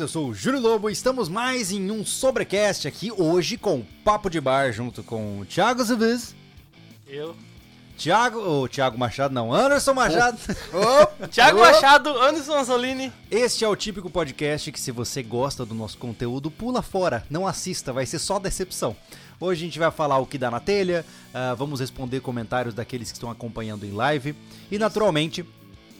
eu sou o Júlio Lobo e estamos mais em um Sobrecast aqui hoje com Papo de Bar junto com o Thiago Zubiz. Eu. Thiago, ou Thiago Machado, não, Anderson Machado. Thiago Machado, Anderson Anzolini. Este é o típico podcast que se você gosta do nosso conteúdo, pula fora, não assista, vai ser só decepção. Hoje a gente vai falar o que dá na telha, uh, vamos responder comentários daqueles que estão acompanhando em live e naturalmente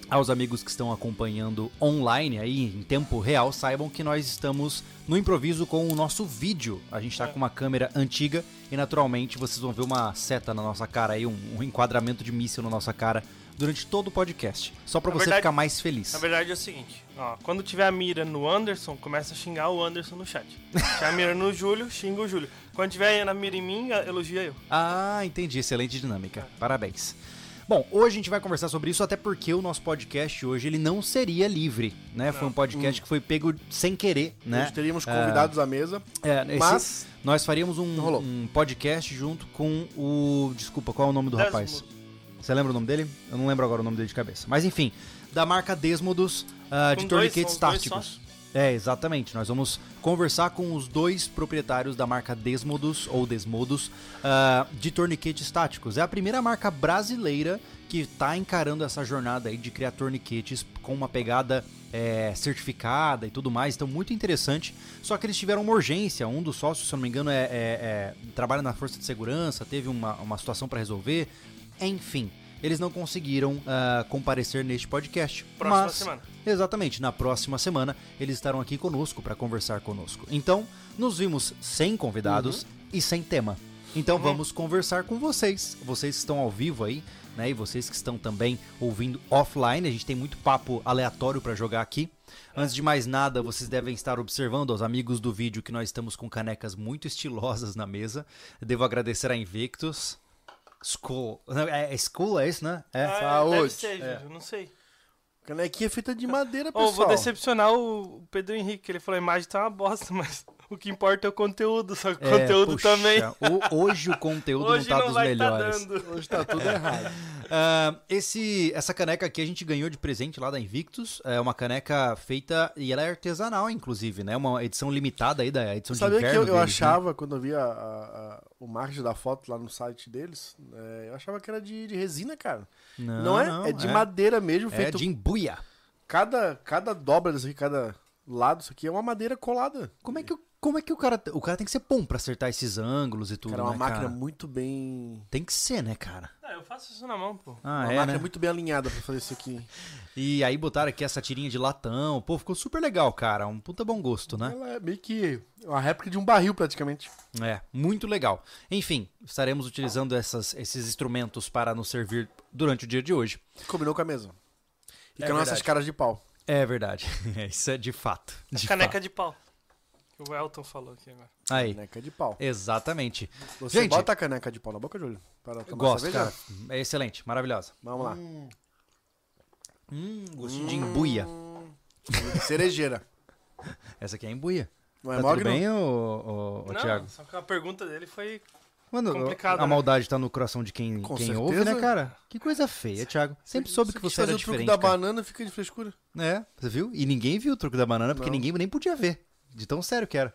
aos amigos que estão acompanhando online aí em tempo real, saibam que nós estamos no improviso com o nosso vídeo. A gente está é. com uma câmera antiga e naturalmente vocês vão ver uma seta na nossa cara aí, um, um enquadramento de míssil na nossa cara durante todo o podcast. Só para você verdade, ficar mais feliz. Na verdade é o seguinte, ó, quando tiver a mira no Anderson, começa a xingar o Anderson no chat. Se tiver a mira no Júlio, xinga o Júlio. Quando tiver na mira em mim, elogia eu. Ah, entendi. Excelente dinâmica. É. Parabéns. Bom, hoje a gente vai conversar sobre isso, até porque o nosso podcast hoje ele não seria livre, né? Não. Foi um podcast hum. que foi pego sem querer, né? Hoje teríamos convidados é, à mesa, é, mas nós faríamos um, um, podcast junto com o... Desculpa, qual é o nome do rapaz? Você lembra o nome dele? Eu não lembro agora o nome dele de cabeça. Mas enfim, da marca Desmodos, uh, de torniquetes táticos. É, exatamente. Nós vamos conversar com os dois proprietários da marca Desmodus ou Desmodus uh, de torniquetes táticos. É a primeira marca brasileira que está encarando essa jornada aí de criar torniquetes com uma pegada é, certificada e tudo mais, então muito interessante. Só que eles tiveram uma urgência. Um dos sócios, se eu não me engano, é, é, é trabalha na força de segurança, teve uma, uma situação para resolver. Enfim, eles não conseguiram uh, comparecer neste podcast. Próxima mas, semana. Exatamente, na próxima semana eles estarão aqui conosco para conversar conosco. Então, nos vimos sem convidados uhum. e sem tema. Então uhum. vamos conversar com vocês. Vocês que estão ao vivo aí, né? E vocês que estão também ouvindo offline. A gente tem muito papo aleatório para jogar aqui. Antes de mais nada, vocês devem estar observando aos amigos do vídeo que nós estamos com canecas muito estilosas na mesa. devo agradecer a Invictus. School. É, é school, é isso, né? É. Ah, Saúde. Deve ser, é. não sei. Canequinha feita de madeira, pessoal. Oh, vou decepcionar o Pedro Henrique, ele falou, a imagem tá uma bosta, mas o que importa é o conteúdo, só que o é, conteúdo puxa, também. O, hoje o conteúdo hoje não tá não dos tá melhores. Tá hoje tá tudo errado. Uh, esse, essa caneca aqui a gente ganhou de presente lá da Invictus. É uma caneca feita e ela é artesanal, inclusive, né? Uma edição limitada aí da edição Sabia de inverno. Sabia que eu, eu deles, né? achava, né? quando eu via a, a, o marketing da foto lá no site deles, é, eu achava que era de, de resina, cara. Não, não é? Não, é de é. madeira mesmo, é feito... É de embuia. Cada, cada dobra desse aqui, cada lado, isso aqui é uma madeira colada. Como é que o como é que o cara. O cara tem que ser bom para acertar esses ângulos e tudo, cara, é uma né, máquina cara? muito bem. Tem que ser, né, cara? Ah, eu faço isso na mão, pô. Ah, uma é, máquina né? muito bem alinhada para fazer isso aqui. E aí botaram aqui essa tirinha de latão. Pô, ficou super legal, cara. Um puta bom gosto, né? Ela é meio que uma réplica de um barril, praticamente. É, muito legal. Enfim, estaremos utilizando essas, esses instrumentos para nos servir durante o dia de hoje. Combinou com a mesa. E é com nossas caras de pau. É verdade. Isso é de fato. De caneca fato. de pau. O Elton falou aqui agora. Aí. Caneca de pau. Exatamente. Você Gente, bota a caneca de pau na boca, Júlio? Para tomar gosto, cerveja? cara. É excelente, maravilhosa. Vamos lá. Hum, hum gostinho hum, de embuia. Cerejeira. Essa aqui é embuia. Não é tá tudo bem, ô, ô, ô Não, Thiago? só que a pergunta dele foi Mano, complicada. A né? maldade tá no coração de quem, quem ouve, né, cara? Que coisa feia, Thiago. Sempre soube que você era o diferente. truque da cara. banana fica de frescura. É, você viu? E ninguém viu o truque da banana porque Não. ninguém nem podia ver. De tão sério que era.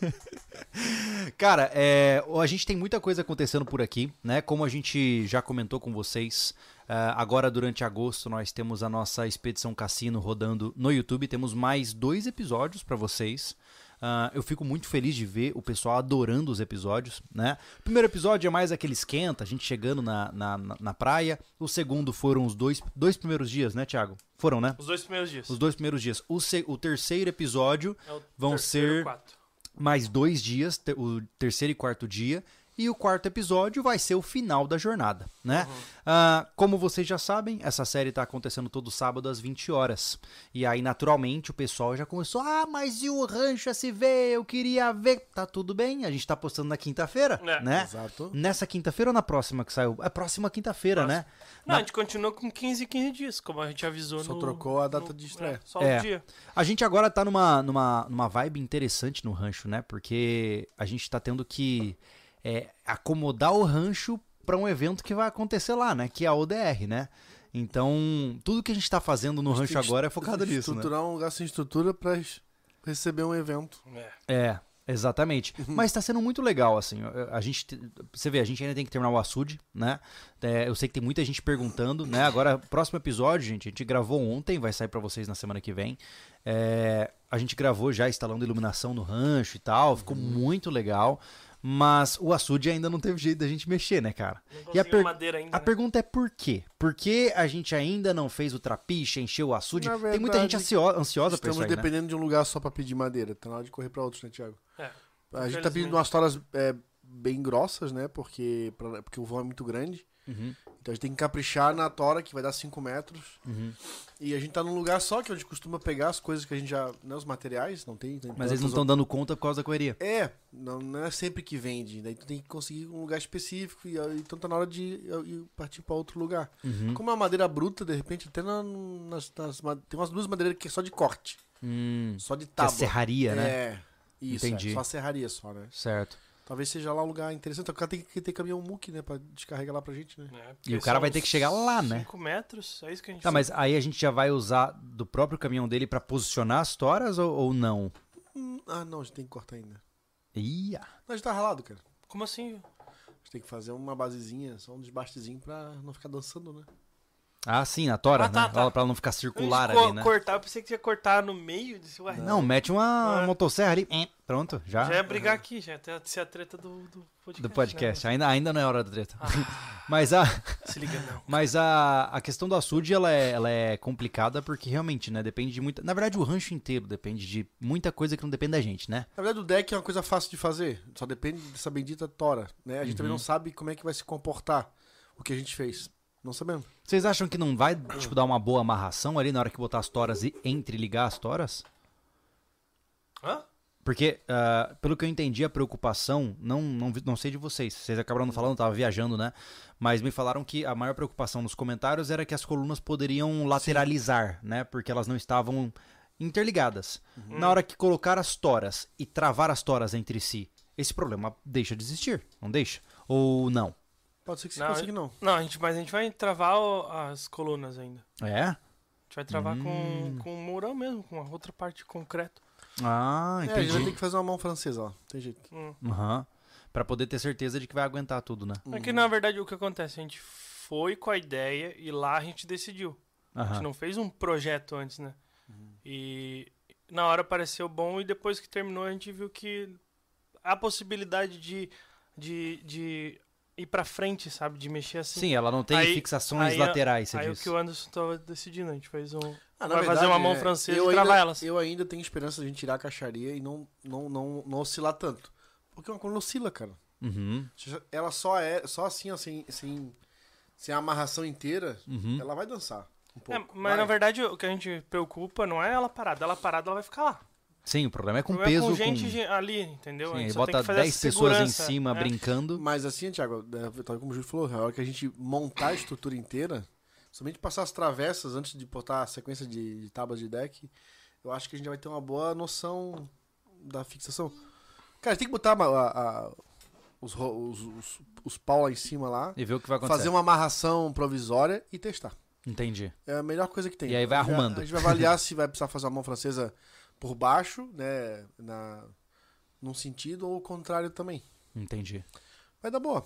Cara, é, a gente tem muita coisa acontecendo por aqui, né? Como a gente já comentou com vocês, uh, agora durante agosto nós temos a nossa Expedição Cassino rodando no YouTube. Temos mais dois episódios para vocês. Uh, eu fico muito feliz de ver o pessoal adorando os episódios, né? O primeiro episódio é mais aquele esquenta, a gente chegando na, na, na praia. O segundo foram os dois, dois primeiros dias, né, Thiago? Foram, né? Os dois primeiros dias. Os dois primeiros dias. O, se, o terceiro episódio é o vão ser quatro. mais dois dias, o terceiro e quarto dia. E o quarto episódio vai ser o final da jornada, né? Uhum. Uh, como vocês já sabem, essa série está acontecendo todo sábado às 20 horas. E aí, naturalmente, o pessoal já começou: ah, mas e o Rancho SV? Eu queria ver. Tá tudo bem, a gente tá postando na quinta-feira, é. né? Exato. Nessa quinta-feira ou na próxima que saiu? É próxima quinta-feira, né? Não, na... a gente continua com 15 15 dias, como a gente avisou Só no, trocou a data no, de estreia. É, só é. o dia. A gente agora tá numa, numa, numa vibe interessante no rancho, né? Porque a gente tá tendo que é, acomodar o rancho para um evento que vai acontecer lá, né? Que é a ODR, né? Então, tudo que a gente está fazendo no rancho agora é focado nisso, né? Estruturar um lugar sem estrutura para receber um evento. É. é. Exatamente. Uhum. Mas está sendo muito legal, assim. A gente, você vê, a gente ainda tem que terminar o açude, né? É, eu sei que tem muita gente perguntando, né? Agora, próximo episódio, gente, a gente gravou ontem, vai sair para vocês na semana que vem. É, a gente gravou já instalando iluminação no rancho e tal, ficou uhum. muito legal. Mas o açude ainda não teve jeito da gente mexer, né, cara? e a, per ainda, a né? pergunta é por quê? Por que a gente ainda não fez o trapiche, encheu o açude? Verdade, Tem muita gente ansiosa, ansiosa pra isso aí, né? dependendo né? de um lugar só pra pedir madeira. Tá na hora de correr pra outros, né, Thiago? É. A gente tá pedindo umas toras é, bem grossas, né? Porque, pra, porque o vão é muito grande. Uhum. Então a gente tem que caprichar na tora, que vai dar 5 metros. Uhum. E a gente tá num lugar só que a gente costuma pegar as coisas que a gente já. Né, os materiais, não tem. tem Mas eles não estão dando conta por causa da correria. É, não, não, é sempre que vende. Daí tu tem que conseguir um lugar específico. E, então tá na hora de ir partir pra outro lugar. Uhum. Como é uma madeira bruta, de repente, até na, nas, nas, Tem umas duas madeiras que é só de corte. Hum, só de tábua. Que é serraria, né? É. Isso, Entendi. É, só a serraria só, né? Certo. Talvez seja lá um lugar interessante. O cara tem que ter caminhão muque, né? Pra descarregar lá pra gente, né? É, e o cara vai ter que chegar lá, né? 5 metros, é isso que a gente Tá, mas aí a gente já vai usar do próprio caminhão dele pra posicionar as toras ou, ou não? Hum, ah, não, a gente tem que cortar ainda. Ia. Não, a gente tá ralado, cara. Como assim? A gente tem que fazer uma basezinha, só um desbastezinho pra não ficar dançando, né? Ah, sim, na tora, ah, tá, né? Tá. Pra ela não ficar circular ali, né? cortar, eu pensei que ia cortar no meio. Disse, Ué, não, mete uma ah. motosserra ali. Pronto, já. Já ia brigar aqui, já ia ser a treta do, do podcast. Do podcast. Né? Ainda, ainda não é hora da treta. Ah. Mas a. Se liga, não. Mas a, a questão do açude, ela é, ela é complicada porque realmente, né? Depende de muita. Na verdade, o rancho inteiro depende de muita coisa que não depende da gente, né? Na verdade, o deck é uma coisa fácil de fazer. Só depende dessa bendita tora, né? A gente uhum. também não sabe como é que vai se comportar o que a gente fez. Não sabemos. Vocês acham que não vai, tipo, dar uma boa amarração ali na hora que botar as toras e entreligar as toras? Hã? Porque, uh, pelo que eu entendi, a preocupação, não, não, não sei de vocês, vocês acabaram falando, eu tava viajando, né? Mas me falaram que a maior preocupação nos comentários era que as colunas poderiam lateralizar, Sim. né? Porque elas não estavam interligadas. Uhum. Na hora que colocar as toras e travar as toras entre si, esse problema deixa de existir, não deixa? Ou não? Pode ser que não, consiga, não. Não, a gente, mas a gente vai travar as colunas ainda. É? A gente vai travar hum. com, com murão mesmo, com a outra parte de concreto. Ah, entendi. É, a gente vai ter que fazer uma mão francesa, ó. Tem jeito. Hum. Uhum. Pra poder ter certeza de que vai aguentar tudo, né? É que, na verdade, o que acontece? A gente foi com a ideia e lá a gente decidiu. Uhum. A gente não fez um projeto antes, né? Uhum. E na hora pareceu bom e depois que terminou a gente viu que a possibilidade de, de, de ir pra frente, sabe? De mexer assim. Sim, ela não tem aí, fixações aí, laterais, você aí disse. o que o Anderson tava decidindo, a gente fez um... Ah, vai verdade, fazer uma mão é, francesa e travar elas. Eu ainda tenho esperança de a gente tirar a caixaria e não, não, não, não oscilar tanto. Porque uma coluna oscila, cara. Uhum. Ela só é, só assim, assim, sem, sem a amarração inteira, uhum. ela vai dançar. Um pouco. É, mas vai. na verdade o que a gente preocupa não é ela parada. Ela parada, ela vai ficar lá. Sim, o problema é com o peso. É com gente com... ali, entendeu? Sim, bota 10 pessoas em cima é. brincando. Mas assim, Thiago, é, como o Júlio falou, a hora que a gente montar a estrutura inteira, somente passar as travessas antes de botar a sequência de, de tábuas de deck, eu acho que a gente vai ter uma boa noção da fixação. Cara, tem que botar a, a, a, os, os, os, os pau lá em cima lá. E ver o que vai acontecer. Fazer uma amarração provisória e testar. Entendi. É a melhor coisa que tem. E aí vai arrumando. A gente vai avaliar se vai precisar fazer uma mão francesa por baixo, né, na num sentido ou o contrário também. Entendi. Vai dar boa.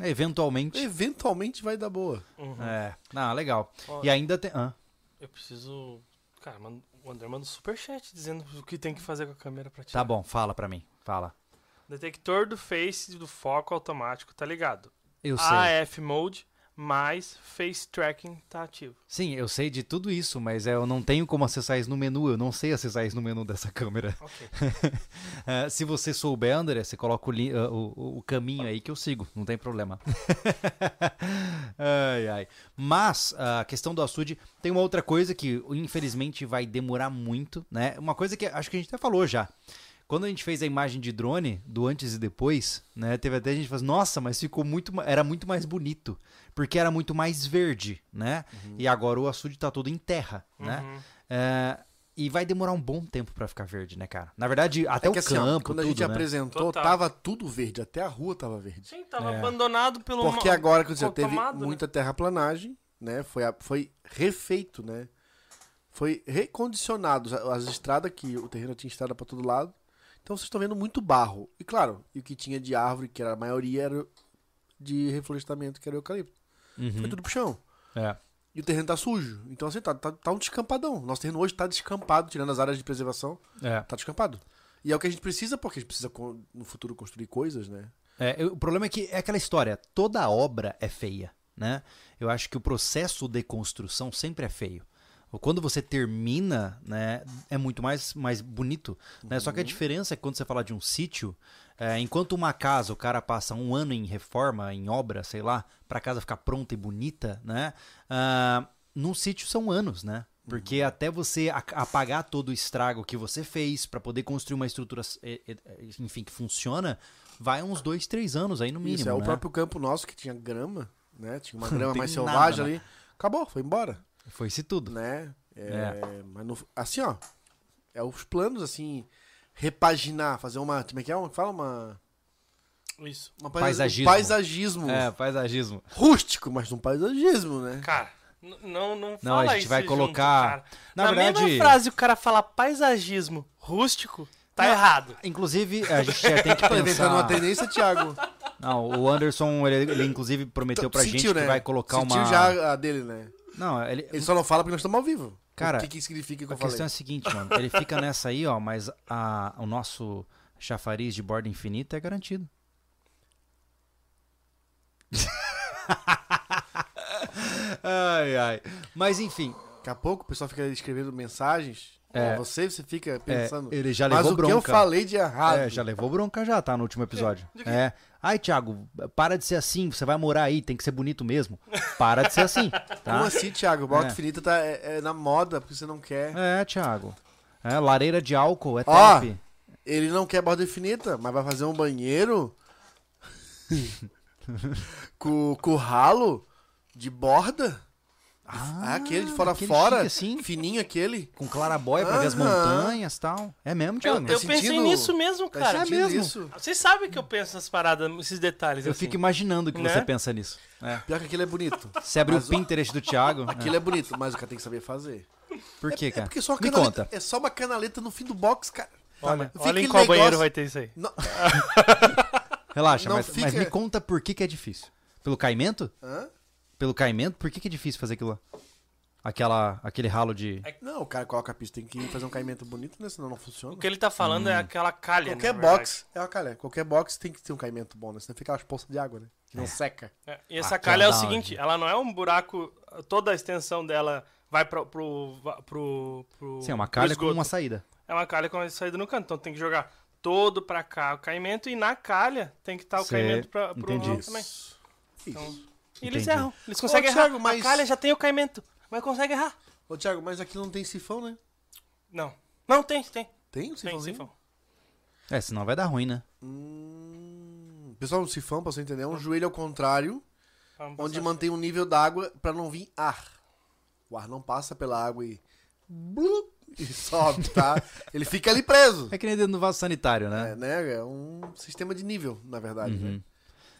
É, eventualmente. Eventualmente vai dar boa. Uhum. É. Ah, legal. Ó, e ainda tem. Ah. Eu preciso. Cara, o André manda um superchat dizendo o que tem que fazer com a câmera pra tirar. Tá bom, fala pra mim. Fala. Detector do face do foco automático, tá ligado? Eu sei. AF Mode mas face tracking tá ativo. Sim, eu sei de tudo isso, mas eu não tenho como acessar isso no menu, eu não sei acessar isso no menu dessa câmera. Okay. uh, se você souber, André, você coloca o, uh, o, o, caminho aí que eu sigo, não tem problema. ai, ai. Mas a questão do açude tem uma outra coisa que infelizmente vai demorar muito, né? Uma coisa que acho que a gente até falou já. Quando a gente fez a imagem de drone do antes e depois, né, teve até gente falando, nossa, mas ficou muito, era muito mais bonito, porque era muito mais verde, né? Uhum. E agora o açude tá todo em terra, né? uhum. né? É, e vai demorar um bom tempo para ficar verde, né, cara? Na verdade, até é o assim, campo, quando tudo, a gente né? apresentou, Total. tava tudo verde, até a rua tava verde. Sim, tava é. abandonado pelo Porque agora, quer dizer, teve né? muita terraplanagem, né? Foi, foi refeito, né? foi recondicionado as estradas que o terreno tinha estrada para todo lado. Então vocês estão vendo muito barro. E claro, e o que tinha de árvore, que era a maioria, era de reflorestamento, que era o eucalipto. Uhum. Foi tudo pro chão. É. E o terreno tá sujo. Então, assim, tá, tá, tá um descampadão. Nosso terreno hoje tá descampado, tirando as áreas de preservação. É. Tá descampado. E é o que a gente precisa, porque a gente precisa no futuro construir coisas, né? É, o problema é que é aquela história, toda obra é feia, né? Eu acho que o processo de construção sempre é feio. Quando você termina, né, é muito mais, mais bonito. Né? Uhum. Só que a uhum. diferença é que quando você fala de um sítio, é, enquanto uma casa o cara passa um ano em reforma, em obra, sei lá, para a casa ficar pronta e bonita, né? Uh, num sítio são anos, né? Porque uhum. até você apagar todo o estrago que você fez para poder construir uma estrutura, enfim, que funciona, vai uns dois, três anos aí no mínimo. Isso, é né? o próprio campo nosso que tinha grama, né? Tinha uma grama mais selvagem nada, ali. Né? Acabou, foi embora. Foi-se tudo. Né? É, é. Mas no, assim, ó. É os planos, assim. Repaginar, fazer uma. Como é que é? Fala uma. Isso. Uma paisagismo. paisagismo. É, paisagismo. Rústico, mas um paisagismo, né? Cara. Não, não, não a gente vai colocar. Junto, Na, Na verdade, mesma frase o cara fala paisagismo rústico, tá não, errado. Inclusive, a gente já tem que pensar. uma tendência, Thiago. Não, o Anderson, ele, ele inclusive prometeu pra Sentiu, gente né? que vai colocar Sentiu uma. já a dele, né? Não, ele. Ele só não fala porque nós estamos ao vivo. Cara, o que, que significa que a questão é a seguinte, mano. Ele fica nessa aí, ó, mas a, o nosso chafariz de borda infinita é garantido. ai, ai. Mas enfim. Daqui a pouco o pessoal fica escrevendo mensagens. É, você, você fica pensando. É, ele já levou mas bronca. Mas o que eu falei de errado. É, já levou bronca já, tá? No último episódio. É. é. Ai, Thiago, para de ser assim, você vai morar aí, tem que ser bonito mesmo. Para de ser assim. Tá? Como assim, Thiago? Borda é. infinita tá, é, é, na moda, porque você não quer. É, Thiago. É, lareira de álcool, é Ó, top. Ele não quer borda infinita, mas vai fazer um banheiro com, com ralo de borda. Ah, aquele de fora fora, assim, fininho aquele. Com clarabóia pra ver as montanhas e tal. É mesmo, Thiago? Eu, eu pensei nisso mesmo, cara. É mesmo. Isso. Vocês sabem que eu penso nessas paradas, esses detalhes. Eu assim. fico imaginando que né? você pensa nisso. É. Pior que aquilo é bonito. Você abriu o Pinterest do Thiago. Aquilo é. é bonito, mas o cara tem que saber fazer. Por quê, cara? É, porque só Me conta. É só uma canaleta no fim do box, cara. Olha, olha em qual negócio... banheiro vai ter isso aí. Não... Relaxa, mas, fica... mas, me conta por que, que é difícil. Pelo caimento? Hã? Pelo caimento? Por que, que é difícil fazer aquilo lá? Aquela, aquele ralo de. É não, o cara coloca a pista, tem que fazer um caimento bonito, né? Senão não funciona. O que ele tá falando é hum. é aquela calha, Qualquer box é uma calha. Qualquer box tem que ter um caimento bom, né? Senão fica aquelas poças de água, né? Que não é. seca. É. E essa calha é o seguinte, ela não é um buraco, toda a extensão dela vai pro. pro, pro, pro Sim, é uma calha com uma saída. É uma calha com uma saída no canto. Então tem que jogar todo pra cá o caimento e na calha tem que estar tá o caimento pra, pro Entendi. também. Isso. Então, e eles erram. Eles conseguem Ô, errar. Thiago, mas... A calha já tem o caimento, mas consegue errar. Ô, Thiago, mas aqui não tem sifão, né? Não. Não, tem, tem. Tem um sifãozinho? Tem sifão. É, senão vai dar ruim, né? Hum... Pessoal, um sifão, pra você entender, é um joelho ao contrário, onde mantém o um nível d'água pra não vir ar. O ar não passa pela água e... Blup, e sobe, tá? Ele fica ali preso. É que nem dentro do vaso sanitário, né? É, né? É um sistema de nível, na verdade, né? uhum. né?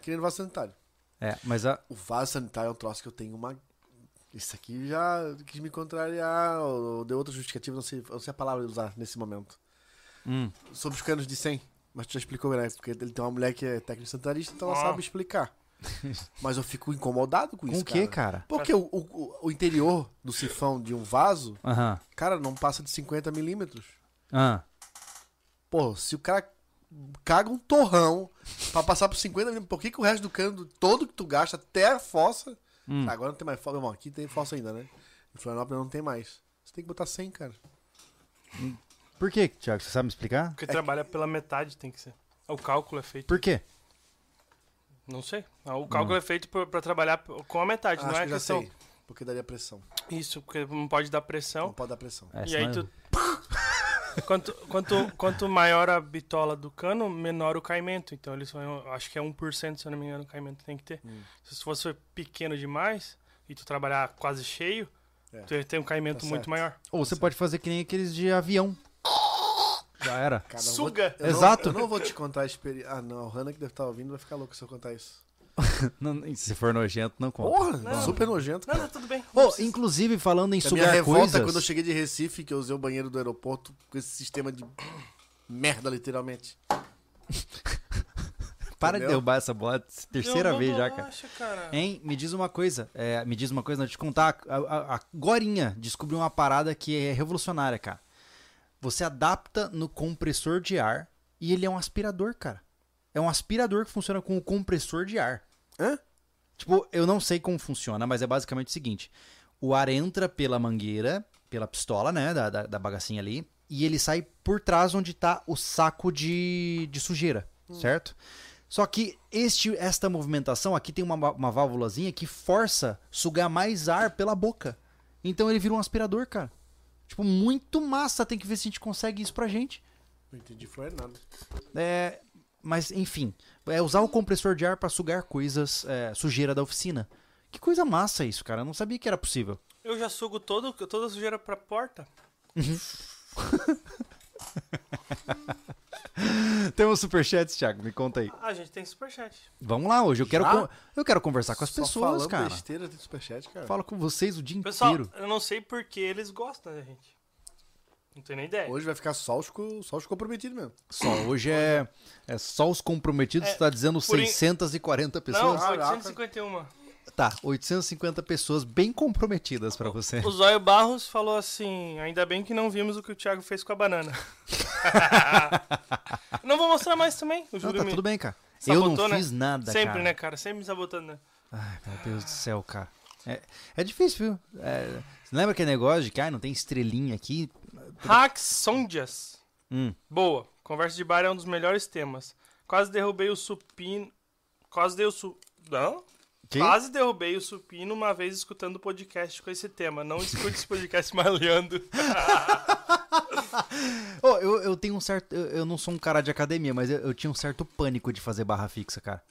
Que nem no vaso sanitário. É, mas a... O vaso sanitário é um troço que eu tenho uma isso aqui já quis me contrariar, ou deu outra justificativa, não sei, não sei a palavra usar nesse momento. Hum. Sobre os canos de 100. Mas tu já explicou, né? Porque ele tem uma mulher que é técnico sanitarista, então ela sabe explicar. Mas eu fico incomodado com, com isso. Com o quê, cara? Porque o, o, o, interior do sifão de um vaso, uh -huh. cara, não passa de 50 milímetros. Ah. Pô, se o cara caga um torrão pra passar por 50 milímetros, por que, que o resto do cano todo que tu gasta até a fossa Hum. Agora não tem mais fossa. Bom, aqui tem fossa ainda, né? Em Florianópolis não tem mais. Você tem que botar 100, cara. Hum. Por que, Thiago? Você sabe me explicar? Porque é trabalha que... pela metade, tem que ser. O cálculo é feito. Por quê? Não sei. Ah, o cálculo hum. é feito para trabalhar com a metade, Acho não é que questão. Sei, porque daria pressão. Isso, porque não pode dar pressão. Não pode dar pressão. É, e aí tu. Quanto, quanto, quanto maior a bitola do cano, menor o caimento. Então eles vão, acho que é 1%, se eu não me engano, o caimento tem que ter. Hum. Se fosse pequeno demais e tu trabalhar quase cheio, é. tu ia ter um caimento tá muito maior. Ou você pode fazer que nem aqueles de avião. Já era. Cara, Suga! Vou, Exato. Não, eu não vou te contar a experiência. Ah, não. O Hanna que deve estar ouvindo vai ficar louco se eu contar isso. não, se for nojento, não conta. Porra, não. super nojento. Cara. Não, tudo bem. Oh, inclusive, falando em a sugar minha revolta coisas... quando eu cheguei de Recife, que eu usei o banheiro do aeroporto com esse sistema de merda, literalmente. Para Entendeu? de derrubar essa bola terceira vez já, cara. cara. Hein? Me diz uma coisa. É, me diz uma coisa, não te contar. A, a, Gorinha descobriu uma parada que é revolucionária, cara. Você adapta no compressor de ar e ele é um aspirador, cara. É um aspirador que funciona com o compressor de ar. Hã? Tipo, eu não sei como funciona, mas é basicamente o seguinte: o ar entra pela mangueira, pela pistola, né? Da, da, da bagacinha ali, e ele sai por trás onde tá o saco de, de sujeira, hum. certo? Só que este, esta movimentação aqui tem uma, uma válvulazinha que força sugar mais ar pela boca. Então ele vira um aspirador, cara. Tipo, muito massa. Tem que ver se a gente consegue isso pra gente. Não entendi, foi nada. É, mas, enfim. É usar o compressor de ar para sugar coisas, é, sujeira da oficina. Que coisa massa isso, cara. Eu não sabia que era possível. Eu já sugo todo, toda a sujeira pra porta. Uhum. Temos superchats, Thiago, me conta aí. Ah, a gente tem superchat. Vamos lá, hoje eu quero, eu quero conversar com as Só pessoas, cara. besteira de superchat, cara. Falo com vocês o dia Pessoal, inteiro. eu não sei porque eles gostam da gente. Não tenho nem ideia. Hoje vai ficar só os, só os comprometidos mesmo. Só, hoje é, é só os comprometidos, é, tá dizendo 640 in... pessoas? Não, 851. Tá, 850 pessoas bem comprometidas para você. O Zóio Barros falou assim: ainda bem que não vimos o que o Thiago fez com a banana. não vou mostrar mais também. O Júlio não, tá tudo bem, cara. Sabotou, eu não né? fiz nada, Sempre, cara. né, cara? Sempre me sabotando, né? Ai, meu Deus do céu, cara. É, é difícil, viu? É, você lembra aquele negócio de que ah, não tem estrelinha aqui? Hacks Sondias. Hum. Boa. Conversa de bar é um dos melhores temas. Quase derrubei o supino. Quase dei o su... Não? Que? Quase derrubei o supino uma vez escutando o podcast com esse tema. Não escute esse podcast malhando. oh, eu, eu tenho um certo. Eu, eu, não sou um cara de academia, mas eu, eu, tinha um certo pânico de fazer barra fixa, cara.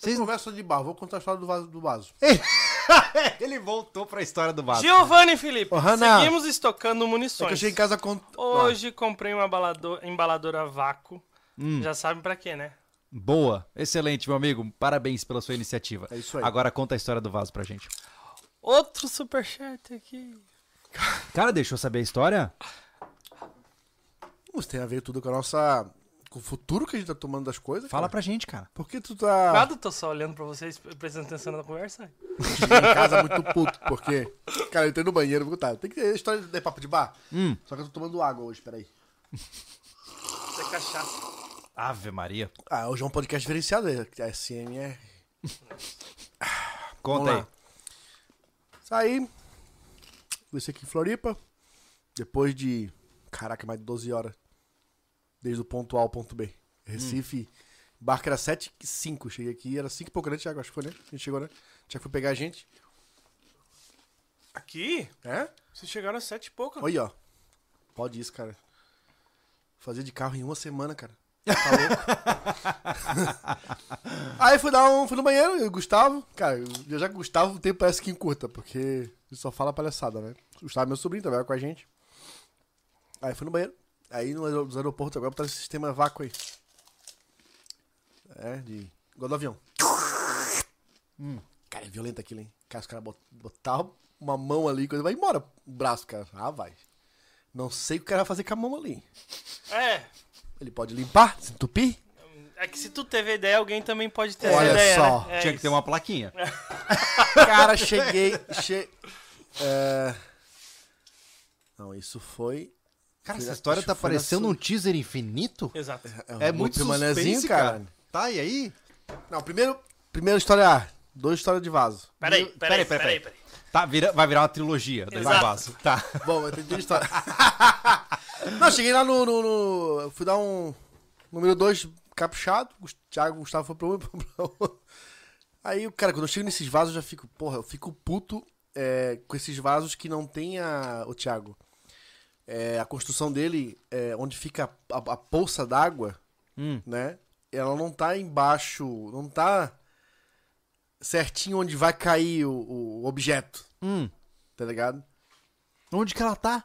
Vocês conversa de barra, vou contar a história do vaso. Do vaso. Ele voltou pra história do vaso. Giovanni Felipe, oh, seguimos estocando munições. É eu cheguei em casa com. Hoje ah. comprei uma embaladora vácuo. Hum. Já sabe pra quê, né? Boa, excelente, meu amigo. Parabéns pela sua iniciativa. É isso aí. Agora conta a história do vaso pra gente. Outro superchat aqui. Cara, deixa eu saber a história? Isso tem a ver tudo com a nossa. Com o futuro que a gente tá tomando das coisas. Fala cara. pra gente, cara. Por que tu tá. Nada, tô só olhando pra vocês, prestando atenção na conversa. Cheguei em casa muito puto, porque. Cara, eu entrei no banheiro, vou contar. Tem que ter história de papo de bar. Hum. Só que eu tô tomando água hoje, peraí. Isso é cachaça. Ave Maria. Ah, hoje é um podcast diferenciado, é SMR. Conta aí. Saí. Desci aqui em Floripa. Depois de. Caraca, mais de 12 horas. Desde o ponto A ao ponto B. Recife. Hum. Barco era 7 e 5. Cheguei aqui, era 5 e pouco, né, Thiago? Acho que foi, né? A gente chegou, né? Thiago foi pegar a gente. Aqui? É? Vocês chegaram às 7 e pouco. Olha, ó. Pode isso, cara. Fazer de carro em uma semana, cara. Tá Aí fui dar um. Fui no banheiro, e o Gustavo. Cara, eu já Gustavo o tempo parece que encurta, porque ele só fala palhaçada, né? O Gustavo, é meu sobrinho, trabalha com a gente. Aí fui no banheiro. Aí no aeroporto agora botaram esse sistema vácuo aí. É, de. igual do avião. Hum. Cara, é violento aquilo, hein? Cara, os caras botaram uma mão ali, coisa vai embora o braço, cara. Ah, vai. Não sei o que o cara vai fazer com a mão ali. É, ele pode limpar, se entupir. É que se tu teve ideia, alguém também pode ter Olha ideia, só. Né? É Tinha isso. que ter uma plaquinha. Cara, cheguei. Che... É... Não, isso foi. Cara, essa história tá parecendo um teaser infinito. Exato. É, é, é muito suspense, cara. cara. Tá, e aí? Não, primeiro. Primeira história A. Dois histórias de vaso. Peraí, peraí, peraí. peraí, peraí. Tá, vira, vai virar uma trilogia do vaso. Tá. Bom, eu tenho história. Não, cheguei lá no, no, no. Fui dar um. Número 2 caprichado. O Thiago Gustavo foi pro um e pro outro. Aí, cara, quando eu chego nesses vasos, eu já fico. Porra, eu fico puto é, com esses vasos que não tem a. O Thiago. É, a construção dele, é, onde fica a, a, a poça d'água, hum. né? Ela não tá embaixo. Não tá certinho onde vai cair o, o objeto. Hum. Tá ligado? Onde que ela tá?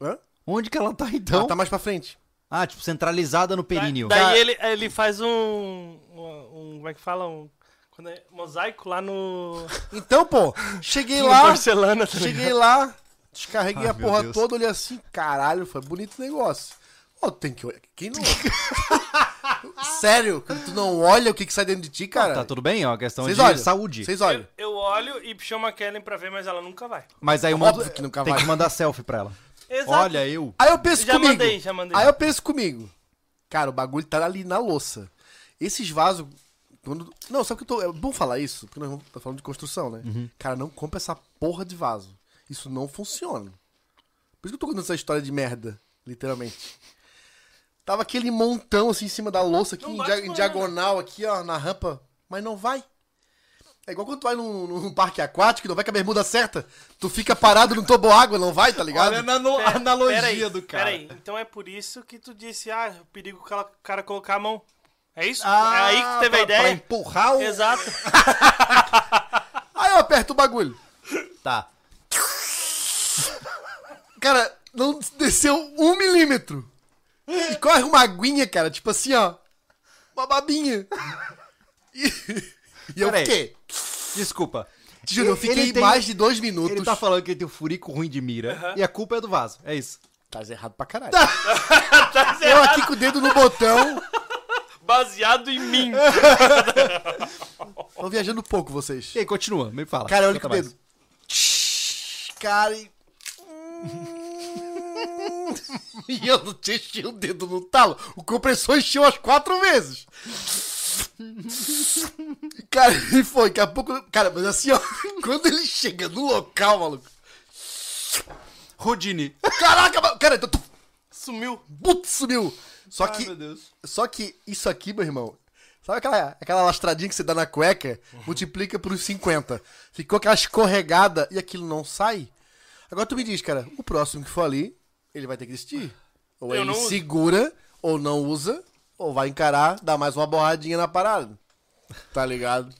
Hã? Onde que ela tá então? Ela tá mais pra frente. Ah, tipo, centralizada no períneo. Daí, daí ele, ele faz um, um, um, Como é que fala? Um Quando é mosaico lá no. Então, pô, cheguei lá. Porcelana, tá cheguei lá, descarreguei Ai, a porra Deus. toda, olhei assim, caralho, foi bonito o negócio. Ó, oh, tem que olhar. Quem não. Sério? Tu não olha o que, que sai dentro de ti, cara? Tá tudo bem, ó. Questão Cês de olham. saúde. Vocês olham. Eu, eu, olho e chamo a Kellen pra ver, mas ela nunca vai. Mas aí uma, que nunca tem vai. que mandar selfie pra ela. Exato. Olha, eu. Aí eu penso já comigo. Mandei, já mandei. Aí eu penso comigo. Cara, o bagulho tá ali na louça. Esses vasos. Quando... Não, só que eu tô. É bom falar isso, porque nós estamos falando de construção, né? Uhum. Cara, não compra essa porra de vaso. Isso não funciona. Por isso que eu tô contando essa história de merda, literalmente. Tava aquele montão assim em cima da louça, aqui em, dia, em, diagonal, aqui, ó, na rampa. Mas não vai. É igual quando tu vai num, num parque aquático, não vai com a bermuda certa. Tu fica parado no toboágua, não vai, tá ligado? Olha a analogia pera aí, do cara. Peraí, então é por isso que tu disse, ah, o perigo o cara colocar a mão. É isso? Ah, é aí que tu teve pra, a ideia? Pra empurrar o... Exato. aí eu aperto o bagulho. Tá. Cara, não desceu um milímetro. E corre uma aguinha, cara, tipo assim, ó. Uma babinha. E, e eu fiquei. Desculpa. Juro, eu fiquei tem, mais de dois minutos. Ele tá falando que ele tem um furico ruim de mira. Uhum. E a culpa é do vaso. É isso. Tá errado pra caralho. Tá. tá eu aqui com o dedo no botão. Baseado em mim. Tô viajando pouco, vocês. E aí, continua, me fala. Cara, olha com o dedo. Cara, e... e eu não tinha enchi o dedo no talo. O compressor encheu as quatro vezes. Cara, ele foi, daqui a pouco. Cara, mas assim, ó. Quando ele chega no local, maluco. Rodine. Caraca, cara, então, sumiu. Putz, sumiu. Só Ai, que. Só que isso aqui, meu irmão. Sabe aquela, aquela lastradinha que você dá na cueca? Uhum. Multiplica por 50. Ficou aquela escorregada e aquilo não sai. Agora tu me diz, cara, o próximo que for ali, ele vai ter que desistir. Ou Eu ele segura, ou não usa, ou vai encarar, dar mais uma borradinha na parada. Tá ligado?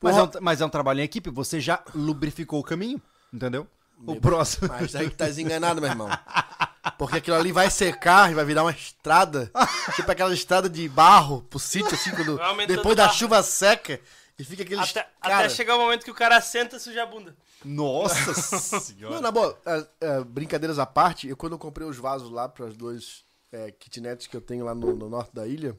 Mas é, um, mas é um trabalho em equipe, você já lubrificou o caminho, entendeu? O próximo. Mas aí que tá desenganado, meu irmão. Porque aquilo ali vai secar e vai virar uma estrada. tipo aquela estrada de barro pro sítio, assim, quando, depois da barro. chuva seca. E fica aquele. Até, cara... até chegar o momento que o cara senta e suja a bunda. Nossa senhora. Não, na boa, é, é, brincadeiras à parte, eu quando eu comprei os vasos lá para as duas é, kitnets que eu tenho lá no, no, norte da ilha,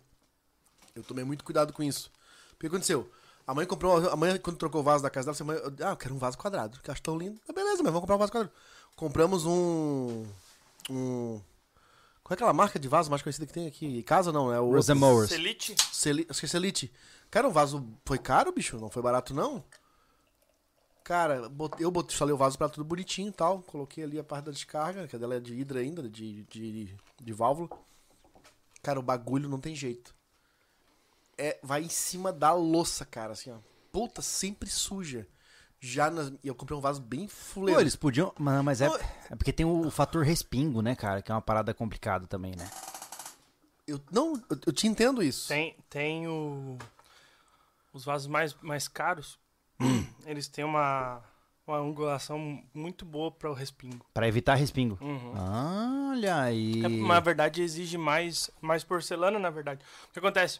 eu tomei muito cuidado com isso. O que aconteceu? A mãe comprou. A mãe, quando trocou o vaso da casa dela, mãe, ah, eu quero um vaso quadrado, que acho tão lindo. Ah, beleza, mas vamos comprar um vaso quadrado. Compramos um. Um. Qual é aquela marca de vaso mais conhecida que tem aqui? Casa não, é o. Rosemowers. Acho que é Celite. Cara, um vaso foi caro, bicho? Não foi barato, não? Cara, eu instalei o vaso para tudo bonitinho e tal. Coloquei ali a parte da descarga, que dela é de hidra ainda, de, de, de válvula. Cara, o bagulho não tem jeito. É, vai em cima da louça, cara, assim, ó. Puta, sempre suja. Já nas, eu comprei um vaso bem fuleiro. Pô, eles podiam. Mas é, é porque tem o fator respingo, né, cara? Que é uma parada complicada também, né? Eu não, eu, eu te entendo isso. Tem, tem o, os vasos mais, mais caros. Eles têm uma, uma angulação muito boa para o respingo. Para evitar respingo. Uhum. Olha aí. É, na verdade, exige mais, mais porcelana, na verdade. O que acontece?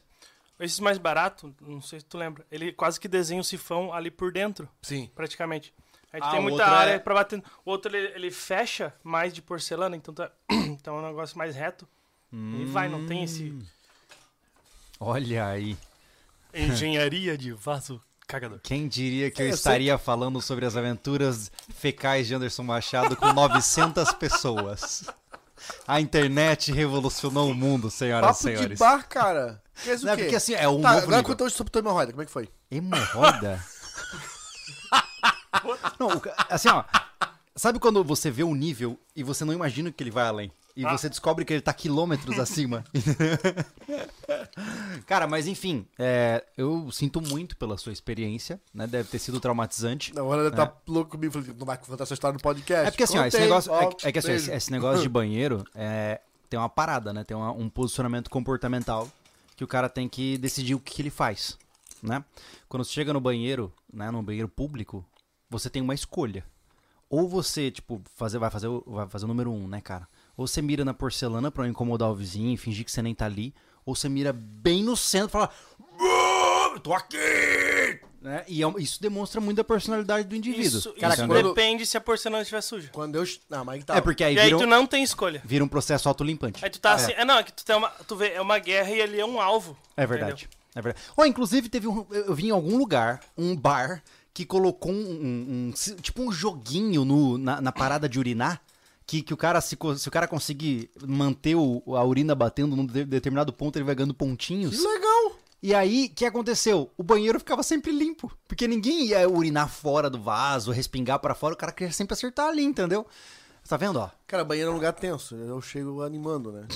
Esses mais baratos, não sei se tu lembra, ele quase que desenha o sifão ali por dentro. Sim. Praticamente. A gente ah, tem muita área é... para bater. O outro ele, ele, fecha mais de porcelana, então, tá, então é um negócio mais reto. Hum. E vai, não tem esse. Olha aí. Engenharia de vaso cagador. Quem diria que eu, eu estaria sei... falando sobre as aventuras fecais de Anderson Machado com 900 pessoas? A internet revolucionou o mundo, senhoras Papo e senhores. de bar, cara. Quer dizer Não, o quê? Porque assim, é um tá, novo agora nível. contou sobre tua hemorroida, como é que foi? Hemorroida? não, assim, ó. Sabe quando você vê um nível e você não imagina que ele vai além? E ah. você descobre que ele tá quilômetros acima. Cara, mas enfim, é, eu sinto muito pela sua experiência, né? Deve ter sido traumatizante. Na hora ele tá é. louco comigo, não vai contar essa história no podcast. É porque assim, ó, esse negócio. Ó, é, é, que assim, esse, esse, negócio de banheiro é, tem uma parada, né? Tem uma, um posicionamento comportamental que o cara tem que decidir o que, que ele faz, né? Quando você chega no banheiro, né? No banheiro público, você tem uma escolha. Ou você, tipo, fazer, vai, fazer, vai fazer o número um, né, cara? Ou você mira na porcelana pra não incomodar o vizinho, fingir que você nem tá ali. Ou você mira bem no centro e fala. eu tô aqui! Né? E é isso demonstra muito a personalidade do indivíduo. Isso, Cara, isso quando... depende se a porcelana estiver suja. Quando eu. Não, mas tá. É porque aí, e aí tu não tem escolha. Vira um processo autolimpante. Aí tu tá ah, assim. É. é. não, é que tu tem uma. Tu vê, é uma guerra e ali é um alvo. É verdade. Entendeu? É verdade. Oh, inclusive, teve um. Eu vi em algum lugar um bar que colocou um. um, um tipo um joguinho no, na, na parada de urinar que, que o cara, se, se o cara conseguir manter o, a urina batendo num determinado ponto, ele vai ganhando pontinhos. Que legal! E aí, o que aconteceu? O banheiro ficava sempre limpo. Porque ninguém ia urinar fora do vaso, respingar para fora, o cara queria sempre acertar ali, entendeu? Tá vendo, ó? Cara, banheiro é um lugar tenso. Eu chego animando, né?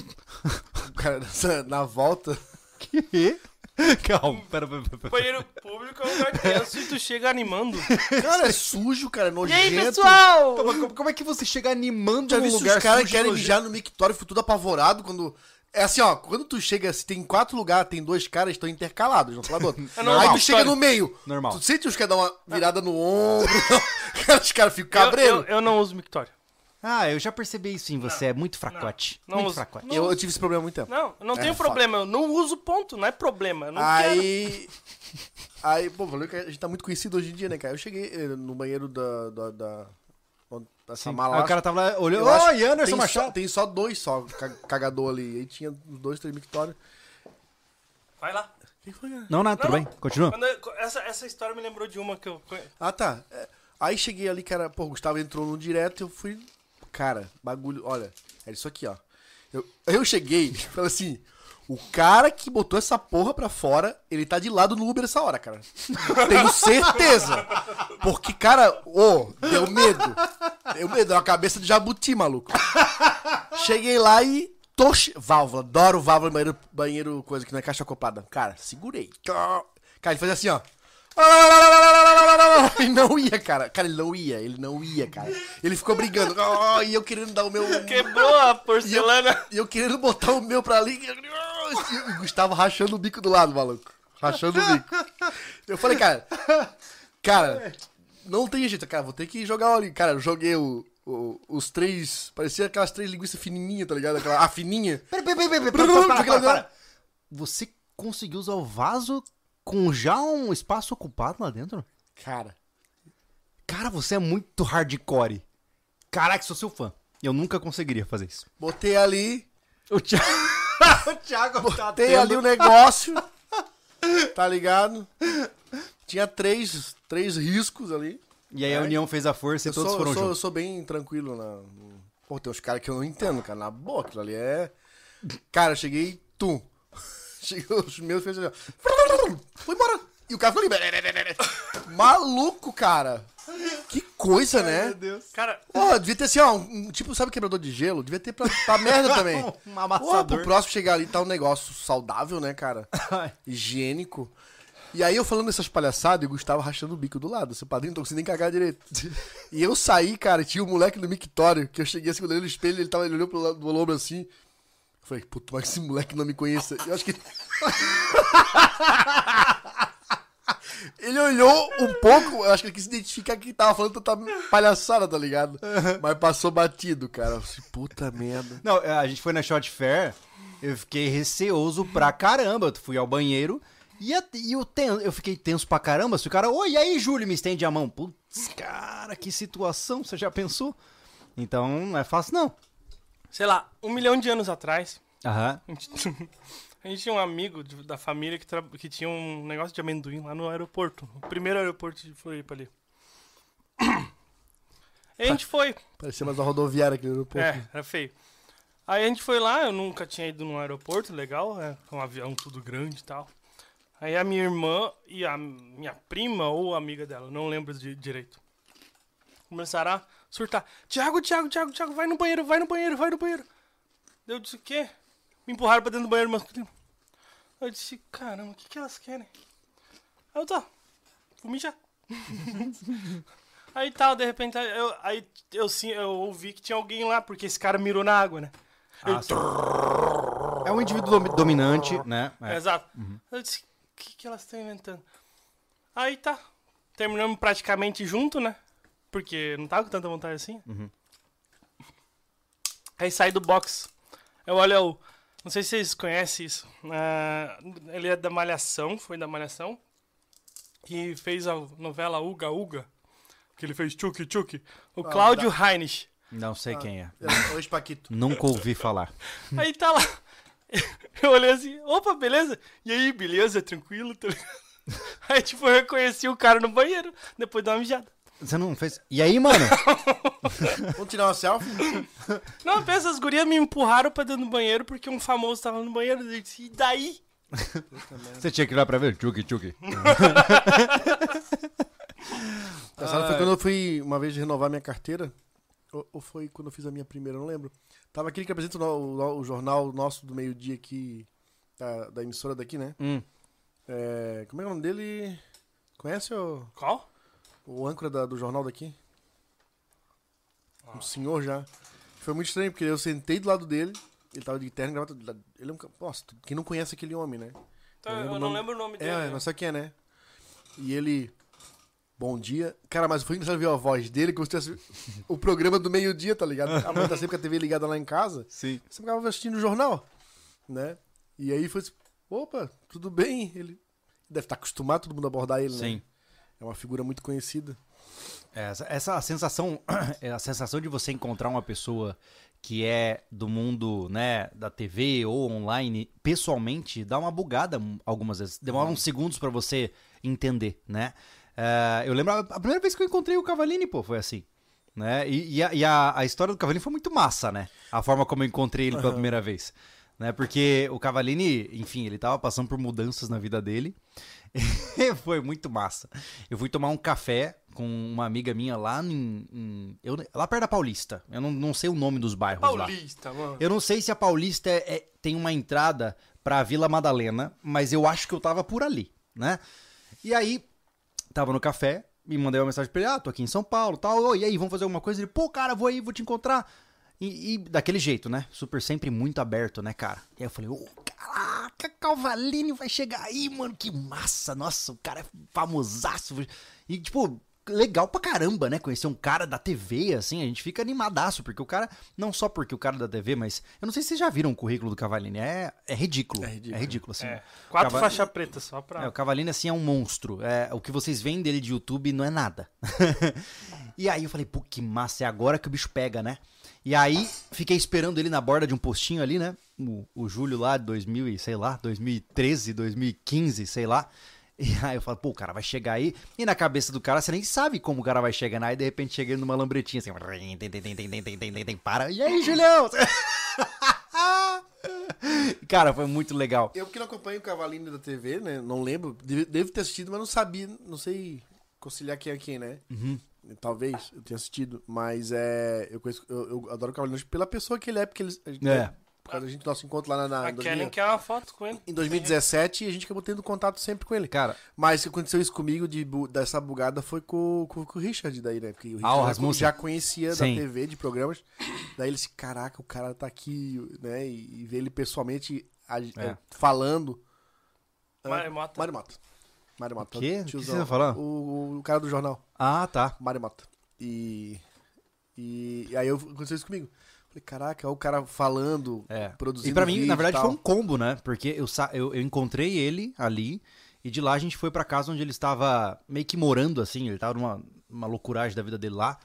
o cara, na volta. Que? Calma, pera, pera, pera. Banheiro público é um lugar tenso e tu chega animando. Cara, é sujo, cara, é nojento. E aí, pessoal? Então, como, como, é que você chega animando Já num lugar os caras querem mijar no mictório, fui tudo apavorado quando... É assim, ó, quando tu chega, se tem quatro lugares, tem dois caras, estão intercalados, não fala do outro. É normal, Aí tu chega no meio. Normal. Tu sente os caras dar uma virada no ombro. os caras ficam cabreiros. Eu, eu, eu, não uso mictório. Ah, eu já percebi isso em você, não, é muito fracote. Não, não muito uso, fracote. Eu, eu, tive esse problema há muito tempo. Não, eu não é, tenho problema, eu não uso ponto, não é problema. Não aí. Quero. Aí, pô, valeu que a gente tá muito conhecido hoje em dia, né, cara? Eu cheguei eh, no banheiro da. da, da essa mala. Aí o cara tava lá olhando. Ô, oh, Anderson tem Machado. Só, tem só dois só cagador ali. Aí tinha dois, três mictórios. Vai lá. Que foi, cara? Não, nada, tudo bem. Continua. Eu, essa, essa história me lembrou de uma que eu. Ah, tá. É, aí cheguei ali, cara, pô, o Gustavo entrou no direto eu fui Cara, bagulho. Olha, é isso aqui, ó. Eu, eu cheguei falei assim. O cara que botou essa porra pra fora, ele tá de lado no Uber essa hora, cara. Tenho certeza. Porque, cara, ô, oh, deu medo. Deu medo, deu a cabeça de jabuti, maluco. Cheguei lá e. Toxe. Válvula, adoro válvula banheiro, banheiro, coisa que não é caixa acoplada. Cara, segurei. Cara, ele fazia assim, ó. Ele não ia, cara. Cara, ele não ia, ele não ia, cara. Ele ficou brigando. Oh, e eu querendo dar o meu. Quebrou a porcelana. E eu, e eu querendo botar o meu pra ali. E o Gustavo rachando o bico do lado, maluco. Rachando o bico. Eu falei, cara. Cara, não tem jeito, cara. Vou ter que jogar ali. Cara, eu joguei o, o, os três. Parecia aquelas três linguiças fininhas, tá ligado? Aquela, a fininha. Pera, pera, pera, pera, pera, pera, pera. Você conseguiu usar o vaso com já um espaço ocupado lá dentro? Cara. Cara, você é muito hardcore. Caraca, sou seu fã. Eu nunca conseguiria fazer isso. Botei ali. O Thiago. o Thiago tá Botei tá ali o negócio. tá ligado? Tinha três, três riscos ali. E aí a União fez a força e eu todos sou, foram eu sou, juntos. Eu sou bem tranquilo na. Pô, tem uns caras que eu não entendo, cara. Na aquilo ali é. Cara, eu cheguei. Tum. Chegou os meus fez assim, Foi embora. E o cara ficou ali. Maluco, cara. Que coisa, né? Meu Deus. Cara. Pô, devia ter assim, ó, um, tipo, sabe quebrador de gelo? Devia ter pra, pra merda também. um amassador. Pô, pro próximo chegar ali tá um negócio saudável, né, cara? Higiênico. E aí eu falando essas palhaçadas e o Gustavo rachando o bico do lado. Seu padrinho não tô conseguindo nem cagar direito. E eu saí, cara, tinha um moleque no mictório, que eu cheguei assim, quando ele no espelho, ele, tava, ele olhou pro lado do ombro assim. Falei, puto, mas esse moleque não me conheça. Eu acho que. ele olhou um pouco, eu acho que ele quis identificar que tava falando tanta palhaçada, tá ligado? Mas passou batido, cara. Eu falei, puta merda. Não, a gente foi na Shot Fair, eu fiquei receoso pra caramba. Eu fui ao banheiro e, e eu, ten, eu fiquei tenso pra caramba. Se o cara, oi, e aí, Júlio, me estende a mão. Putz, cara, que situação, você já pensou? Então não é fácil, não sei lá, um milhão de anos atrás. Aham. A gente, a gente tinha um amigo de, da família que, tra... que tinha um negócio de amendoim lá no aeroporto. O primeiro aeroporto de Floripa ali. E a gente foi. Parecia mais uma rodoviária aqui no aeroporto. É, era feio. Aí a gente foi lá, eu nunca tinha ido num aeroporto, legal, né? Um avião tudo grande e tal. Aí a minha irmã e a minha prima ou amiga dela, não lembro de, direito. Começaram a surtar. Tiago, Tiago, Tiago, Tiago, vai no banheiro, vai no banheiro, vai no banheiro. Eu disse, o quê? Me empurraram pra dentro do banheiro masculino. Eu disse, caramba, o que, que elas querem? Aí eu, tá, vou mijar. aí tal, de repente, eu, aí eu, eu, eu ouvi que tinha alguém lá, porque esse cara mirou na água, né? Ah, é um indivíduo dominante, né? É. Exato. Uhum. Eu disse, o que, que elas estão inventando? Aí tá, terminamos praticamente junto, né? Porque não tava com tanta vontade assim. Uhum. Aí sai do box. Eu olho, não sei se vocês conhecem isso. Uh, ele é da Malhação, foi da Malhação. que fez a novela Uga Uga, que ele fez Chuck Chuck, o ah, Cláudio da... Heinrich. Não sei ah, quem é. o Paquito. Nunca ouvi falar. Aí tá lá. Eu olhei assim, opa, beleza? E aí, beleza? Tranquilo? Tá aí, tipo, eu reconheci o cara no banheiro, depois de uma mijada. Você não fez. E aí, mano? Vamos tirar uma selfie? Não, pensa, as gurias me empurraram pra dentro do banheiro porque um famoso tava no banheiro. E daí? Você tinha que ir lá pra ver? Tchuki, tchuki. Essa foi quando eu fui uma vez renovar minha carteira. Ou, ou, foi quando eu fiz a minha primeira, não lembro. Tava aquele que apresenta o, o, o jornal nosso do meio-dia aqui, da, da, emissora daqui, né? Hum. É, como é, é o nome dele? Conhece o. Qual? O âncora da, do jornal daqui. Ah. Um senhor já. Foi muito estranho, porque eu sentei do lado dele, ele tava de terno e gravata. Ele é um. Nossa, quem não conhece aquele homem, né? Então, eu, eu não lembro o nome dele. É, não sei quem é, né? E ele. Bom dia. Cara, mas foi engraçado ver a voz dele, como se tivesse o programa do meio-dia, tá ligado? A mãe tá sempre com a TV ligada lá em casa. Sim. Você ficava assistindo o jornal, né? E aí foi assim, opa, tudo bem? Ele deve estar acostumado todo mundo a abordar ele, Sim. né? É uma figura muito conhecida. Essa, essa sensação, a sensação de você encontrar uma pessoa que é do mundo, né, da TV ou online, pessoalmente, dá uma bugada algumas vezes. Demora uns segundos para você entender, né? Uh, eu lembro a, a primeira vez que eu encontrei o Cavalini, pô, foi assim. Né? E, e, a, e a, a, história do Cavalini foi muito massa, né? A forma como eu encontrei ele pela uhum. primeira vez. Né? Porque o Cavalini, enfim, ele tava passando por mudanças na vida dele. foi muito massa. Eu fui tomar um café com uma amiga minha lá em, em eu, lá perto da Paulista. Eu não, não sei o nome dos bairros Paulista, lá. mano. Eu não sei se a Paulista é, é, tem uma entrada pra Vila Madalena, mas eu acho que eu tava por ali, né? E aí, tava no café, me mandei uma mensagem pra ele, ah, tô aqui em São Paulo, tal, oh, e aí, vamos fazer alguma coisa? Ele, pô, cara, vou aí, vou te encontrar. E, e, daquele jeito, né? Super sempre muito aberto, né, cara? E aí eu falei, ô, oh, caraca, Calvalini vai chegar aí, mano, que massa! Nossa, o cara é famosaço. E, tipo, legal pra caramba, né? Conhecer um cara da TV, assim, a gente fica animadaço, porque o cara, não só porque o cara é da TV, mas eu não sei se vocês já viram o currículo do Cavalini, é, é ridículo. É ridículo, é ridículo assim. É. Quatro Caval... faixas pretas só pra. É, o Cavalini, assim, é um monstro. É, o que vocês veem dele de YouTube não é nada. e aí eu falei, pô, que massa, é agora que o bicho pega, né? E aí, fiquei esperando ele na borda de um postinho ali, né? O, o Júlio lá de 2000 sei lá, 2013, 2015, sei lá. E aí eu falo, pô, o cara vai chegar aí. E na cabeça do cara, você nem sabe como o cara vai chegar, né? Aí de repente chega ele numa lambretinha assim. Para. E aí, Julião? cara, foi muito legal. Eu que não acompanho o Cavalinho da TV, né? Não lembro. Devo ter assistido, mas não sabia. Não sei conciliar quem é quem, né? Uhum. Talvez eu tenha assistido, mas é. Eu, conheço, eu, eu adoro o Cavalinho pela pessoa que ele é, porque ele. É. Por causa da gente, nosso encontro lá na. na a Kellen quer uma foto com ele. Em 2017, a gente acabou tendo contato sempre com ele. Cara. Mas o que aconteceu isso comigo de, dessa bugada foi com, com, com o Richard daí, né? Porque o ah, Richard ah, já, já conhecia Sim. da TV, de programas. Daí ele disse: caraca, o cara tá aqui, né? E, e ver ele pessoalmente a, é. É, falando. Mário Mota. Mário Mota. Mário Mota. O quê? O que você tá falando? O, o cara do jornal. Ah, tá. Mário Mota. E, e, e aí eu, aconteceu isso comigo. Falei, caraca, o cara falando, é. produzindo. E pra mim, na verdade, foi um combo, né? Porque eu, eu, eu encontrei ele ali e de lá a gente foi pra casa onde ele estava meio que morando, assim. Ele tava numa uma loucuragem da vida dele lá.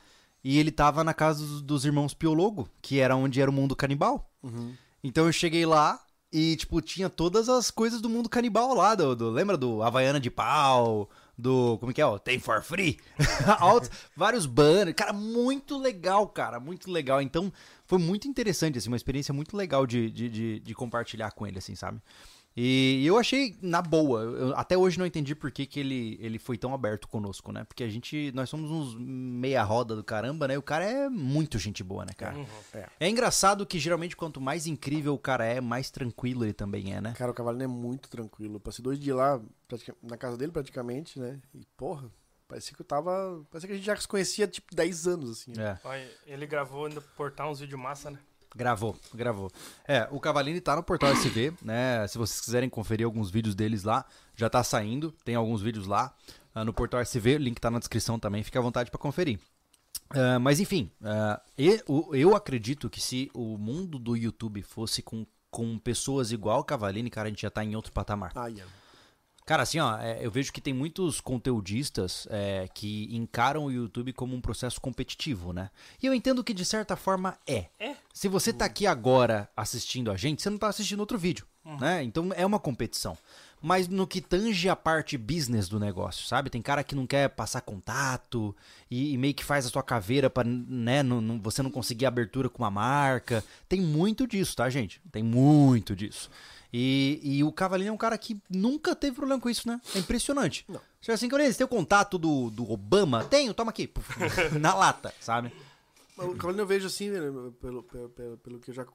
E ele tava na casa dos, dos irmãos Piologo, que era onde era o mundo canibal. Uhum. Então eu cheguei lá e, tipo, tinha todas as coisas do mundo canibal lá. Do, do lembra do Havaiana de Pau? do. Como que é? Ó, Tem for free. Vários banners. Cara, muito legal, cara. Muito legal. Então, foi muito interessante, assim, uma experiência muito legal de, de, de, de compartilhar com ele, assim, sabe? E eu achei na boa. Eu até hoje não entendi por que, que ele, ele foi tão aberto conosco, né? Porque a gente. Nós somos uns meia roda do caramba, né? O cara é muito gente boa, né, cara? Uhum. É. é. engraçado que geralmente quanto mais incrível o cara é, mais tranquilo ele também é, né? Cara, o Cavalino é muito tranquilo. Eu passei dois dias lá, na casa dele praticamente, né? E porra. Parecia que eu tava. Parecia que a gente já se conhecia tipo 10 anos, assim. Né? É. Ele gravou no portal uns vídeos massa, né? Gravou, gravou. É, o Cavalini tá no portal SV, né? Se vocês quiserem conferir alguns vídeos deles lá, já tá saindo. Tem alguns vídeos lá uh, no portal SV, o link tá na descrição também, fica à vontade para conferir. Uh, mas enfim, uh, eu, eu acredito que se o mundo do YouTube fosse com, com pessoas igual o Cavalini, cara, a gente já tá em outro patamar. Ah, yeah. Cara, assim, ó, é, eu vejo que tem muitos conteudistas é, que encaram o YouTube como um processo competitivo, né? E eu entendo que de certa forma é. É. Se você tá aqui agora assistindo a gente, você não tá assistindo outro vídeo, uhum. né? Então é uma competição. Mas no que tange a parte business do negócio, sabe? Tem cara que não quer passar contato e, e meio que faz a sua caveira para né, não, não, você não conseguir abertura com uma marca. Tem muito disso, tá, gente? Tem muito disso. E, e o Cavalinho é um cara que nunca teve problema com isso, né? É impressionante. Não. Você assim, você tem o contato do, do Obama? Tenho, toma aqui. Na lata, sabe? O Cavalinho eu vejo assim, né, pelo, pelo, pelo, pelo, que eu já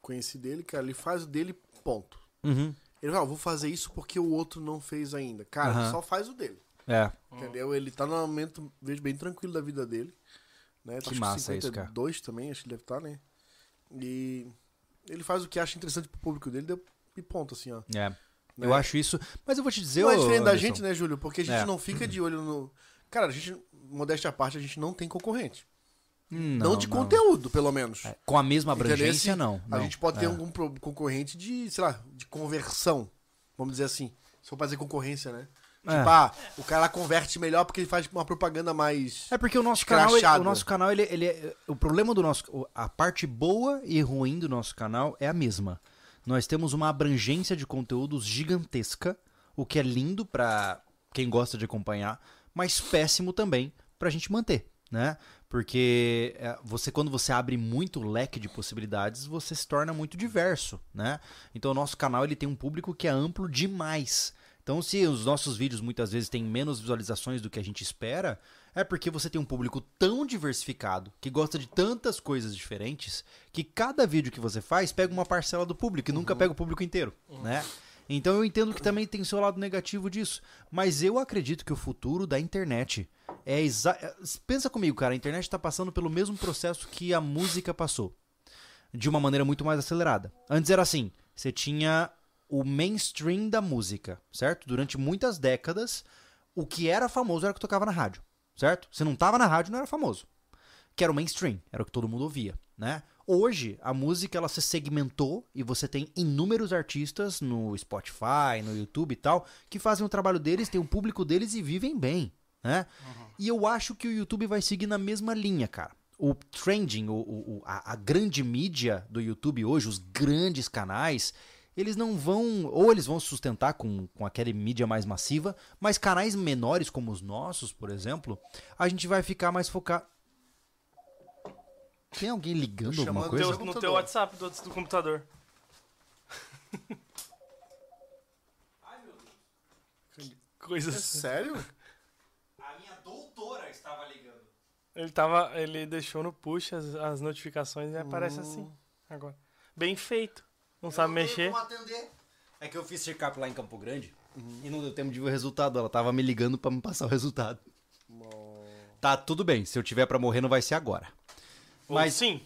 conheci dele, cara, ele faz o dele, ponto. Uhum. Ele fala, ah, vou fazer isso porque o outro não fez ainda. Cara, uhum. só faz o dele. É. Entendeu? Ele tá num momento, vejo, bem tranquilo da vida dele. Né? Que acho massa que 52 isso, cara. também, acho que ele deve estar, tá, né? E ele faz o que acha interessante pro público dele, deu e ponto, assim, ó. É. Né? Eu acho isso. Mas eu vou te dizer. Não é diferente da gente, né, Júlio? Porque a gente é. não fica de olho no. Cara, a gente, modéstia à parte, a gente não tem concorrente. Não, não de não. conteúdo, pelo menos. É. Com a mesma abrangência, não, não, A gente pode ter é. algum concorrente de, sei lá, de conversão. Vamos dizer assim. Se for fazer concorrência, né? É. Tipo, ah, o cara converte melhor porque ele faz uma propaganda mais. É porque o nosso canal, ele, o nosso canal, ele, ele é, o problema do nosso, a parte boa e ruim do nosso canal é a mesma nós temos uma abrangência de conteúdos gigantesca, o que é lindo para quem gosta de acompanhar, mas péssimo também para a gente manter, né? Porque é, você, quando você abre muito leque de possibilidades, você se torna muito diverso, né? Então o nosso canal ele tem um público que é amplo demais. Então, se os nossos vídeos muitas vezes têm menos visualizações do que a gente espera, é porque você tem um público tão diversificado, que gosta de tantas coisas diferentes, que cada vídeo que você faz pega uma parcela do público e uhum. nunca pega o público inteiro, uhum. né? Então eu entendo que também tem seu lado negativo disso, mas eu acredito que o futuro da internet é exa... pensa comigo, cara, a internet está passando pelo mesmo processo que a música passou, de uma maneira muito mais acelerada. Antes era assim, você tinha o mainstream da música, certo? Durante muitas décadas, o que era famoso era o que tocava na rádio certo? Você não tava na rádio, não era famoso. Que era o mainstream, era o que todo mundo ouvia, né? Hoje, a música ela se segmentou e você tem inúmeros artistas no Spotify, no YouTube e tal, que fazem o trabalho deles, tem o público deles e vivem bem, né? Uhum. E eu acho que o YouTube vai seguir na mesma linha, cara. O trending, o, o a, a grande mídia do YouTube hoje, os grandes canais, eles não vão. Ou eles vão sustentar com, com aquela mídia mais massiva, mas canais menores como os nossos, por exemplo, a gente vai ficar mais focado. Tem alguém ligando alguma coisa? Teu, no teu WhatsApp do, do computador. Ai, meu Deus. Coisa é sério? A minha doutora estava ligando. Ele, tava, ele deixou no push as, as notificações e aparece assim hum. agora. Bem feito. Não sabe mexer. É que eu fiz check-up lá em Campo Grande uhum. e não deu tempo de ver o resultado. Ela tava me ligando para me passar o resultado. Tá, tudo bem. Se eu tiver para morrer, não vai ser agora. Mas sim.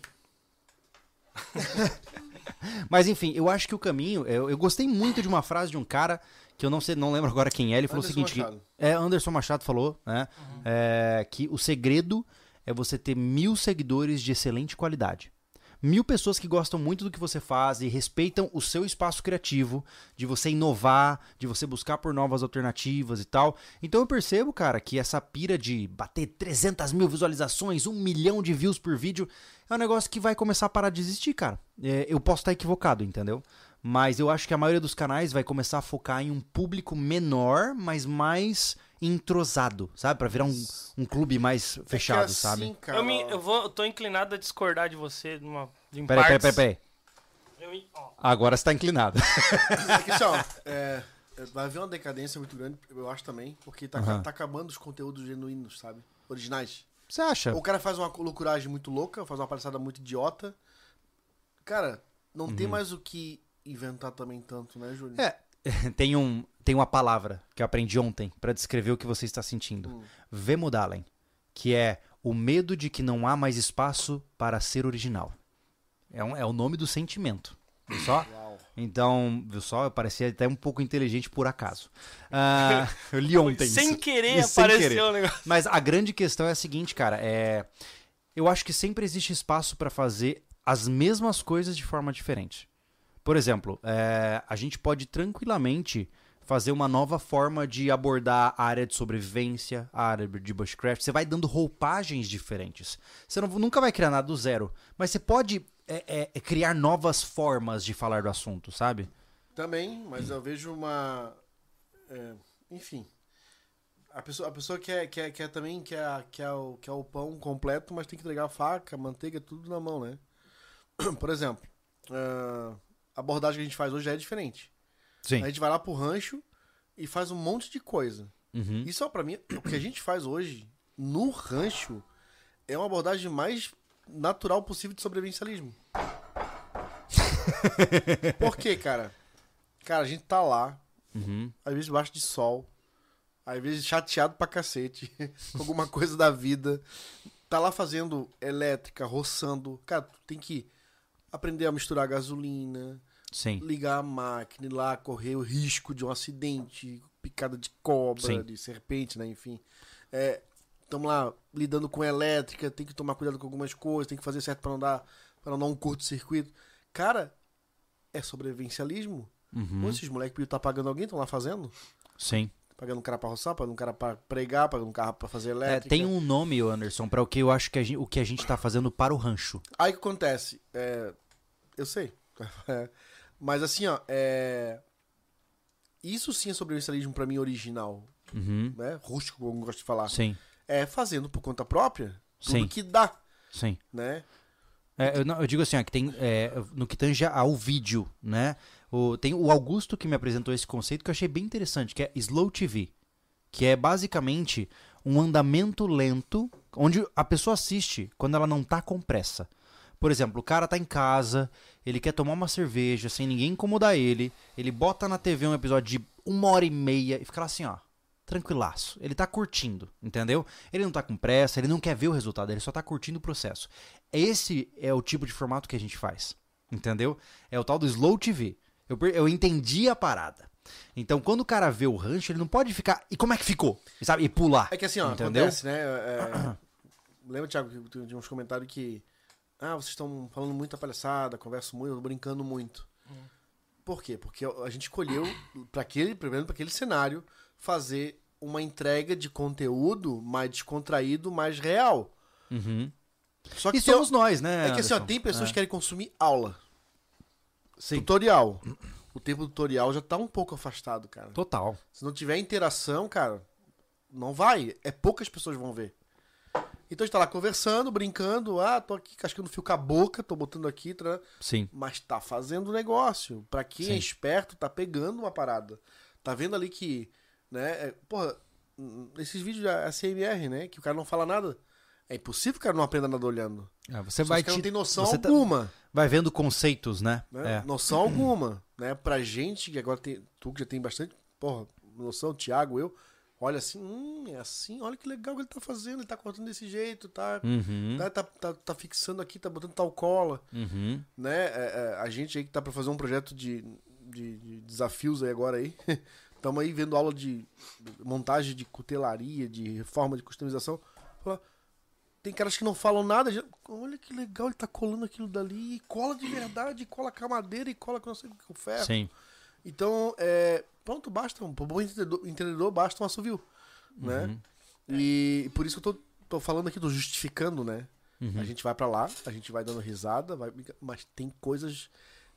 Mas enfim, eu acho que o caminho. Eu, eu, gostei muito de uma frase de um cara que eu não sei, não lembro agora quem é. Ele falou Anderson o seguinte: Machado. Que, é Anderson Machado falou, né? Uhum. É, que o segredo é você ter mil seguidores de excelente qualidade mil pessoas que gostam muito do que você faz e respeitam o seu espaço criativo, de você inovar, de você buscar por novas alternativas e tal. Então eu percebo, cara, que essa pira de bater 300 mil visualizações, um milhão de views por vídeo, é um negócio que vai começar a parar de existir, cara. É, eu posso estar equivocado, entendeu? Mas eu acho que a maioria dos canais vai começar a focar em um público menor, mas mais entrosado, sabe? Para virar um, um clube mais fechado, é assim, sabe? Cara... Eu, me, eu, vou, eu tô inclinado a discordar de você numa, de peraí, peraí, peraí, peraí. Eu, Agora você tá inclinado. é que, só, é, vai haver uma decadência muito grande, eu acho também, porque tá, uhum. tá acabando os conteúdos genuínos, sabe? Originais. Você acha? o cara faz uma loucuragem muito louca, faz uma palhaçada muito idiota. Cara, não uhum. tem mais o que inventar também tanto, né, Júlio? É, tem, um, tem uma palavra que eu aprendi ontem para descrever o que você está sentindo. Hum. Vemudalen, que é o medo de que não há mais espaço para ser original. É, um, é o nome do sentimento. Viu só? Uau. Então, viu só? Eu parecia até um pouco inteligente por acaso. Uh, eu li ontem. sem isso. querer sem apareceu querer. o negócio. Mas a grande questão é a seguinte, cara. É... Eu acho que sempre existe espaço para fazer as mesmas coisas de forma diferente. Por exemplo, é, a gente pode tranquilamente fazer uma nova forma de abordar a área de sobrevivência, a área de bushcraft. Você vai dando roupagens diferentes. Você não, nunca vai criar nada do zero, mas você pode é, é, é criar novas formas de falar do assunto, sabe? Também, mas eu vejo uma. É, enfim. A pessoa, a pessoa quer, quer, quer também quer, quer, o, quer o pão completo, mas tem que entregar faca, manteiga, tudo na mão, né? Por exemplo, uh, a abordagem que a gente faz hoje é diferente. Sim. A gente vai lá pro rancho e faz um monte de coisa. Uhum. Isso, para mim, o que a gente faz hoje no rancho é uma abordagem mais natural possível de sobrevivencialismo. Por quê, cara? Cara, a gente tá lá, uhum. às vezes debaixo de sol, às vezes chateado pra cacete, com alguma coisa da vida. Tá lá fazendo elétrica, roçando. Cara, tu tem que aprender a misturar gasolina, Sim. ligar a máquina, ir lá correr o risco de um acidente, picada de cobra, Sim. de serpente, né? Enfim. Estamos é, lá lidando com elétrica, tem que tomar cuidado com algumas coisas, tem que fazer certo para não dar para não dar um curto-circuito. Cara, é sobrevivencialismo. Uhum. Pô, esses moleques podiam estar tá pagando alguém, estão lá fazendo? Sim. Pagando um cara pra roçar, pagando um cara pra pregar, pagando um carro pra fazer é, elétrica. É, tem um nome, Anderson, para o que eu acho que a gente, o que a gente tá fazendo para o rancho. Aí o que acontece? É, eu sei. Mas assim, ó, é... Isso sim é sobrevivencialismo para mim original. Uhum. Né? Rústico, como eu gosto de falar. Sim. É fazendo por conta própria tudo sim. que dá. Sim. Né? É, eu, não, eu, digo assim, ó, que tem é, no que tange ao vídeo, né? O, tem o Augusto que me apresentou esse conceito que eu achei bem interessante, que é Slow TV. Que é basicamente um andamento lento, onde a pessoa assiste quando ela não tá com pressa. Por exemplo, o cara tá em casa, ele quer tomar uma cerveja sem ninguém incomodar ele, ele bota na TV um episódio de uma hora e meia e fica lá assim, ó, tranquilaço. Ele tá curtindo, entendeu? Ele não tá com pressa, ele não quer ver o resultado, ele só tá curtindo o processo. Esse é o tipo de formato que a gente faz, entendeu? É o tal do Slow TV. Eu, eu entendi a parada. Então, quando o cara vê o rancho, ele não pode ficar. E como é que ficou? Sabe? E pular. É que assim, ó, entendeu? acontece, né? É... Lembra, Thiago, tinha uns comentários que ah, vocês estão falando muita palhaçada, converso muito, brincando muito. Hum. Por quê? Porque a gente escolheu, para aquele, primeiro, para aquele cenário, fazer uma entrega de conteúdo mais descontraído, mais real. Uhum. Só que e somos eu, nós, né? É que assim, ó, tem pessoas é. que querem consumir aula. Sim. Tutorial. O tempo do tutorial já tá um pouco afastado, cara. Total. Se não tiver interação, cara, não vai. É poucas pessoas vão ver. Então a gente tá lá conversando, brincando. Ah, tô aqui cascando fio com a boca, tô botando aqui. Tra... Sim. Mas tá fazendo negócio. Pra quem é Sim. é esperto, tá pegando uma parada. Tá vendo ali que. Né, é, porra, esses vídeos da CMR, né? Que o cara não fala nada. É impossível que o cara não aprenda nada olhando. É, você Só vai te... não tem noção tá alguma. Tá... Vai vendo conceitos, né? né? É. Noção alguma. Né? Pra gente, que agora tem. Tu que já tem bastante. Porra, noção, Thiago, eu olha assim, hum, é assim, olha que legal que ele tá fazendo, ele tá cortando desse jeito, tá, uhum. tá, tá, tá, tá, fixando aqui, tá botando tal cola, uhum. né? É, é, a gente aí que tá para fazer um projeto de, de, de, desafios aí agora aí, estamos aí vendo aula de montagem de cutelaria, de reforma de customização, fala, tem caras que não falam nada, já, olha que legal, ele tá colando aquilo dali, cola de verdade, cola com a madeira e cola com, com o ferro. Sim. Então, é, pronto, basta. Um bom entendedor, entendedor basta um assovio, né? uhum. né? E por isso que eu tô, tô falando aqui, tô justificando, né? Uhum. A gente vai para lá, a gente vai dando risada, vai, mas tem coisas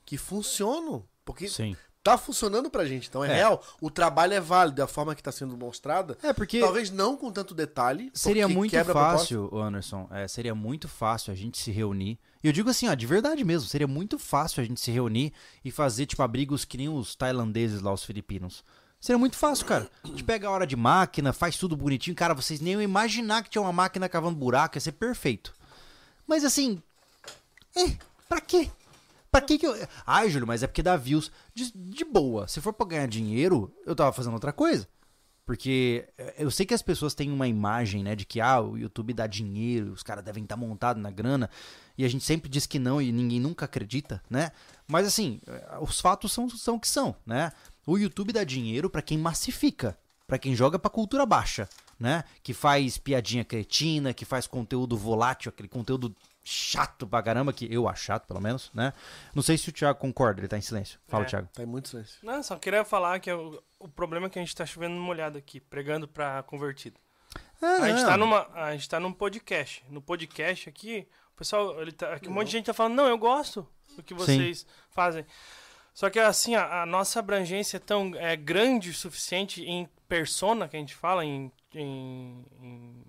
que funcionam. Porque Sim. tá funcionando pra gente. Então é, é, real. O trabalho é válido da forma que tá sendo mostrada. É, porque. Talvez não com tanto detalhe. Seria muito fácil, Anderson. É, seria muito fácil a gente se reunir e eu digo assim, ó, de verdade mesmo, seria muito fácil a gente se reunir e fazer, tipo, abrigos que nem os tailandeses lá, os filipinos. Seria muito fácil, cara. A gente pega a hora de máquina, faz tudo bonitinho. Cara, vocês nem iam imaginar que tinha uma máquina cavando buraco, ia ser perfeito. Mas assim. É, pra quê? Pra que que eu. Ai, Júlio, mas é porque dá views. De, de boa. Se for pra ganhar dinheiro, eu tava fazendo outra coisa. Porque eh, eu sei que as pessoas têm uma imagem, né, de que ah, o YouTube dá dinheiro, os caras devem estar montados na grana, e a gente sempre diz que não e ninguém nunca acredita, né? Mas assim, eh, os fatos são são o que são, né? O YouTube dá dinheiro para quem massifica, para quem joga para cultura baixa, né? Que faz piadinha cretina, que faz conteúdo volátil, aquele conteúdo chato pra caramba, que eu acho chato, pelo menos, né? Não sei se o Thiago concorda, ele tá em silêncio. Fala, é, Thiago. Tá em muito silêncio. Não, só queria falar que eu, o problema é que a gente tá chovendo molhado aqui, pregando pra convertido. Ah, a, gente tá numa, a gente tá num podcast. No podcast aqui, o pessoal, ele tá, aqui um monte de gente tá falando, não, eu gosto do que vocês Sim. fazem. Só que assim, a, a, nossa abrangência é tão é, grande o suficiente em persona, que a gente fala, em, em,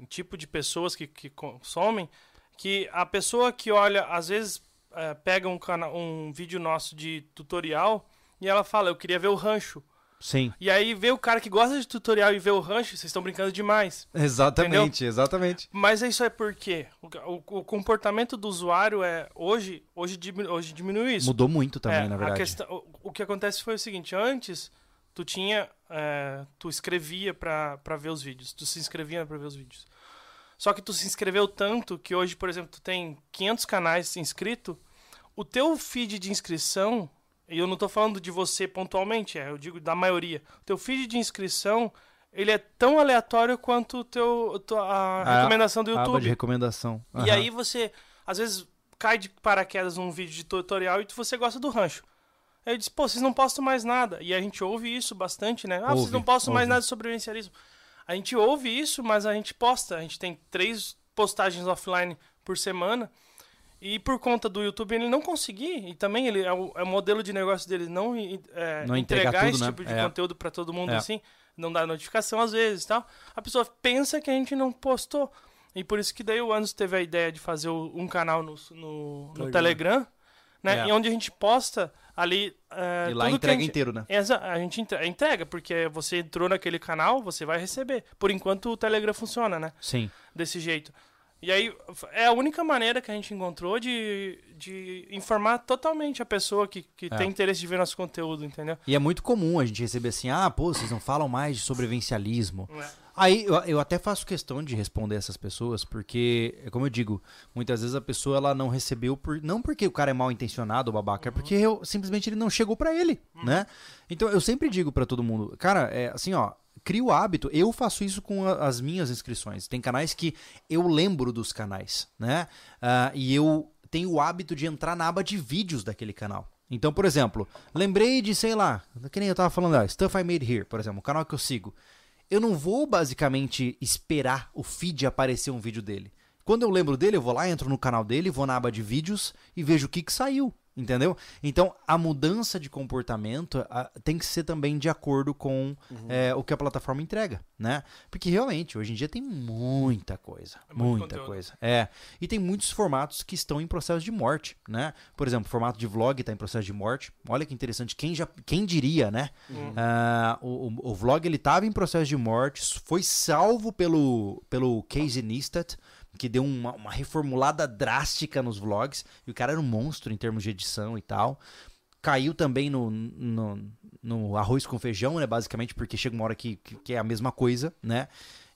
em tipo de pessoas que, que consomem, que a pessoa que olha, às vezes é, pega um, canal, um vídeo nosso de tutorial e ela fala, eu queria ver o rancho. Sim. E aí vê o cara que gosta de tutorial e vê o rancho, vocês estão brincando demais. Exatamente, entendeu? exatamente. Mas isso é porque o, o, o, comportamento do usuário é hoje, hoje, diminu, hoje diminui isso. Mudou muito também, é, na verdade. Questão, o, o, que acontece foi o seguinte, antes tu tinha, é, tu escrevia para ver os vídeos, tu se inscrevia para ver os vídeos. Só que tu se inscreveu tanto que hoje, por exemplo, tu tem 500 canais inscritos, o teu feed de inscrição e eu não estou falando de você pontualmente, é, eu digo da maioria. O teu feed de inscrição, ele é tão aleatório quanto o teu, a, a recomendação do YouTube. Aba de recomendação. Uhum. E aí você, às vezes, cai de paraquedas num vídeo de tutorial e você gosta do rancho. Aí eu disse, pô, vocês não postam mais nada. E a gente ouve isso bastante, né? Ah, ouve, vocês não postam ouve. mais nada sobre sobrevivencialismo. A gente ouve isso, mas a gente posta. A gente tem três postagens offline por semana. E por conta do YouTube ele não conseguir, e também ele é o, é o modelo de negócio dele não, é, não entregar tudo, esse né? tipo de é. conteúdo para todo mundo é. assim, não dá notificação às vezes tal. A pessoa pensa que a gente não postou. E por isso que daí o Anos teve a ideia de fazer um canal no, no, no Telegram, né? É. E onde a gente posta ali. É, e lá entrega gente, inteiro, né? a gente entrega, porque você entrou naquele canal, você vai receber. Por enquanto o Telegram funciona, né? Sim. Desse jeito. E aí, é a única maneira que a gente encontrou de, de informar totalmente a pessoa que, que é. tem interesse de ver nosso conteúdo, entendeu? E é muito comum a gente receber assim, ah, pô, vocês não falam mais de sobrevivencialismo. É. Aí eu, eu até faço questão de responder essas pessoas, porque, como eu digo, muitas vezes a pessoa ela não recebeu, por, não porque o cara é mal intencionado ou babaca, uhum. é porque eu, simplesmente ele não chegou para ele, uhum. né? Então eu sempre digo para todo mundo, cara, é assim, ó, cria o hábito. Eu faço isso com a, as minhas inscrições. Tem canais que eu lembro dos canais, né? Uh, e eu tenho o hábito de entrar na aba de vídeos daquele canal. Então, por exemplo, lembrei de, sei lá, que nem eu tava falando, ah, Stuff I Made Here, por exemplo, o canal que eu sigo. Eu não vou basicamente esperar o feed aparecer um vídeo dele. Quando eu lembro dele, eu vou lá, entro no canal dele, vou na aba de vídeos e vejo o que, que saiu. Entendeu? Então, a mudança de comportamento a, tem que ser também de acordo com uhum. é, o que a plataforma entrega, né? Porque realmente, hoje em dia tem muita coisa. É muita coisa. É. E tem muitos formatos que estão em processo de morte, né? Por exemplo, o formato de vlog está em processo de morte. Olha que interessante. Quem, já, quem diria, né? Uhum. Uh, o, o, vlog ele estava em processo de morte, foi salvo pelo, pelo Casey Neistat, que deu uma, uma, reformulada drástica nos vlogs. E o cara era um monstro em termos de edição e tal. Caiu também no, no, no arroz com feijão, né? Basicamente, porque chega uma hora que, que é a mesma coisa, né?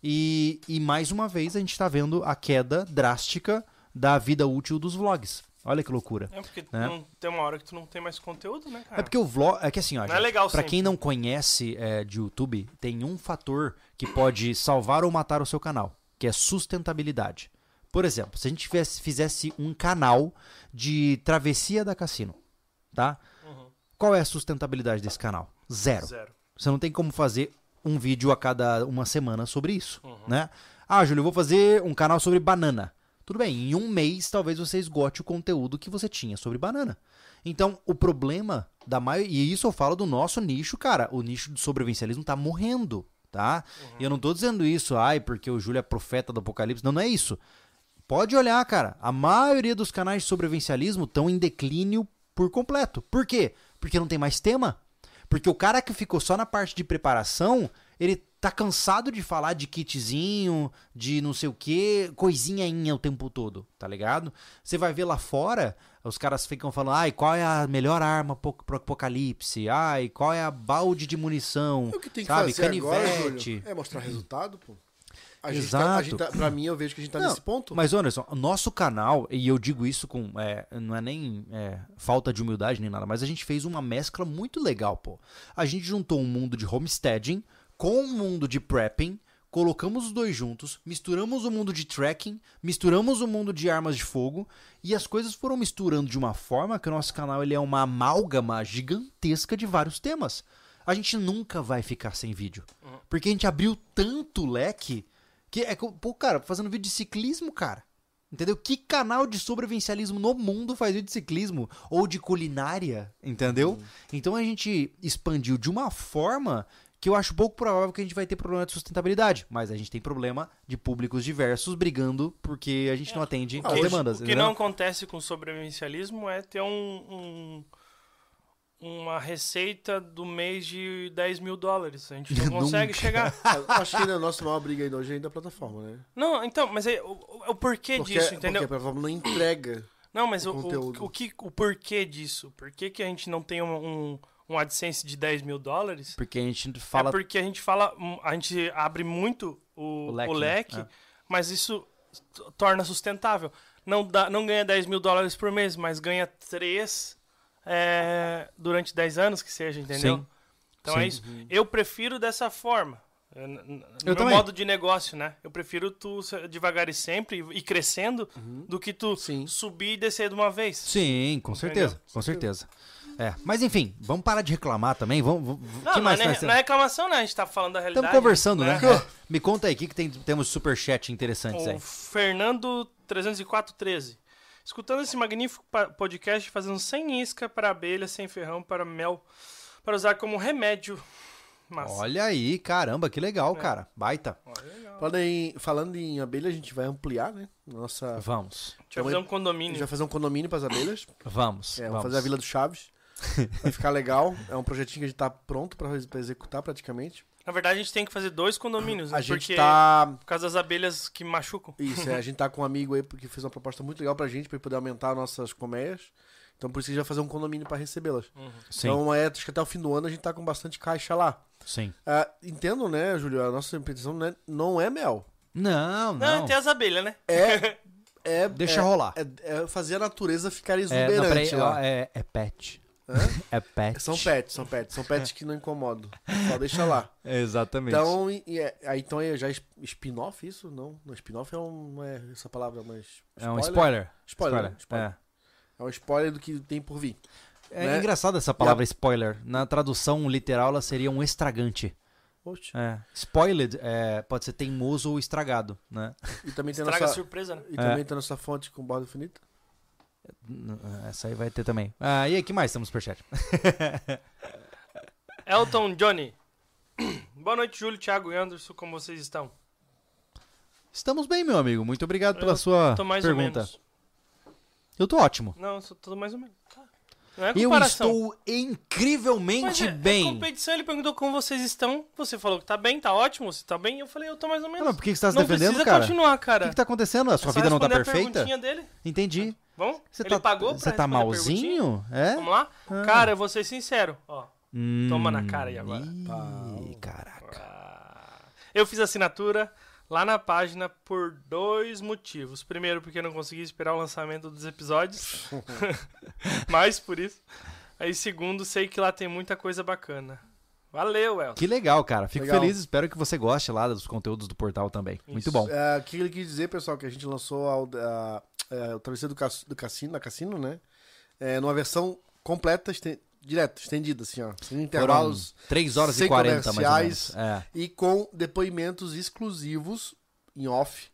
E, e mais uma vez a gente está vendo a queda drástica da vida útil dos vlogs. Olha que loucura. É porque né? não, tem uma hora que tu não tem mais conteúdo, né, cara? É porque o vlog. É que assim, ó. Não gente, é legal Pra quem não conhece é, de YouTube, tem um fator que pode salvar ou matar o seu canal que é sustentabilidade. Por exemplo, se a gente tivesse, fizesse um canal de travessia da cassino, tá? Uhum. Qual é a sustentabilidade desse canal? Zero. Zero. Você não tem como fazer um vídeo a cada uma semana sobre isso, uhum. né? Ah, Júlio, eu vou fazer um canal sobre banana. Tudo bem, em um mês talvez você esgote o conteúdo que você tinha sobre banana. Então, o problema da maioria. E isso eu falo do nosso nicho, cara. O nicho do sobrevivencialismo tá morrendo tá? Uhum. E eu não tô dizendo isso, ai, porque o Júlio é profeta do apocalipse. Não, não é isso. Pode olhar, cara. A maioria dos canais de sobrevivencialismo estão em declínio por completo. Por quê? Porque não tem mais tema. Porque o cara que ficou só na parte de preparação, ele tá cansado de falar de kitzinho, de não sei o que, coisinha o tempo todo, tá ligado? Você vai ver lá fora, os caras ficam falando, ai, qual é a melhor arma pro apocalipse? Ai, qual é a balde de munição? O que tem que sabe? fazer Canivete. agora, Júlio, é mostrar resultado, pô. A Exato. Gente tá, gente tá, pra mim, eu vejo que a gente tá não, nesse ponto. Mas, Anderson, nosso canal, e eu digo isso com. É, não é nem é, falta de humildade nem nada, mas a gente fez uma mescla muito legal, pô. A gente juntou um mundo de homesteading com um mundo de prepping colocamos os dois juntos, misturamos o mundo de tracking, misturamos o mundo de armas de fogo e as coisas foram misturando de uma forma que o nosso canal ele é uma amálgama gigantesca de vários temas. a gente nunca vai ficar sem vídeo. Uhum. Porque a gente abriu tanto leque que é. Pô, cara, fazendo vídeo de ciclismo, cara. Entendeu? Que canal de sobrevivencialismo no mundo faz vídeo de ciclismo? Ou de culinária? Entendeu? Uhum. Então a gente expandiu de uma forma que eu acho pouco provável que a gente vai ter problema de sustentabilidade. Mas a gente tem problema de públicos diversos brigando porque a gente é. não atende as demandas. O que não acontece com o sobrevivencialismo é ter um, um uma receita do mês de 10 mil dólares. A gente não consegue chegar. Acho que a nossa maior briga ainda hoje é ainda a plataforma, né? Não, então, mas é, o, o porquê porque, disso, entendeu? Porque a plataforma não entrega. Não, mas o, o, o, que, o porquê disso? Por que, que a gente não tem um, um, um AdSense de 10 mil dólares? Porque a gente fala. É porque a gente fala. A gente abre muito o, o leque, o leque né? mas isso torna sustentável. Não, dá, não ganha 10 mil dólares por mês, mas ganha 3 é, durante 10 anos que seja, entendeu? Sim. Então é Sim. é isso. Eu prefiro dessa forma. No eu meu modo de negócio, né? Eu prefiro tu devagar e sempre e crescendo uhum. do que tu Sim. subir e descer de uma vez. Sim, com certeza, com certeza. É, mas enfim, vamos parar de reclamar também. Vamos, vamos não, que mais não, é, não é reclamação, né? A gente tá falando da realidade. Estamos conversando, né? né? Me conta aí, o que, que tem, temos superchat interessantes o aí? Fernando 30413. Escutando esse magnífico podcast, fazendo sem isca para abelha, sem ferrão para mel, para usar como remédio. Massa. Olha aí, caramba, que legal, é. cara. Baita. Falando em, falando em abelha, a gente vai ampliar, né? Nossa. Vamos. A gente vai fazer um condomínio. A gente vai fazer um condomínio para as abelhas. Vamos. É, vamos. fazer a Vila do Chaves. Vai ficar legal. É um projetinho que a gente tá pronto para executar praticamente. Na verdade, a gente tem que fazer dois condomínios, né? A gente Porque tá. Por causa das abelhas que machucam. Isso, é, a gente tá com um amigo aí que fez uma proposta muito legal pra gente, pra poder aumentar nossas colmeias. Então por isso a gente vai fazer um condomínio para recebê-las. Uhum. Então é, acho que até o fim do ano a gente tá com bastante caixa lá. Sim. Uh, entendo, né, Júlio? A nossa intenção não é, não é mel. Não, não. Não, tem as abelhas, né? É. é Deixa é, rolar. É, é, fazer a natureza ficar exuberante. É, não, lá. É, é pet. É pet. São pets, são pets. São pets que não incomodam. Só deixa lá. Exatamente. Então, e, é, aí, então é já spin-off isso? Não, não spin-off é um, é essa palavra, mas... Spoiler? É um spoiler. Spoiler, spoiler. spoiler. É. é um spoiler do que tem por vir. É né? engraçado essa palavra spoiler. Na tradução literal, ela seria um estragante. Poxa. É. Spoiled é, pode ser teimoso ou estragado, né? E também tem Estraga nossa, surpresa, né? E também tem nossa fonte com borda infinita. Essa aí vai ter também. Ah, e aí, que mais temos no superchat? Elton Johnny. Boa noite, Júlio, Thiago e Anderson, como vocês estão? Estamos bem, meu amigo. Muito obrigado pela sua tô mais pergunta. Ou menos. Eu tô ótimo. Não, eu tô mais ou menos. Não é eu estou incrivelmente é, é, bem. Na competição ele perguntou como vocês estão. Você falou que tá bem, tá ótimo, você tá bem. Eu falei, eu tô mais ou menos. Não, por que, você tá se não defendendo, cara? continuar, cara. O que, que tá acontecendo? A sua é vida não tá perfeita? Dele. Entendi. Vamos? Você ele tá, pagou pra Você tá malzinho? É? Vamos lá? Ah. Cara, eu vou ser sincero. Ó, hum, toma na cara aí agora. Ih, caraca. Ah. Eu fiz assinatura lá na página por dois motivos. Primeiro, porque eu não consegui esperar o lançamento dos episódios. Mais por isso. Aí, segundo, sei que lá tem muita coisa bacana. Valeu, Elton. Que legal, cara. Fico legal. feliz. Espero que você goste lá dos conteúdos do portal também. Isso. Muito bom. É, o que ele quis dizer, pessoal, que a gente lançou a, a, a, o Travesseiro do, do Cassino, da Cassino, né? É, numa versão completa, direto, estendida, assim, ó. Sem intervalos. Foram 3 horas e 40, mais ou menos. É. E com depoimentos exclusivos em off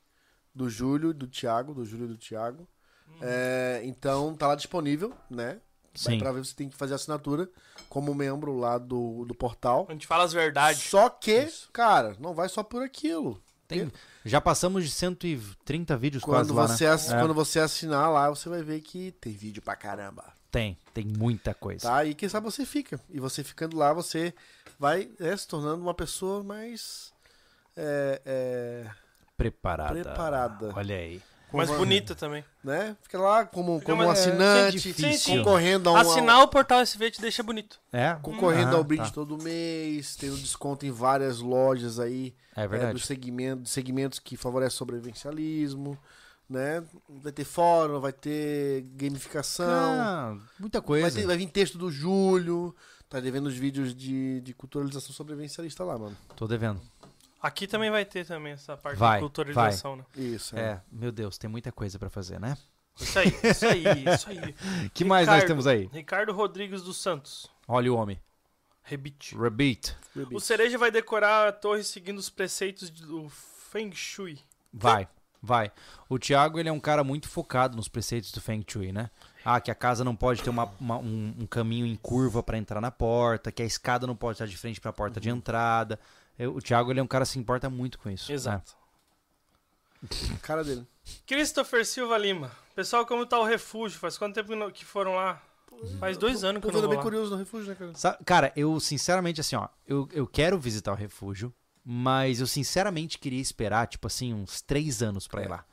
do Júlio, do Thiago, do Júlio e do Thiago. Hum. É, então, tá lá disponível, né? Sim. Pra ver, você tem que fazer assinatura como membro lá do, do portal. A gente fala as verdades. Só que, Isso. cara, não vai só por aquilo. Tem, já passamos de 130 vídeos quando quase você lá, né? Quando você assinar lá, você vai ver que tem vídeo pra caramba. Tem, tem muita coisa. Tá, e quem sabe você fica. E você ficando lá, você vai é, se tornando uma pessoa mais... É, é... Preparada. Preparada. Olha aí. Mais bonita também. Né? Fica lá como, como um assinante, é concorrendo a um... Assinar o Portal SV te deixa bonito. É? Concorrendo ah, ao brinde tá. todo mês, tendo desconto em várias lojas aí. É verdade. É, dos segmentos, segmentos que favorecem o sobrevivencialismo. Né? Vai ter fórum, vai ter gamificação. Ah, muita coisa. Vai, ter, vai vir texto do Júlio. Tá devendo os vídeos de, de culturalização sobrevivencialista lá, mano. Tô devendo. Aqui também vai ter também essa parte vai, de culturalização, vai. né? Isso. É. é, meu Deus, tem muita coisa para fazer, né? Isso aí, isso aí, isso aí. que Ricardo, mais nós temos aí? Ricardo Rodrigues dos Santos. Olha o homem. Rebite. Rebite. O Cereja vai decorar a torre seguindo os preceitos do Feng Shui. Vai, vai. O Thiago, ele é um cara muito focado nos preceitos do Feng Shui, né? Ah, que a casa não pode ter uma, uma, um, um, caminho em curva para entrar na porta, que a escada não pode estar de frente para a porta uhum. de entrada. Eu, o Thiago ele é um cara que se importa muito com isso. Né? Exato. Né? cara dele. Christopher Silva Lima. Pessoal, como tá o refúgio? Faz quanto tempo que foram lá? Faz dois anos que eu não vou bem curioso no refúgio, né, cara? cara, eu sinceramente, assim, ó, eu, eu quero visitar o refúgio, mas eu sinceramente queria esperar, tipo assim, uns três anos pra ir lá.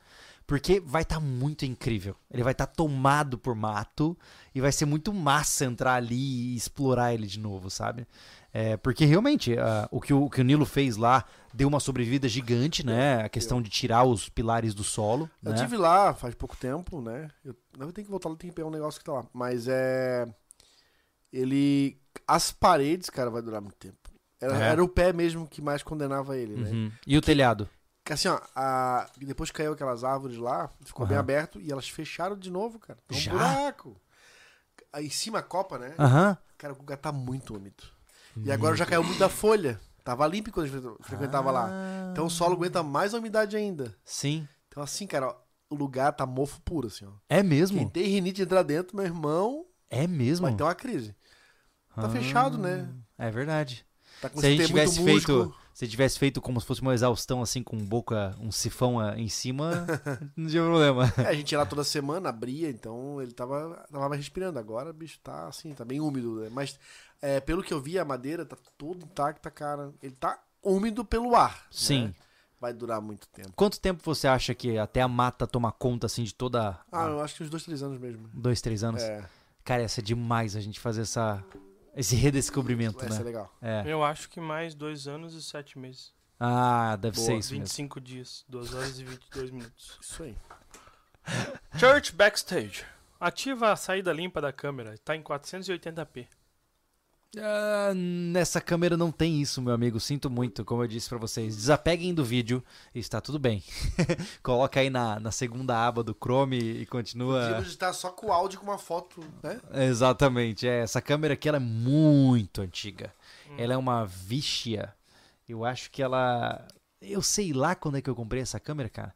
Porque vai estar tá muito incrível. Ele vai estar tá tomado por mato e vai ser muito massa entrar ali e explorar ele de novo, sabe? É, porque realmente uh, o, que o, o, que o Nilo fez lá deu uma sobrevida gigante, né? A questão de tirar os pilares do solo. Eu né? tive lá faz pouco tempo, né? Eu, eu tenho que voltar lá, tem que pegar um negócio que tá lá. Mas é. Ele. As paredes, cara, vai durar muito tempo. Era, é. era o pé mesmo que mais condenava ele, né? Uhum. E o telhado? Assim, ó, a... depois que caiu aquelas árvores lá, ficou uhum. bem aberto e elas fecharam de novo, cara. Tem um Já? buraco. Aí em cima a copa, né? Uhum. Cara, o lugar tá muito úmido. E agora já caiu muita folha. Tava limpo quando a gente frequentava ah. lá. Então o solo aguenta mais a umidade ainda. Sim. Então assim, cara, o lugar tá mofo puro, assim, ó. É mesmo? Quem tem rinite entrar dentro, meu irmão... É mesmo? Vai ter uma crise. Tá ah. fechado, né? É verdade. Tá se a gente tivesse feito se tivesse feito como se fosse uma exaustão, assim, com boca, um sifão ah, em cima, não tinha problema. É, a gente ia lá toda semana, abria, então ele tava, tava respirando. Agora bicho tá assim, tá bem úmido. Né? Mas é, pelo que eu vi, a madeira tá toda intacta, cara. Ele tá úmido pelo ar. Né? Sim. Né? Vai durar muito tempo. Quanto tempo você acha que até a mata tomar conta, assim, de toda. Ah, eu acho que uns dois, três anos mesmo. Dois, três anos? É. Cara, ia ser demais a gente fazer essa esse redescobrimento, Vai né? ser legal. É. Eu acho que mais dois anos e sete meses. Ah, deve Boa. ser isso 25 mesmo. dias, 2 horas e 22 minutos. Isso aí. Church Backstage. Ativa a saída limpa da câmera. Está em 480p. Uh, nessa câmera não tem isso, meu amigo. Sinto muito, como eu disse para vocês. Desapeguem do vídeo e está tudo bem. Coloca aí na, na segunda aba do Chrome e continua. Podíamos estar só com o áudio com uma foto, né? Exatamente. É, essa câmera aqui ela é muito antiga. Hum. Ela é uma Vixia. Eu acho que ela. Eu sei lá quando é que eu comprei essa câmera, cara.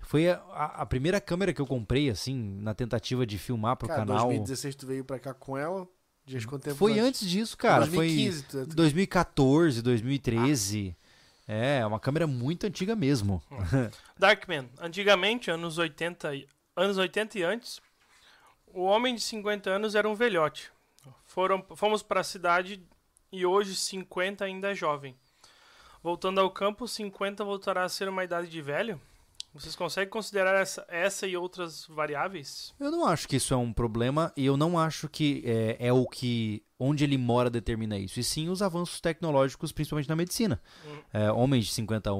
Foi a, a, primeira câmera que eu comprei, assim, na tentativa de filmar pro cara, canal. Em 2016 tu veio pra cá com ela? Dias quanto tempo Foi antes, antes disso, cara. 2015, Foi 2014, 2013. Ah. É, uma câmera muito antiga mesmo. Darkman, antigamente, anos 80, anos 80 e antes, o homem de 50 anos era um velhote. Foram, fomos para a cidade e hoje 50 ainda é jovem. Voltando ao campo, 50 voltará a ser uma idade de velho? Vocês conseguem considerar essa, essa e outras variáveis? Eu não acho que isso é um problema e eu não acho que é, é o que onde ele mora determina isso, e sim os avanços tecnológicos, principalmente na medicina. Hum. É, homens de 50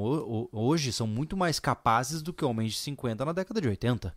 hoje são muito mais capazes do que homens de 50 na década de 80.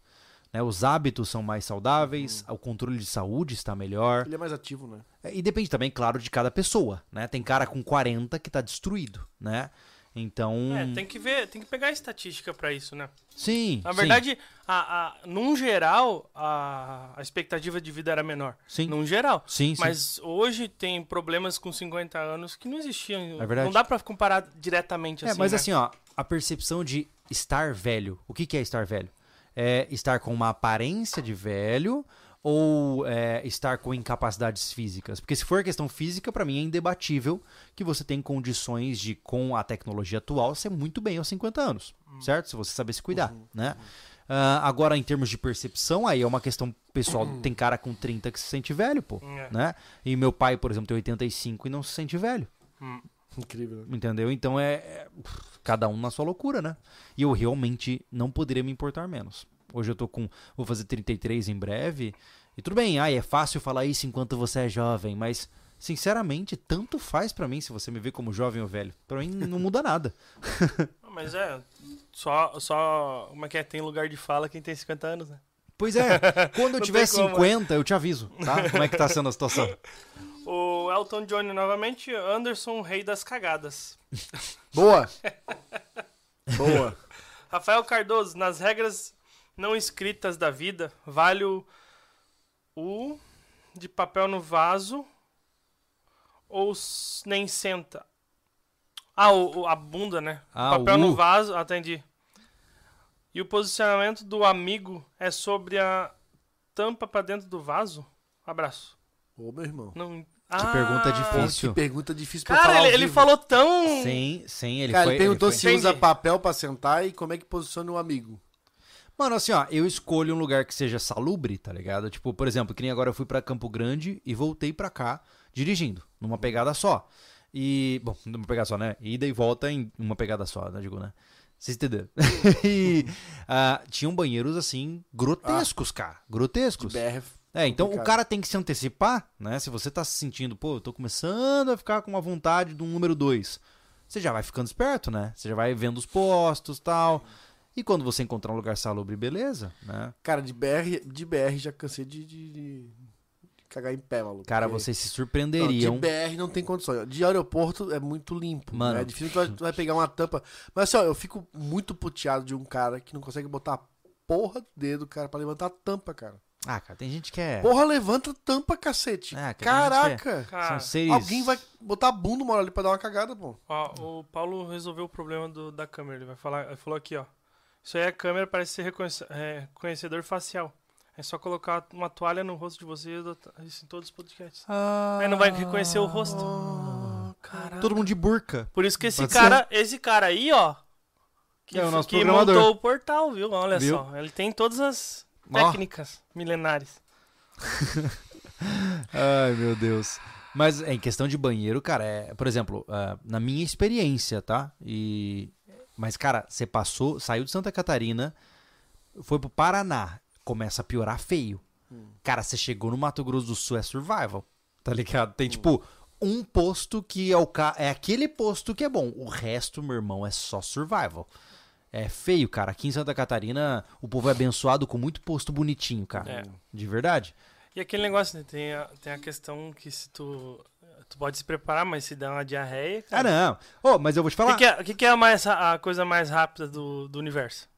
Né? Os hábitos são mais saudáveis, hum. o controle de saúde está melhor. Ele é mais ativo, né? É, e depende também, claro, de cada pessoa. Né? Tem cara com 40 que está destruído, né? Então. É, tem que ver, tem que pegar a estatística para isso, né? Sim. Na verdade, sim. A, a, num geral, a, a expectativa de vida era menor. Sim. Num geral. Sim, Mas sim. hoje tem problemas com 50 anos que não existiam. É verdade. Não dá para comparar diretamente é, assim. Mas né? assim, ó, a percepção de estar velho. O que, que é estar velho? É estar com uma aparência de velho ou é, estar com incapacidades físicas? Porque se for questão física, para mim é indebatível que você tem condições de, com a tecnologia atual, ser muito bem aos 50 anos, uhum. certo? Se você saber se cuidar, uhum. né? Uh, agora, em termos de percepção, aí é uma questão pessoal. Uhum. Tem cara com 30 que se sente velho, pô, é. né? E meu pai, por exemplo, tem 85 e não se sente velho. Hum. Incrível. Né? Entendeu? Então é, é cada um na sua loucura, né? E eu realmente não poderia me importar menos. Hoje eu tô com. Vou fazer 33 em breve. E tudo bem, ai, é fácil falar isso enquanto você é jovem, mas. Sinceramente, tanto faz para mim se você me vê como jovem ou velho. Pra mim não muda nada. mas é, só, só. Como é que é? Tem lugar de fala quem tem 50 anos, né? Pois é, quando eu tiver 50, eu te aviso, tá? Como é que tá sendo a situação. O Elton John novamente, Anderson, rei das cagadas. Boa! Boa! Rafael Cardoso, nas regras não escritas da vida, vale o, o de papel no vaso ou nem senta? Ah, o, a bunda, né? Ah, o papel o no vaso, atendi. E o posicionamento do amigo é sobre a tampa pra dentro do vaso? Abraço. Ô, meu irmão. Não... Que pergunta Ah, difícil. Que pergunta difícil pra Cara, falar ele, ele falou tão. Sim, sim, ele Cara, foi. ele perguntou ele se foi- usa Entendi. papel pra sentar e como é que posiciona o amigo. Mano, assim, ó, eu escolho um lugar que seja salubre, tá ligado? Tipo, por exemplo, que nem agora eu fui pra Campo Grande e voltei pra cá dirigindo, numa pegada só. E, bom, numa pegada só, né? Ida e volta em uma pegada só, né? Digo, né? Vocês entenderam? e ah, tinham banheiros, assim, grotescos, cara. Grotescos. BR. É, então o cara tem que se antecipar, né? Se você tá se sentindo, pô, eu tô começando a ficar com uma vontade do número 2, você já vai ficando esperto, né? Você já vai vendo os postos tal. E quando você encontrar um lugar salubre, beleza, né? Cara, de BR, de BR já cansei de, de- de cagar em pé, maluco. Cara, Porque- vocês se Não, surpreenderiam. de BR não tem condições. De aeroporto é muito limpo. Mano. Né? É difícil tu vai, tu vai pegar uma tampa. Mas assim, ó, eu fico muito puteado de um cara que não consegue botar a porra do dedo, cara, pra levantar a tampa, cara. Ah, cara, tem gente que é. Porra, levanta a tampa, cacete. É, cara, tem gente Caraca. São Cara, seres. Alguém vai botar a bunda uma hora ali pra dar uma cagada, pô. ó, o Paulo resolveu o problema do- da câmera. Ele vai falar, ele falou aqui, ó. Isso aí é câmera, parece ser é, conhecedor facial. É só colocar uma toalha no rosto de você e adotar isso em todos os podcasts. Ah, Aí não vai reconhecer o rosto. Caraca. Todo mundo de burca. Por isso que esse Pode cara, esse cara aí, ó, que, É o nosso que programador. montou o portal, viu? Olha Viu? só, ele tem todas as técnicas milenares. Ai, meu Deus. Mas em questão de banheiro, cara, é, por exemplo, ah, na minha experiência, tá? E mas cara, você passou, saiu de Santa Catarina, foi pro Paraná, começa a piorar feio. Cara, você chegou no Mato Grosso do Sul é survival, tá ligado? Tem tipo um posto que é o ca... é aquele posto que é bom, o resto, meu irmão, é só survival. É feio, cara. Aqui em Santa Catarina, o povo é abençoado com muito posto bonitinho, cara. É. De verdade. E aquele negócio, né? Tem a, tem a questão que se tu. Tu pode se preparar, mas se der uma diarreia. Ah, Cara, não. Ô, mas eu vou te O falar. que, que é, o que, que é a, mais, a coisa mais rápida do, do universo?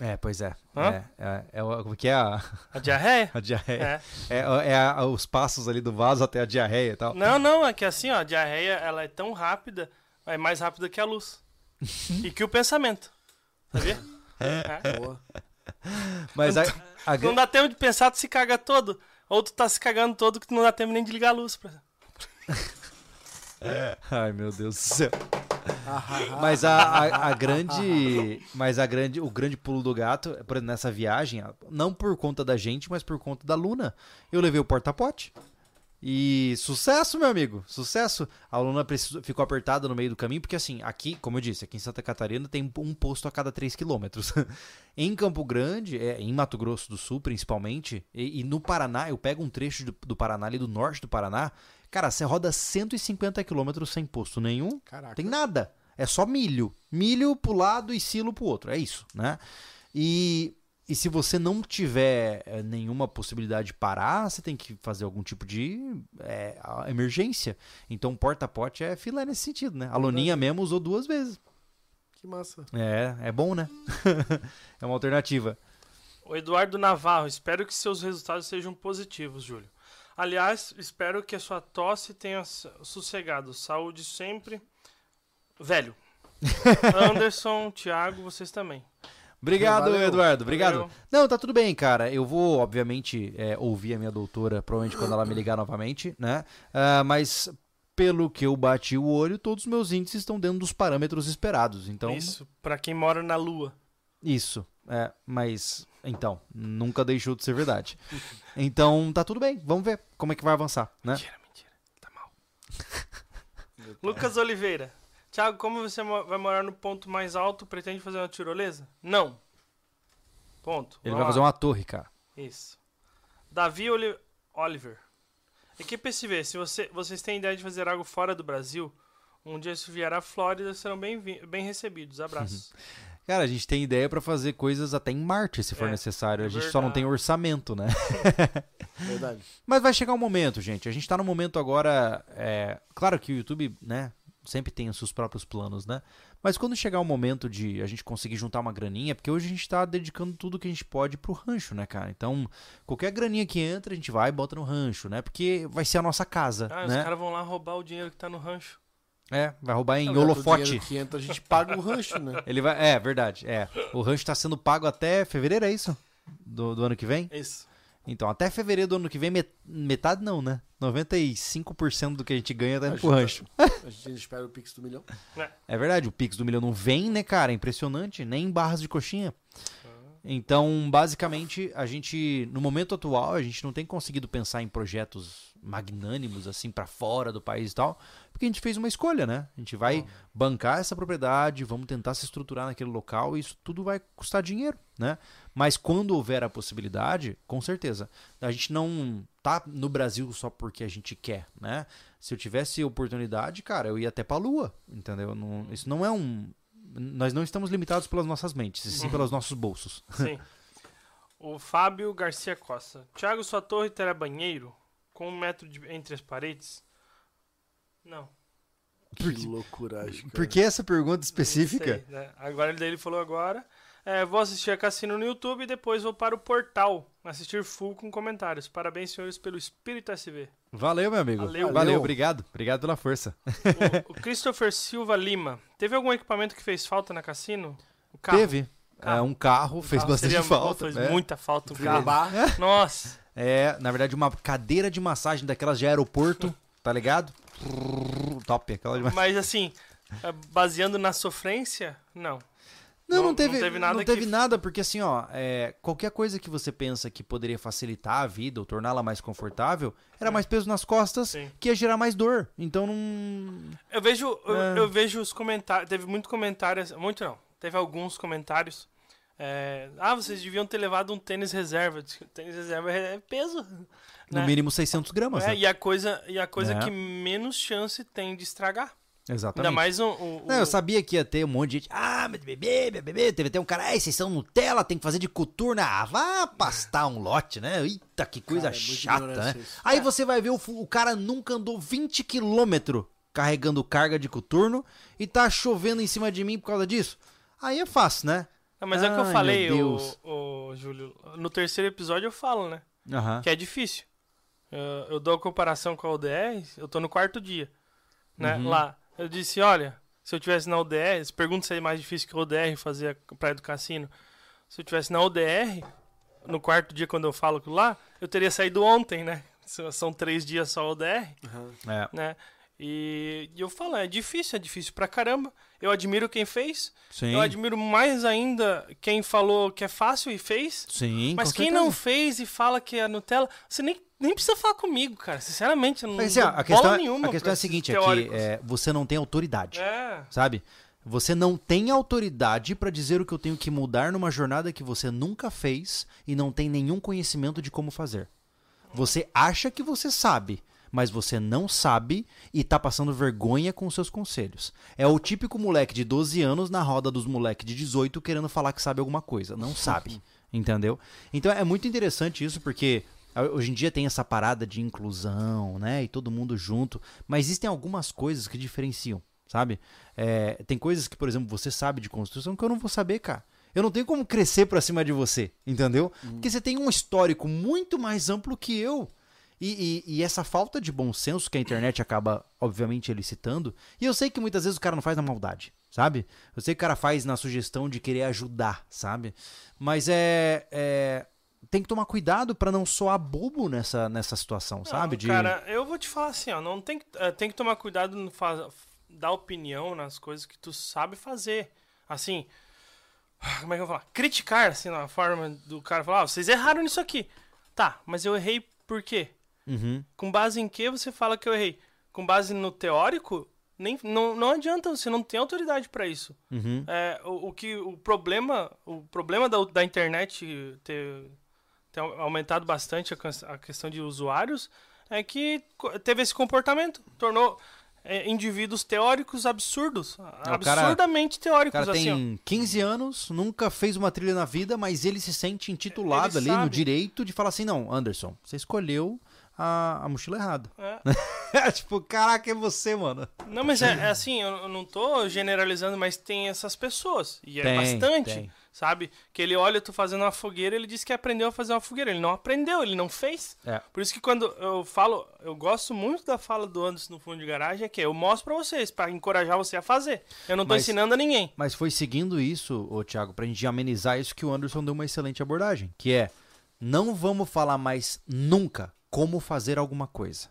É, pois é. Hã? É, é, é o como que é a, A diarreia? a diarreia? É. É, é a- os passos ali do vaso até a diarreia e tal. Não, não, é que assim, ó, a diarreia ela é tão rápida, é mais rápida que a luz. e que o pensamento. Sabia? É. Boa. Mas a, a, Não dá tempo de pensar, tu se caga todo. Ou tu tá se cagando todo que tu não dá tempo nem de ligar a luz. Pra... Ai, meu Deus do céu. Mas a, a, a grande. Mas a grande. O grande pulo do gato, por exemplo, nessa viagem, não por conta da gente, mas por conta da Luna. Eu levei o porta-pote. E sucesso, meu amigo. Sucesso. A Luna precisou, ficou apertada no meio do caminho, porque assim, aqui, como eu disse, aqui em Santa Catarina tem um posto a cada 3 quilômetros. em Campo Grande, é, em Mato Grosso do Sul, principalmente, e, e no Paraná, eu pego um trecho do, do Paraná, ali do norte do Paraná, cara, você roda 150 quilômetros sem posto nenhum. Caraca. Tem nada. É só milho. Milho pro lado e silo pro outro. É isso, né? E, e se você não tiver eh, nenhuma possibilidade de parar, você tem que fazer algum tipo de a- emergência. Então, porta-pote é filé nesse sentido, né? A Loninha mesmo usou duas vezes. Que massa. É, é bom, né? é uma alternativa. O Eduardo Navarro, espero que seus resultados sejam positivos, Júlio. Aliás, espero que a sua tosse tenha sossegado. Saúde sempre. Velho. Anderson, Thiago, vocês também. Obrigado, Valeu. Eduardo. Obrigado. Valeu. Não, tá tudo bem, cara. Eu vou, obviamente, é, ouvir a minha doutora, provavelmente quando ela me ligar novamente, né? Ah, mas pelo que eu bati o olho, todos os meus índices estão dentro dos parâmetros esperados. Então, Isso, pra quem mora na lua. Isso, é, mas então, nunca deixou de ser verdade. Então, tá tudo bem, vamos ver como é que vai avançar, né? Mentira, mentira. Tá mal. Lucas Oliveira. Thiago, como você vai morar no ponto mais alto, pretende fazer uma tirolesa? Não. Ponto. Ele Vamos vai lá. fazer uma torre, cara. Isso. Davi Oli- Oliver. Equipe SV, se você, vocês têm ideia de fazer algo fora do Brasil, um dia se vier à Flórida, serão bem, bem recebidos. Abraços. Cara, a gente tem ideia pra fazer coisas até em Marte, se for É, necessário. é a gente só não tem verdade. orçamento, né? Verdade. Mas vai chegar um momento, gente. A gente tá no momento agora. é, Claro que o YouTube, né? Sempre tem os seus próprios planos, né? Mas quando chegar o momento de a gente conseguir juntar uma graninha, porque hoje a gente tá dedicando tudo que a gente pode pro rancho, né, cara? Então, qualquer graninha que entra, a gente vai e bota no rancho, né? Porque vai ser a nossa casa, ah, né? os caras vão lá roubar o dinheiro que tá no rancho. É, vai roubar em Não, holofote. que entra, a gente paga o rancho, né? Ele vai, é, verdade, é. O rancho tá sendo pago até fevereiro, é isso? Do, do ano que vem? Isso. Então, até fevereiro do ano que vem, metade não, né? 95% do que a gente ganha tá indo pro rancho. A gente espera o Pix do milhão. É. é verdade, o Pix do milhão não vem, né, cara? É impressionante, nem em barras de coxinha. Então, basicamente, a gente, no momento atual, a gente não tem conseguido pensar em projetos magnânimos, assim, para fora do país e tal, porque a gente fez uma escolha, né? A gente vai bancar essa propriedade, vamos tentar se estruturar naquele local e isso tudo vai custar dinheiro, né? Mas quando houver a possibilidade, com certeza. A gente não tá no Brasil só porque a gente quer, né? Se eu tivesse oportunidade, cara, eu ia até pra lua, entendeu? Não, isso não é um. Nós não estamos limitados pelas nossas mentes, e sim pelos nossos bolsos. Sim. O Fábio Garcia Costa. Tiago, sua torre terá banheiro? Com um metro de, entre as paredes? Não. Que loucura, Por que essa pergunta específica? Sei, né? Agora ele falou agora. É, vou assistir a Cassino no YouTube e depois vou para o portal assistir full com comentários. Parabéns, senhores, pelo Espírito SV. Valeu, meu amigo. Valeu, Valeu obrigado. Obrigado pela força. O, o, Christopher Silva Lima. Teve algum equipamento que fez falta na Cassino? Teve. Carro. É, um carro fez carro bastante falta. Fez é. muita falta um carro. Nossa. É, na verdade, uma cadeira de massagem daquelas de aeroporto, tá ligado? Top, aquela de Mas assim, é, baseando na sofrência, não. Não, não, não, teve, não teve nada. Não teve que... nada, porque assim, ó, é, qualquer coisa que você pensa que poderia facilitar a vida ou torná-la mais confortável, era é. mais peso nas costas, Sim. que ia gerar mais dor. Então não. Eu vejo, é. eu, eu, vejo os comentários. Teve muito comentários. Muito não. Teve alguns comentários. É, ah, vocês deviam ter levado um tênis reserva. Tênis reserva é peso. No né? mínimo 600 gramas. É, né? e a coisa, e a coisa é. que menos chance tem de estragar. Exatamente. Ainda mais um, um, Não, eu sabia que ia ter um monte de gente. Ah, mas bebê, bebê. Teve até um cara, ah, vocês são Nutella, tem que fazer de coturna. Ah, vá pastar um lote, né? Eita, que coisa cara, é chata, né? Isso. Aí você vai ver o, o cara nunca andou 20 quilômetros carregando carga de coturno e tá chovendo em cima de mim por causa disso. Aí é fácil, né? Não, mas Ai, é o que eu falei, o, o, Júlio. No terceiro episódio eu falo, né? Uhum. Que é difícil. Eu, eu, dou a comparação com a ODR, eu tô no quarto dia, né? Uhum. Lá. Eu disse, olha, se eu tivesse na ODR, eles perguntam se é mais difícil que a ODR fazer a Praia do Cassino. Se eu tivesse na ODR, no quarto dia quando eu falo aquilo lá, eu teria saído ontem, né? São três dias só ODR, uhum. é. né? E, eu falo, é difícil, é difícil pra caramba. Eu admiro quem fez. Sim. Eu admiro mais ainda quem falou que é fácil e fez. Sim, Mas quem não fez e fala que é Nutella, você nem, nem precisa falar comigo, cara. Sinceramente, não Mas, assim, a questão, é- nenhuma. A questão é a seguinte, é que é, você não tem autoridade. É. Sabe? Você não tem autoridade para dizer o que eu tenho que mudar numa jornada que você nunca fez e não tem nenhum conhecimento de como fazer. Você acha que você sabe, mas você não sabe e tá passando vergonha com os seus conselhos. É o típico moleque de 12 anos na roda dos moleques de 18 querendo falar que sabe alguma coisa. Não sabe. entendeu? Então é muito interessante isso porque Hoje em dia tem essa parada de inclusão, né? E todo mundo junto. Mas existem algumas coisas que diferenciam, sabe? É, tem coisas que, por exemplo, você sabe de construção que eu não vou saber, cara. Eu não tenho como crescer pra cima de você, entendeu? Uhum. Porque você tem um histórico muito mais amplo que eu. E, e, e, essa falta de bom senso que a internet acaba, obviamente, elicitando. E eu sei que muitas vezes o cara não faz na maldade, sabe? Eu sei que o cara faz na sugestão de querer ajudar, sabe? Mas é. é tem que tomar cuidado para não soar bobo nessa, nessa situação, não, sabe? De... Cara, eu vou te falar assim, ó. Não tem, uh, tem que tomar cuidado no faz, dar opinião nas coisas que tu sabe fazer. Assim. Como é que eu vou falar? Criticar, assim, na forma do cara falar, ah, vocês erraram nisso aqui. Tá, mas eu errei por quê? Uhum. Com base em que você fala que eu errei? Com base no teórico, nem, não, não adianta, você não tem autoridade para isso. Uhum. É, o, o, que o problema, o problema da, da internet ter, ter aumentado bastante a, questão de usuários é que teve esse comportamento, tornou é, indivíduos teóricos absurdos. Absurdamente cara, teóricos. O cara assim, tem ó. 15 anos, nunca fez uma trilha na vida, mas ele se sente intitulado ali sabe. no direito de falar assim: não, Anderson, você escolheu a, a mochila errada. É. tipo, caraca, é você, mano. Não, mas é, é assim, eu não tô generalizando, mas tem essas pessoas. E é tem, bastante. Tem. Sabe? Que ele olha tu fazendo uma fogueira, ele diz que aprendeu a fazer uma fogueira. Ele não aprendeu, ele não fez. É. Por isso que quando eu falo, eu gosto muito da fala do Anderson no fundo de garagem, é que eu mostro pra vocês, para encorajar você a fazer. Eu não tô mas, ensinando a ninguém. Mas foi seguindo isso, ô Thiago, pra gente amenizar isso que o Anderson deu uma excelente abordagem. Que é, não vamos falar mais nunca como fazer alguma coisa.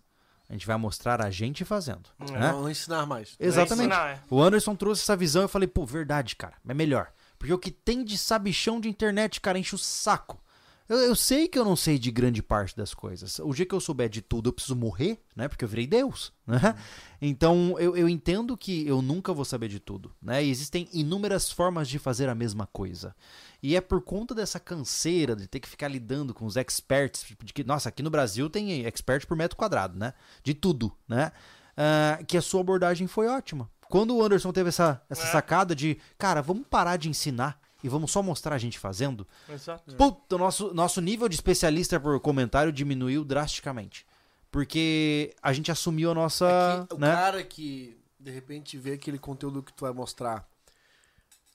A gente vai mostrar a gente fazendo. Hum, né? Vamos ensinar mais. Exatamente. Ensinar, é. O Anderson trouxe essa visão e eu falei, pô, verdade, cara, é melhor. Porque o que tem de sabichão de internet, cara, enche o saco. Eu, eu, sei que eu não sei de grande parte das coisas. O dia que eu souber de tudo, eu preciso morrer, né? Porque eu virei Deus, né? Uhum. Então, eu, eu entendo que eu nunca vou saber de tudo, né? E existem inúmeras formas de fazer a mesma coisa. E é por conta dessa canseira de ter que ficar lidando com os experts, de que, nossa, aqui no Brasil tem expert por metro quadrado, né? De tudo, né? Uh, que a sua abordagem foi ótima. Quando o Anderson teve essa, essa é. sacada de, cara, vamos parar de ensinar e vamos só mostrar a gente fazendo. Exato. Puta, o nosso, nosso nível de especialista por comentário diminuiu drasticamente. Porque a gente assumiu a nossa. É o né? cara que de repente vê aquele conteúdo que tu vai mostrar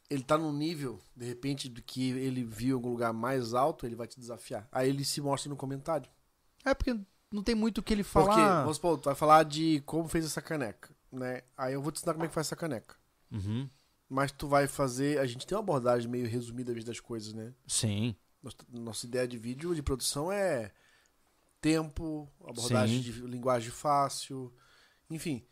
ele tá num nível, de repente, do que ele viu em algum lugar mais alto, ele vai te desafiar. Aí ele se mostra no comentário. É porque não tem muito o que ele falar. Porque, vamos supor, tu vai falar de como fez essa caneca, né? Aí eu vou te ensinar como é que faz essa caneca. Uhum. Mas tu vai fazer. A gente tem uma abordagem meio resumida das coisas, né? Sim. Nossa, nossa ideia de vídeo, de produção é tempo, abordagem Sim. de linguagem fácil, enfim.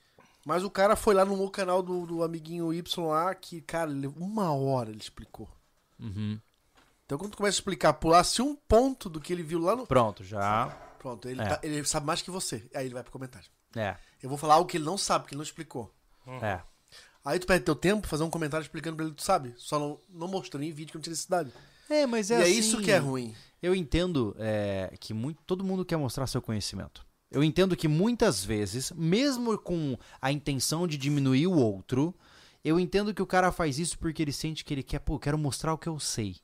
Mas o cara foi lá no canal do, do amiguinho Y lá, que, cara, uma hora ele explicou. Uhum. Então quando tu começa a explicar, pulasse um ponto do que ele viu lá no. Pronto, já. Pronto, ele, é. tá, ele sabe mais que você. Aí ele vai pro comentário. É. Eu vou falar algo que ele não sabe, que ele não explicou. Uhum. É. Aí tu perde teu tempo fazer um comentário explicando pra ele, tu sabe. Só não, não mostrou em vídeo que não tinha necessidade. É, mas é e assim, é isso que é ruim. Eu entendo é, que muito, todo mundo quer mostrar seu conhecimento. Eu entendo que muitas vezes, mesmo com a intenção de diminuir o outro, eu entendo que o cara faz isso porque ele sente que ele quer, pô, quero mostrar o que eu sei.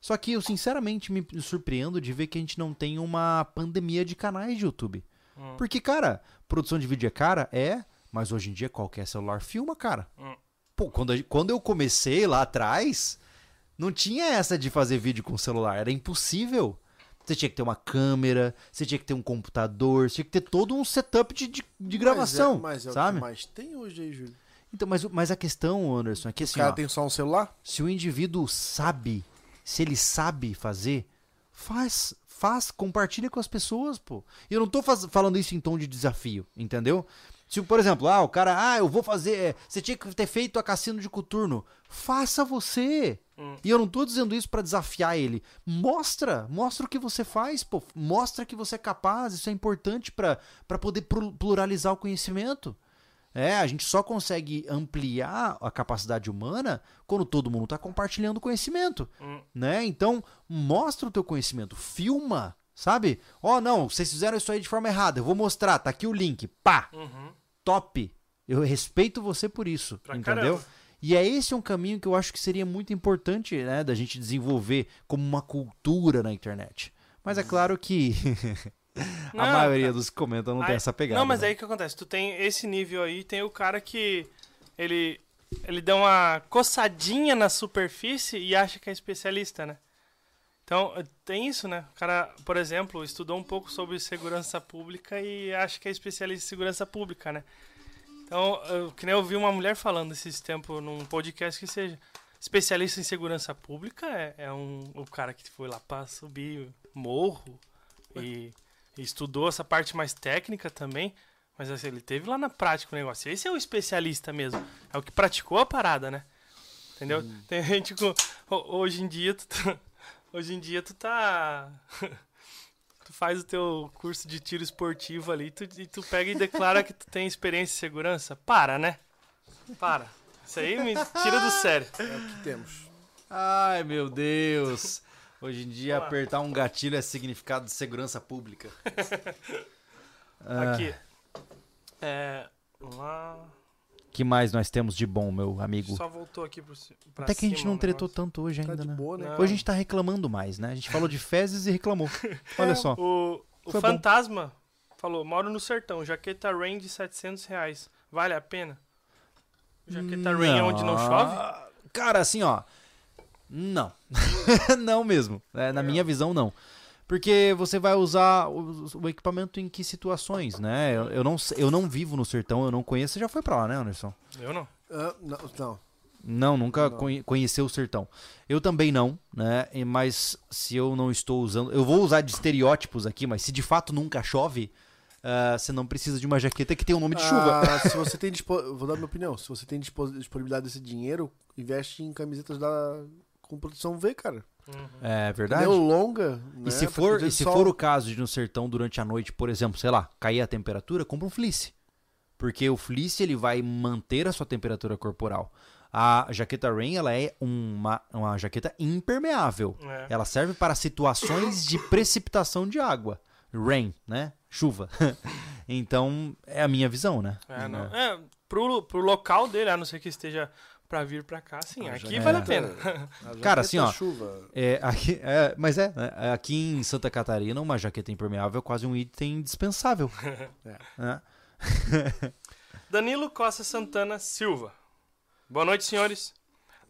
Só que eu sinceramente me surpreendo de ver que a gente não tem uma pandemia de canais de YouTube. Hum. Porque, cara, produção de vídeo é cara? É, mas hoje em dia qualquer celular filma, cara. Hum. Pô, quando, quando eu comecei lá atrás, não tinha essa de fazer vídeo com celular, era impossível. Você tinha que ter uma câmera, você tinha que ter um computador, você tinha que ter todo um setup de, de, de gravação. Mas é, mas é sabe? o que mais tem hoje aí, Júlio. Então, mas, mas a questão, Anderson, é que o assim. O cara ó, tem só um celular? Se o indivíduo sabe, se ele sabe fazer, faz, faz, compartilha com as pessoas, pô. E eu não tô faz, falando isso em tom de desafio, entendeu? Se, por exemplo, ah, o cara, ah, eu vou fazer. Você tinha que ter feito a cassino de coturno. Faça você. Hum. E eu não tô dizendo isso para desafiar ele. Mostra, mostra o que você faz, pô. Mostra que você é capaz. Isso é importante para poder pluralizar o conhecimento. É, a gente só consegue ampliar a capacidade humana quando todo mundo está compartilhando conhecimento, hum. né? Então, mostra o teu conhecimento, filma, sabe? Ó, oh, não, vocês fizeram isso aí de forma errada, eu vou mostrar, tá aqui o link, pá, uhum. top. Eu respeito você por isso, pra entendeu? Caramba. E é esse um caminho que eu acho que seria muito importante, né, da gente desenvolver como uma cultura na internet. Mas é claro que não, a maioria dos que comentam não aí, tem essa pegada. Não, mas né? aí o que acontece? Tu tem esse nível aí, tem o cara que ele ele dá uma coçadinha na superfície e acha que é especialista, né? Então, tem isso, né? O cara, por exemplo, estudou um pouco sobre segurança pública e acha que é especialista em segurança pública, né? Então, eu, que nem eu vi uma mulher falando esses tempos num podcast que seja especialista em segurança pública é, é um o cara que foi lá para subir morro e, estudou essa parte mais técnica também, mas assim, ele teve lá na prática o negócio. Esse é o especialista mesmo, é o que praticou a parada, né? Entendeu? Hum. Tem gente com hoje em dia tu tá, hoje em dia tu tá tu faz o teu curso de tiro esportivo ali tu, e tu pega e declara que tu tem experiência em segurança? Para, né? Para. Isso aí me tira do sério. É o que temos. Ai, meu Deus. Hoje em dia, Olá. apertar um gatilho é significado de segurança pública. Aqui. É. Vamos lá que mais nós temos de bom, meu amigo? Só voltou aqui pro, pra Até que a gente não tretou tanto hoje tá ainda, tá né? Boa, né? Hoje a gente tá reclamando mais, né? A gente falou de fezes e reclamou. Olha só. O, o fantasma, falou, moro no sertão, jaqueta Rain de 700 reais. Vale a pena? Jaqueta não. Rain é onde não chove? Cara, assim, ó. Não. não mesmo. É, na minha visão, não. Porque você vai usar o, o equipamento em que situações, né? Eu, eu, não, eu não vivo no sertão, eu não conheço. Você já foi pra lá, né, Anderson? Eu não. Uh, não, não. Não, nunca não. conheceu o sertão. Eu também não, né? Mas se eu não estou usando. Eu vou usar de estereótipos aqui, mas se de fato nunca chove, uh, você não precisa de uma jaqueta que tem o um nome de chuva. Ah, se você tem. Vou dar minha opinião. Se você tem disponibilidade desse dinheiro, investe em camisetas da... com proteção V, cara. Uhum. É verdade. Deu longa. Né? E se, for, e se for o caso de no sertão durante a noite, por exemplo, sei lá, cair a temperatura, compra um fleece. Porque o fleece ele vai manter a sua temperatura corporal. A jaqueta Rain ela é uma, uma jaqueta impermeável. É. Ela serve para situações de precipitação de água. Rain, né? Chuva. então, é a minha visão, né? É, não. É. é, pro, pro local dele, a não ser que esteja para vir para cá, sim. aqui vale a pena. Cara, assim, ó. Chuva. É, aqui, é, mas é, né, aqui em Santa Catarina, uma jaqueta impermeável é quase um item indispensável. é. é. Danilo Costa Santana Silva. Boa noite, senhores.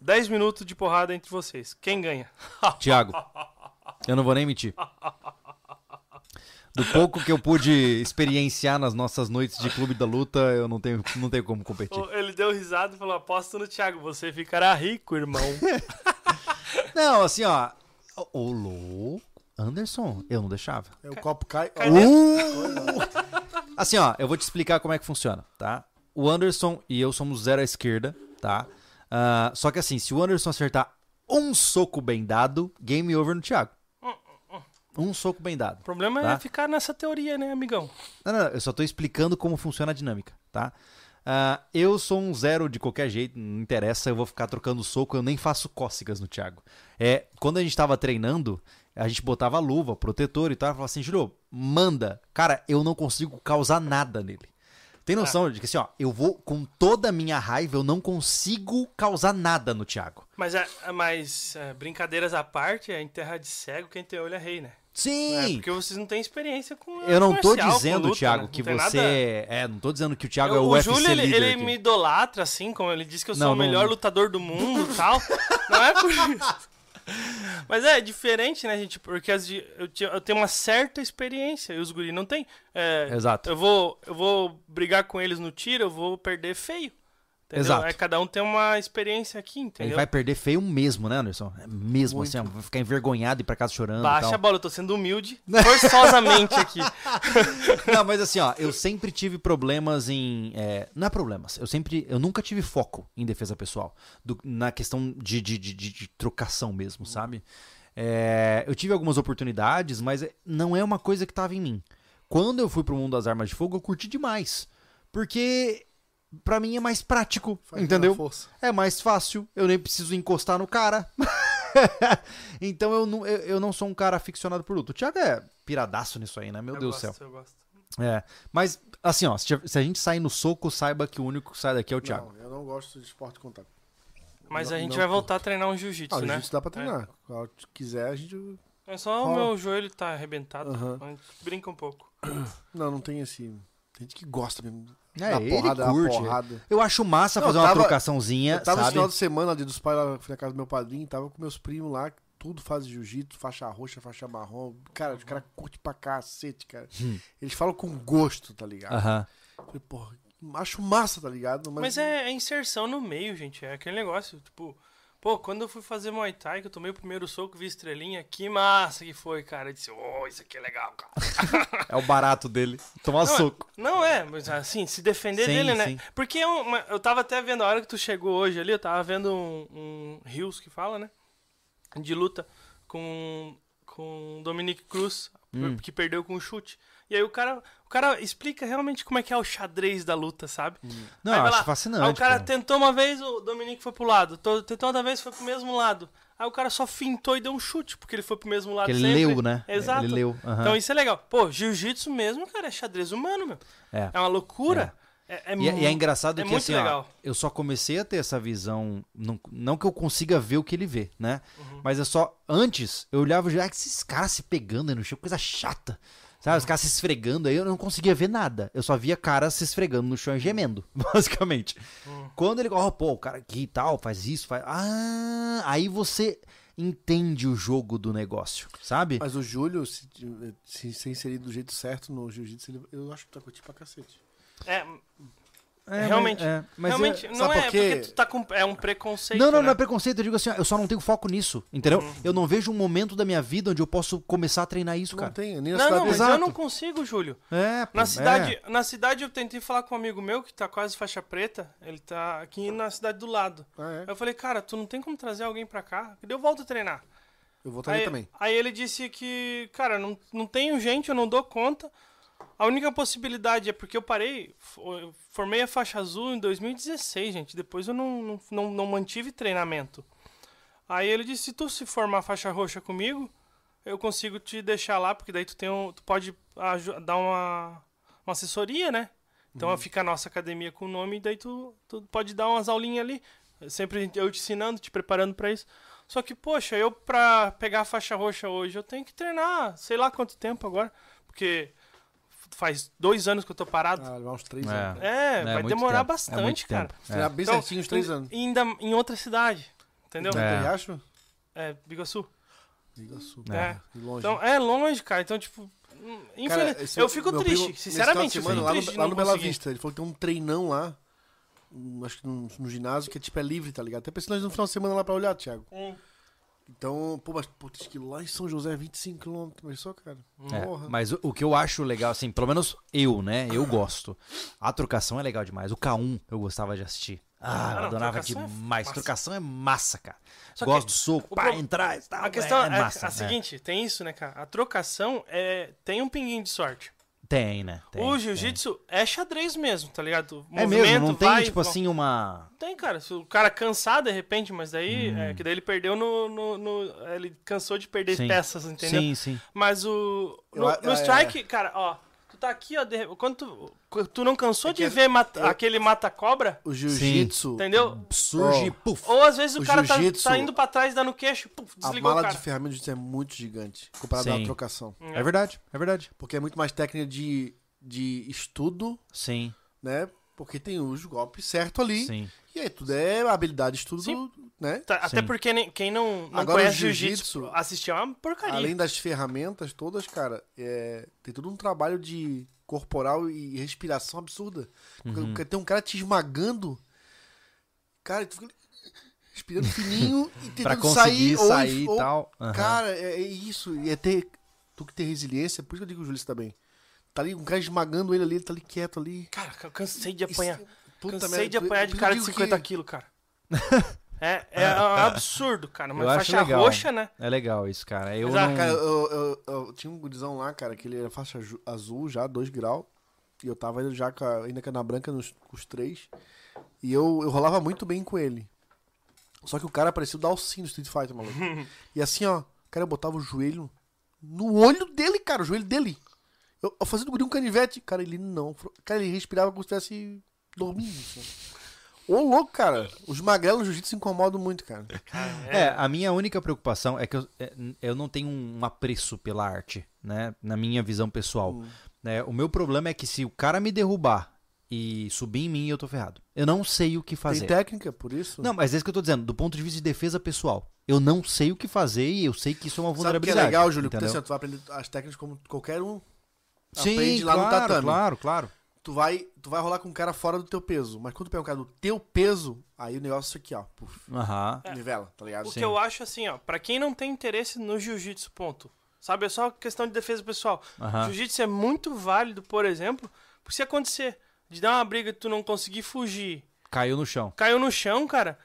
10 minutos de porrada entre vocês. Quem ganha? Tiago. Eu não vou nem mentir. Do pouco que eu pude experienciar nas nossas noites de clube da luta, eu não tenho, não tenho como competir. Ele deu risada e falou: aposto no Thiago, você ficará rico, irmão. não, assim, ó. O Lô, Anderson, eu não deixava. É, o copo cai. Uh! Assim, ó, eu vou te explicar como é que funciona, tá? O Anderson e eu somos zero à esquerda tá? Uh, só que assim, se o Anderson acertar um soco bem dado, game over no Thiago. Um soco bem dado. O problema tá? é ficar nessa teoria, né, amigão? Não, não, eu só tô explicando como funciona a dinâmica, tá? Uh, eu sou um zero de qualquer jeito, não interessa, eu vou ficar trocando soco, eu nem faço cócegas no Thiago. É, quando a gente tava treinando, a gente botava luva, protetor e tal, e falava assim, Juro, manda. Cara, eu não consigo causar nada nele. Tem noção ah. de que assim, ó, eu vou com toda a minha raiva, eu não consigo causar nada no Thiago. Mas, é, mas é, brincadeiras à parte, é em terra de cego, quem tem olho é rei, né? Sim! É, porque vocês não têm experiência com Eu não tô dizendo, luta, Thiago, né? que você. Nada... É, não tô dizendo que o Thiago eu, é o, o UFC Júlio, ele, ele me idolatra, assim, como ele diz que eu sou não, o melhor não... lutador do mundo e tal. não é por isso. Mas é diferente, né, gente? Porque eu, tenho uma certa experiência e os guri não tem. É, Exato. Eu vou, eu vou brigar com eles no tiro, eu vou perder feio. Entendeu? Exato. É, cada um tem uma experiência aqui, entendeu? Ele vai perder feio mesmo, né, Anderson? É mesmo Muito. assim, vai ficar envergonhado e ir pra casa chorando. Baixa a bola, eu tô sendo humilde forçosamente aqui. Não, mas assim, ó, eu sempre tive problemas em. É, não é problemas, eu sempre. Eu nunca tive foco em defesa pessoal. Do, na questão de, de, de, de trocação mesmo, sabe? É, eu tive algumas oportunidades, mas não é uma coisa que tava em mim. Quando eu fui pro mundo das armas de fogo, eu curti demais. Porque para mim é mais prático, Faz entendeu? É mais fácil, eu nem preciso encostar no cara. então eu não, eu, eu, não sou um cara aficionado por luta. O Thiago é piradaço nisso aí, né? Meu eu Deus do céu. Eu gosto. É, mas assim, ó, se, a gente sair no soco, saiba que o único que sai daqui é o Thiago. Não, eu não gosto de esporte contato. Mas não, a gente vai voltar a treinar um jiu-jitsu, né? jiu-jitsu dá pra treinar. É. Quando quiser, a gente. É só Rola. o meu joelho tá arrebentado. Uhum. A gente brinca um pouco. Não, não tem assim. Tem gente que gosta mesmo. É, da porrada, curte. Porrada. Eu acho massa não, fazer tava, uma trocaçãozinha. Eu tava sabe? no final de semana ali dos pais, lá, fui na casa do meu padrinho, tava com meus primos lá, tudo faz jiu-jitsu, faixa roxa, faixa marrom. Cara, os caras curtem pra cacete, cara. Hum. Eles falam com gosto, tá ligado? Aham. Uh -huh. Falei, porra, acho massa, tá ligado? Mas, Mas é, é, inserção no meio, gente. É aquele negócio, tipo. Pô, quando eu fui fazer Muay Thai, que eu tomei o primeiro soco, vi estrelinha, que massa que foi, cara. Eu disse, ô, oh, isso aqui é legal, cara. é o barato dele, tomar não, soco. Não é, mas assim, se defender sim, dele, né? Sim. Porque eu, eu tava até vendo, a hora que tu chegou hoje ali, eu tava vendo um, um Rios que fala, né? De luta com, com Dominique Cruz, hum. que perdeu com o chute. E aí o cara, o cara explica realmente como é que é o xadrez da luta, sabe? Hum. Não, aí acho lá, fascinante. Aí o cara tentou uma vez, o Dominique foi pro lado. Tentou outra vez, foi pro mesmo lado. Aí o cara só fintou e deu um chute, porque ele foi pro mesmo lado ele sempre. leu, né? Exato. Ele leu. Uhum. Então isso é legal. Pô, jiu-jitsu mesmo, cara, é xadrez humano, meu. É, é uma loucura. É. É, é e, é, e, é engraçado é que assim, ó, eu só comecei a ter essa visão, não, não que eu consiga ver o que ele vê, né? Uhum. Mas é só, antes, eu olhava já que esses caras se pegando no chão, coisa chata Sabe, os caras se esfregando aí, eu não conseguia ver nada. Eu só via caras se esfregando no chão e gemendo, basicamente. Hum. Quando ele, ó, oh, pô, o cara aqui e tal, faz isso, faz. Ah, aí você entende o jogo do negócio, sabe? Mas o Júlio, se, se ser inserido do jeito certo no jiu-jitsu, eu acho que tá curtindo pra cacete. É, é, realmente. Mas, é, mas realmente, é, não é porque... porque tu tá com. É um preconceito. Não, não, né? não é preconceito. Eu digo assim, eu só não tenho foco nisso. Entendeu? Uhum. Eu não vejo um momento da minha vida onde eu posso começar a treinar isso, não cara. Tenho, nem não, não, mas Exato. eu não consigo, Júlio. É, pô, na cidade, é. na cidade eu tentei falar com um amigo meu que tá quase faixa preta. Ele tá aqui na cidade do lado. Ah, é? Eu falei, cara, tu não tem como trazer alguém pra cá? Eu volto a treinar. Eu voltaria aí, também. Aí ele disse que, cara, não, não tenho gente, eu não dou conta. A única possibilidade é porque eu parei, eu formei a faixa azul em 2016, gente. Depois eu não, não, não mantive treinamento. Aí ele disse: se tu se formar faixa roxa comigo, eu consigo te deixar lá, porque daí tu, tem um, tu pode dar uma, uma assessoria, né? Então uhum. fica a nossa academia com o nome, e daí tu, tu pode dar umas aulinhas ali. Sempre eu te ensinando, te preparando para isso. Só que, poxa, eu pra pegar a faixa roxa hoje, eu tenho que treinar, sei lá quanto tempo agora. Porque faz dois anos que eu tô parado. Ah, uns três é. anos. É, é vai demorar tempo. É bastante, é cara. É. bem então, certinho uns três anos. ainda em outra cidade, entendeu? É. Riacho? É, Biguaçu. Biguaçu. É. é. Longe. Então, é longe, cara. Então, tipo, infelizmente, eu fico triste, primo, sinceramente. Semana, lá no, lá no Bela Vista, ele falou que tem um treinão lá, acho que no, no, ginásio, que é tipo é livre, tá ligado? Até pensando no final de semana lá pra olhar, Thiago. Hum. Então, pô, mas putz, que lá em São José é 25 km, mas só, cara. É, mas o, o, que eu acho legal, assim, pelo menos eu, né? Eu gosto. A trocação é legal demais. O K1 eu gostava de assistir. Ah, eu adorava demais. É trocação é massa, cara. Só Gosto do soco, pá, pro... entrar e tal. A questão é, é massa, a, a é. seguinte, tem isso, né, cara? A trocação é, tem um pinguinho de sorte. Tem, né? Tem, o jiu-jitsu é xadrez mesmo, tá ligado? O é mesmo, não tem, vai, tipo assim, uma... Tem, cara. Se o cara cansar, de repente, mas daí... Hum. É, que daí ele perdeu no... no, no ele cansou de perder sim. peças, entendeu? Sim, sim. Mas o... No, no strike, cara, ó... Tu tá aqui, ó. De... Quando tu, tu não cansou é de ver mata... eu... aquele mata-cobra? O jiu-jitsu. Entendeu? Surge, oh. puf. Ou às vezes o, o cara tá, tá, indo pra trás, dando queixo, puf, desligou A mala de ferramentas é muito gigante, comparado à trocação. É. é verdade, é verdade. Porque é muito mais técnica de de estudo. Sim. Né? Porque tem os golpes certo ali. Sim. E aí tudo é habilidade, estudo, Sim. Né? Tá, até Sim. porque nem, quem não, não Agora, conhece jiu-jitsu, assistir é uma porcaria. Além das ferramentas todas, cara, é, tem todo um trabalho de corporal e respiração absurda. Uhum. Tem um cara te esmagando. Cara, tu fica respirando fininho e tentando pra conseguir sair, sair ou, e tal. Uhum. Cara, é, é, isso. E é ter. Tu que ter resiliência, por isso que eu digo o Júlio também. Tá ali, um cara esmagando ele ali, ele tá ali quieto ali. Cara, eu cansei de apanhar. Puta cansei merda, de apanhar de cara de 50 que... quilos, cara. É, é, um absurdo, cara. Uma eu faixa legal. roxa, né? É legal isso, cara. Eu Exato, não... cara, eu, eu, eu, tinha um gurizão lá, cara, que ele era faixa azul já, 2 graus. E eu tava já com a, ainda na branca nos, com os três. E eu, eu rolava muito bem com ele. Só que o cara parecia o Dalsin no Street Fighter, maluco. e assim, ó, o cara botava o joelho no olho dele, cara, o joelho dele. Eu, eu fazia do guri um canivete. Cara, ele não. Cara, ele respirava como se estivesse dormindo. Assim. Ô, louco, cara. Os magrelos no jiu-jitsu se incomodam muito, cara. É, a minha única preocupação é que eu, é, eu não tenho um apreço pela arte, né? Na minha visão pessoal. Hum. É, o meu problema é que se o cara me derrubar e subir em mim, eu tô ferrado. Eu não sei o que fazer. Tem técnica, por isso? Não, mas é isso que eu tô dizendo. Do ponto de vista de defesa pessoal. Eu não sei o que fazer e eu sei que isso é uma vulnerabilidade. Sabe o que é legal, Júlio? Porque assim, tu vai aprender as técnicas como qualquer um Sim, aprende lá claro, no tatame. Claro, claro. Tu vai, tu vai rolar com um cara fora do teu peso. Mas quando tu pega um cara do teu peso, aí o negócio aqui, ó. Puf, Aham. Nivela, tá ligado? O Sim. que eu acho assim, ó, pra quem não tem interesse no jiu-jitsu, ponto. Sabe, é só questão de defesa pessoal. Jiu-jitsu é muito válido, por exemplo, por se acontecer de dar uma briga e tu não conseguir fugir. Caiu no chão. Caiu no chão, cara.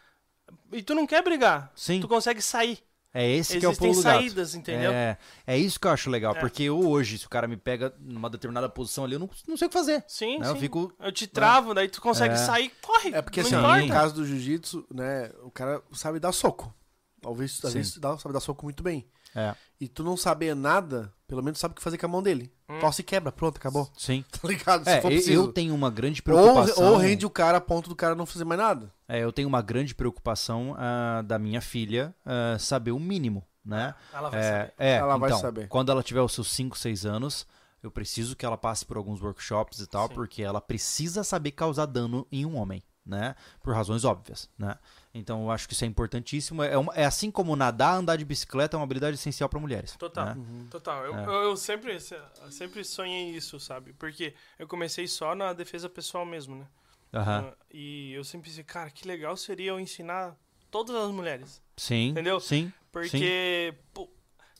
E tu não quer brigar. Sim. Tu consegue sair. É esse Existem que é o pulo do saídas, entendeu? É, é isso que eu acho legal, é. porque eu hoje, se o cara me pega numa determinada posição ali, eu não, não sei o que fazer. Sim, né? sim. Eu fico... Eu te travo, né? daí tu consegue é. sair, corre. É porque assim, no caso do jiu-jitsu, né, o cara sabe dar soco. Talvez, às vezes sabe dar soco muito bem. É. E tu não saber nada, pelo menos sabe o que fazer com a mão dele. Hum. Tosse e quebra, pronto, acabou. Sim. Tá ligado? Se é, for eu tenho uma grande preocupação. Ou, ou, rende o cara a ponto do cara não fazer mais nada. É, eu tenho uma grande preocupação uh, da minha filha uh, saber o mínimo né? Ela vai é, saber. É, ela então, vai saber. Quando ela tiver os seus 5, 6 anos, Eu preciso que ela passe por alguns workshops e tal, Sim. porque ela precisa saber causar dano em um homem, né? Por razões óbvias, né? Então eu acho que isso é importantíssimo. É, uma, é assim como nadar, andar de bicicleta é uma habilidade essencial para mulheres. Total, né? uhum. total. Eu, é. eu, eu, sempre, sempre sonhei isso, sabe? Porque eu comecei só na defesa pessoal mesmo, né? Uhum. Uh, e eu sempre pensei, cara, que legal seria eu ensinar todas as mulheres. Sim. Entendeu? Sim. Porque sim. Pô,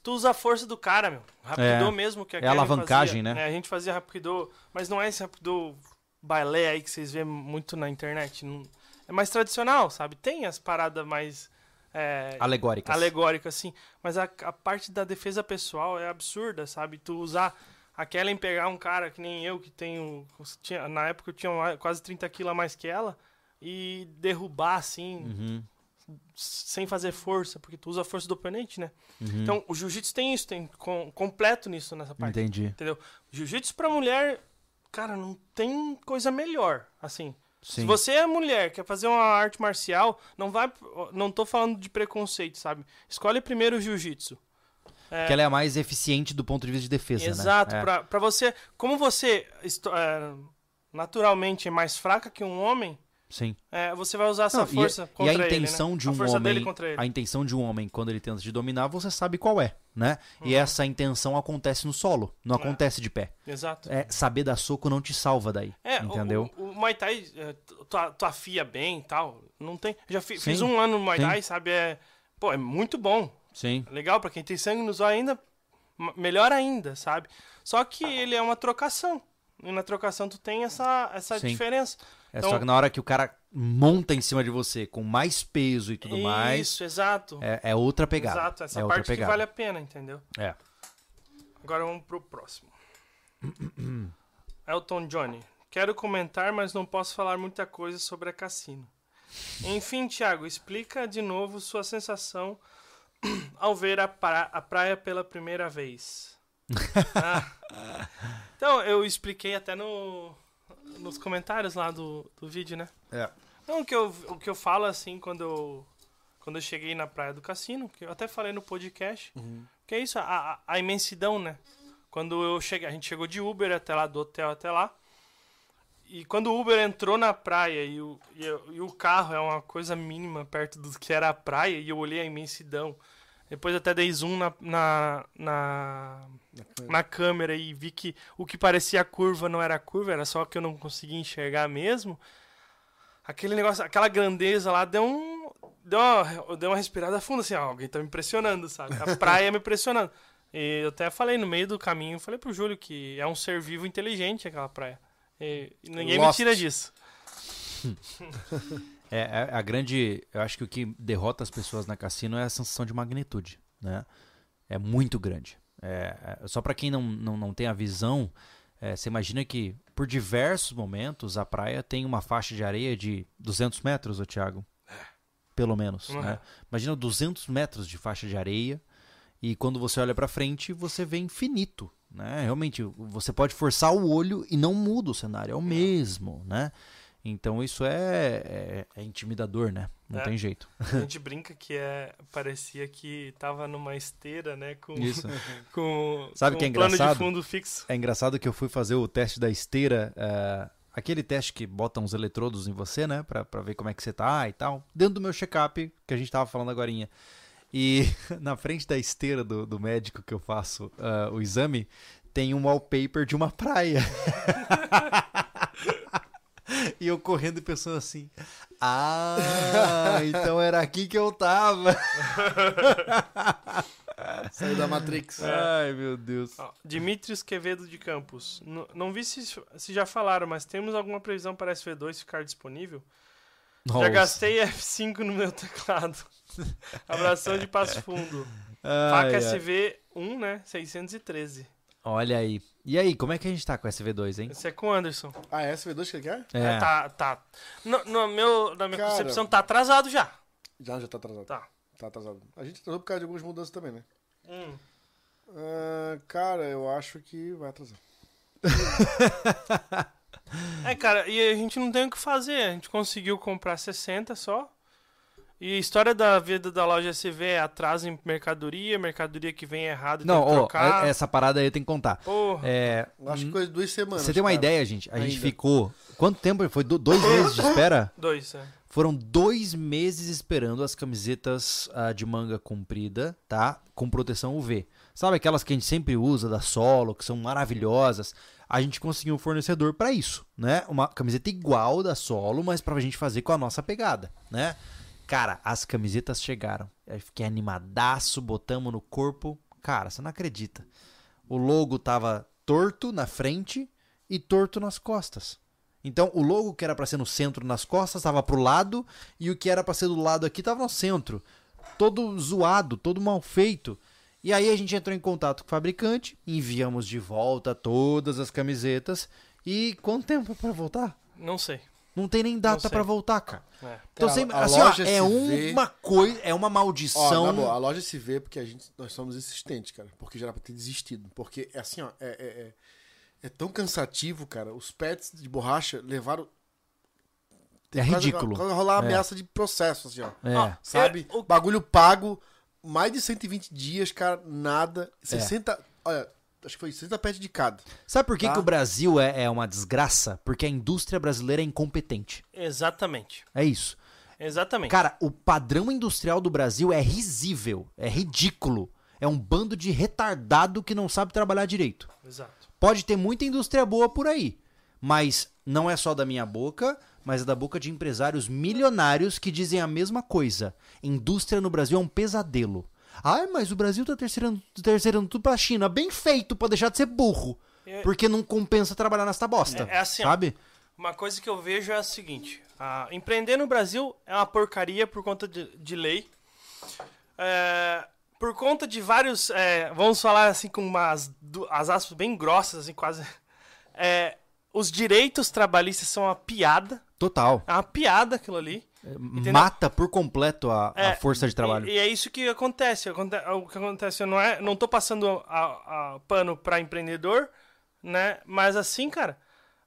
tu usa a força do cara, meu. Rapidô é. mesmo que a É a alavancagem, fazia, né? É, a gente fazia rapidô, mas não é esse rapidô balé aí que vocês vêem muito na internet. Não, é mais tradicional, sabe? Tem as paradas mais. É, alegóricas. Alegóricas, sim. Mas a, a parte da defesa pessoal é absurda, sabe? Tu usar aquela em pegar um cara que nem eu, que tenho. Tinha, na época eu tinha quase 30 quilos a mais que ela, e derrubar assim. Uhum sem fazer força, porque tu usa a força do oponente, né? Uhum. Então, o jiu-jitsu tem isso, tem com, completo nisso nessa parte. Entendi. Entendeu? Jiu-jitsu pra mulher, cara, não tem coisa melhor, assim. Sim. Se você é mulher, quer fazer uma arte marcial, não vai, não tô falando de preconceito, sabe? Escolhe primeiro o jiu-jitsu. É, que ela é a mais eficiente do ponto de vista de defesa, exato, né? Exato, é. pra, você, como você é, naturalmente é mais fraca que um homem, Sim. É, você vai usar essa Não, força e, contra e a intenção ele, né? de um a homem, a intenção de um homem quando ele tenta te dominar, você sabe qual é, né? Uhum. E essa intenção acontece no solo, não é. acontece de pé. Exato. É, saber dar soco não te salva daí, é, entendeu? O, o, o Muay Thai, é, tu, tu afia bem e tal, não tem... Já fi, fiz um ano no Muay Thai, sabe? É, pô, é muito bom. Sim. Legal, para quem tem sangue nos olhos ainda, melhor ainda, sabe? Só que ele é uma trocação. E na trocação tu tem essa, essa diferença. É então, só que na hora que o cara monta em cima de você com mais peso e tudo isso, mais. Isso, exato. É, é, outra pegada. Exato, essa é parte que vale a pena, entendeu? É. Agora vamos pro próximo. Elton Johnny. Quero comentar, mas não posso falar muita coisa sobre a cassino. Enfim, Thiago, explica de novo sua sensação ao ver a, pra a praia pela primeira vez. ah. Então, eu expliquei até no, nos comentários lá do, do vídeo, né? É. Então, o que, eu, o que eu falo, assim, quando eu, quando eu cheguei na Praia do Cassino, que eu até falei no podcast, uhum. que é isso, a, a, a, imensidão, né? Quando eu cheguei, a gente chegou de Uber até lá, do hotel até lá, e quando o Uber entrou na praia e o, e, e o carro é uma coisa mínima perto do que era a praia, e eu olhei a imensidão, depois até dei zoom na, na, na, na, câmera e vi que o que parecia curva não era curva, era só que eu não conseguia enxergar mesmo. Aquele negócio, aquela grandeza lá deu um. Deu uma, deu uma respirada funda, assim, ó, alguém tá me impressionando, sabe? A praia me impressionando. E eu até falei no meio do caminho, falei pro Júlio que é um ser vivo inteligente aquela praia. E, ninguém Lost. me tira disso. É, é, a grande. Eu acho que o que derrota as pessoas na cassino é a sensação de magnitude, né? É muito grande. É, é, só para quem não, não, não tem a visão, é, você imagina que por diversos momentos a praia tem uma faixa de areia de 200 metros, ô Thiago? Pelo menos. Uhum. Né? Imagina 200 metros de faixa de areia e quando você olha para frente você vê infinito. Né? Realmente, você pode forçar o olho e não muda o cenário, é o mesmo, né? Então isso é, é, é intimidador, né? Não é. tem jeito. A gente brinca que é parecia que tava numa esteira, né? Com, isso. com, Sabe com que é um engraçado? plano de fundo fixo. É engraçado que eu fui fazer o teste da esteira, uh, aquele teste que bota uns eletrodos em você, né? Pra, pra ver como é que você tá e tal. Dentro do meu check-up, que a gente tava falando agora. E na frente da esteira do, do médico que eu faço uh, o exame, tem um wallpaper de uma praia. E eu correndo e pensando assim: Ah, então era aqui que eu tava. Saiu da Matrix. Ai, meu Deus. Dimitrios Quevedo de Campos. N não vi se, se já falaram, mas temos alguma previsão para SV2 ficar disponível? Nossa. Já gastei F5 no meu teclado. Abração de Passo Fundo. Ai, Faca ai. SV1, né? 613. Olha aí. E aí, como é que a gente tá com a SV2, hein? Esse é com o Anderson. Ah, é SV2 que ele quer? É. é tá, tá. No, no meu, na minha Cara, concepção, tá atrasado já. Já, já tá atrasado. Tá. Tá atrasado. A gente atrasou por causa de algumas mudanças também, né? Hum. Uh, cara, eu acho que vai atrasar. é, cara, e a gente não tem o que fazer. A gente conseguiu comprar 60 só. E a história da vida da loja SV é atraso em mercadoria, mercadoria que vem errado Não, ó, é, essa parada aí eu tenho que contar. Porra. É, Acho que coisa de duas semanas. Você tem uma cara. ideia, gente? A Ainda. gente ficou. Quanto tempo? Foi dois meses de espera? Dois, é. Foram dois meses esperando as camisetas uh, de manga comprida, tá? Com proteção UV. Sabe aquelas que a gente sempre usa da Solo, que são maravilhosas? A gente conseguiu um fornecedor para isso, né? Uma camiseta igual da Solo, mas pra gente fazer com a nossa pegada, né? Cara, as camisetas chegaram. Eu fiquei animadaço, botamos no corpo. Cara, você não acredita. O logo tava torto na frente e torto nas costas. Então, o logo que era para ser no centro nas costas tava pro lado e o que era para ser do lado aqui tava no centro. Todo zoado, todo mal feito. E aí a gente entrou em contato com o fabricante, enviamos de volta todas as camisetas. E quanto tempo para voltar? Não sei. Não tem nem data para voltar, cara. É. Então, sempre, assim, ó, é uma coisa, é uma maldição. Ó, boa, a loja se vê porque a gente, nós somos insistentes, cara. Porque já era pra ter desistido. Porque, é assim, ó, é, é, é, é tão cansativo, cara. Os pets de borracha levaram. É ridículo. Quando rolar é. ameaça de processo, assim, ó. É. Sabe? É, o... Bagulho pago, mais de 120 dias, cara, nada. 60. Olha, acho que foi 60 pets de cada. Sabe por que, tá? que o Brasil é, é uma desgraça? Porque a indústria brasileira é incompetente. Exatamente. É isso. Exatamente. Cara, o padrão industrial do Brasil é risível, é ridículo. É um bando de retardado que não sabe trabalhar direito. Exato. Pode ter muita indústria boa por aí, mas não é só da minha boca, mas é da boca de empresários milionários que dizem a mesma coisa. Indústria no Brasil é um pesadelo. Ai, mas o Brasil tá terceirando, terceirando tudo pra China. Bem feito pra deixar de ser burro. É... Porque não compensa trabalhar nessa bosta. É, é assim, sabe? Uma coisa que eu vejo é a seguinte: empreender no Brasil é uma porcaria por conta de, de lei. É, por conta de vários. É, vamos falar assim com umas as aspas bem grossas, assim, quase. É, os direitos trabalhistas são uma piada. Total. É uma piada aquilo ali. Entendeu? Mata por completo a, é, a força de trabalho. E, e, é isso que acontece. O que acontece, eu não, é, não tô passando a, a pano para empreendedor, né? Mas assim, cara,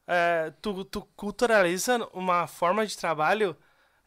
é, tu, tu culturaliza uma forma de trabalho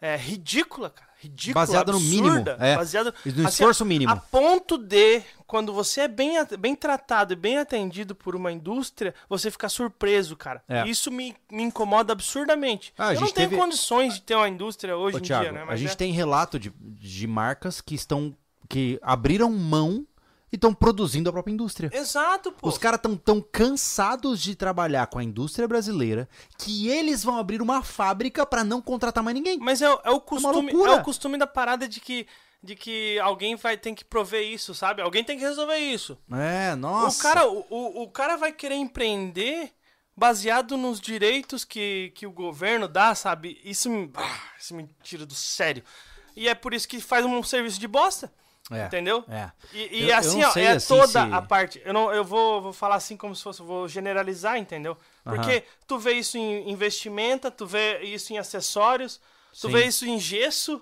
é, ridícula, cara ridícula, baseado absurda, no mínimo, é. baseado no assim, esforço mínimo. A ponto de quando você é bem, bem tratado e bem atendido por uma indústria, você ficar surpreso, cara. É. Isso me, me incomoda absurdamente. Ah, Eu não tenho teve... condições de ter uma indústria hoje Ô, em Thiago, dia, né? Mas a gente é... tem relato de, de marcas que estão que abriram mão e estão produzindo a própria indústria. Exato, pô. Os caras estão tão cansados de trabalhar com a indústria brasileira que eles vão abrir uma fábrica para não contratar mais ninguém. Mas é, é o costume, é, é, o costume da parada de que de que alguém vai ter que prover isso, sabe? Alguém tem que resolver isso. É, nossa. O cara, o, o, o cara vai querer empreender baseado nos direitos que, que o governo dá, sabe? Isso me, ah, isso me tira do sério. E é por isso que faz um serviço de bosta. É, entendeu? É. E, e eu, assim, eu ó, é assim toda se... a parte. Eu, não, eu vou, vou falar assim como se fosse, vou generalizar, entendeu? Porque tu vê isso em investimento, tu vê isso em acessórios, tu Sim. vê isso em gesso,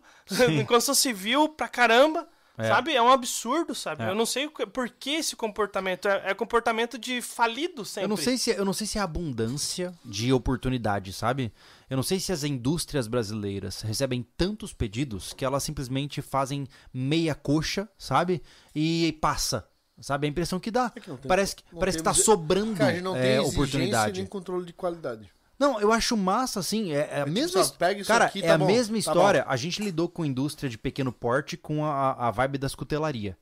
em construção civil pra caramba. É. Sabe? É um absurdo, sabe? É. Eu não sei por que esse comportamento. É, é, comportamento de falido sempre. Eu não sei se, eu não sei se é abundância de oportunidade, sabe? Eu não sei se as indústrias brasileiras recebem tantos pedidos que elas simplesmente fazem meia coxa, sabe? E passa. Sabe? A impressão que dá. É que tem, parece que, parece que tá sobrando Cara, não tem é, oportunidade. nem controle de qualidade. Não, eu acho massa, assim, é, é a é mesma... Pega isso cara, aqui, tá é bom, a mesma tá história. Tá a gente lidou com indústria de pequeno porte com a, a vibe das cutelaria.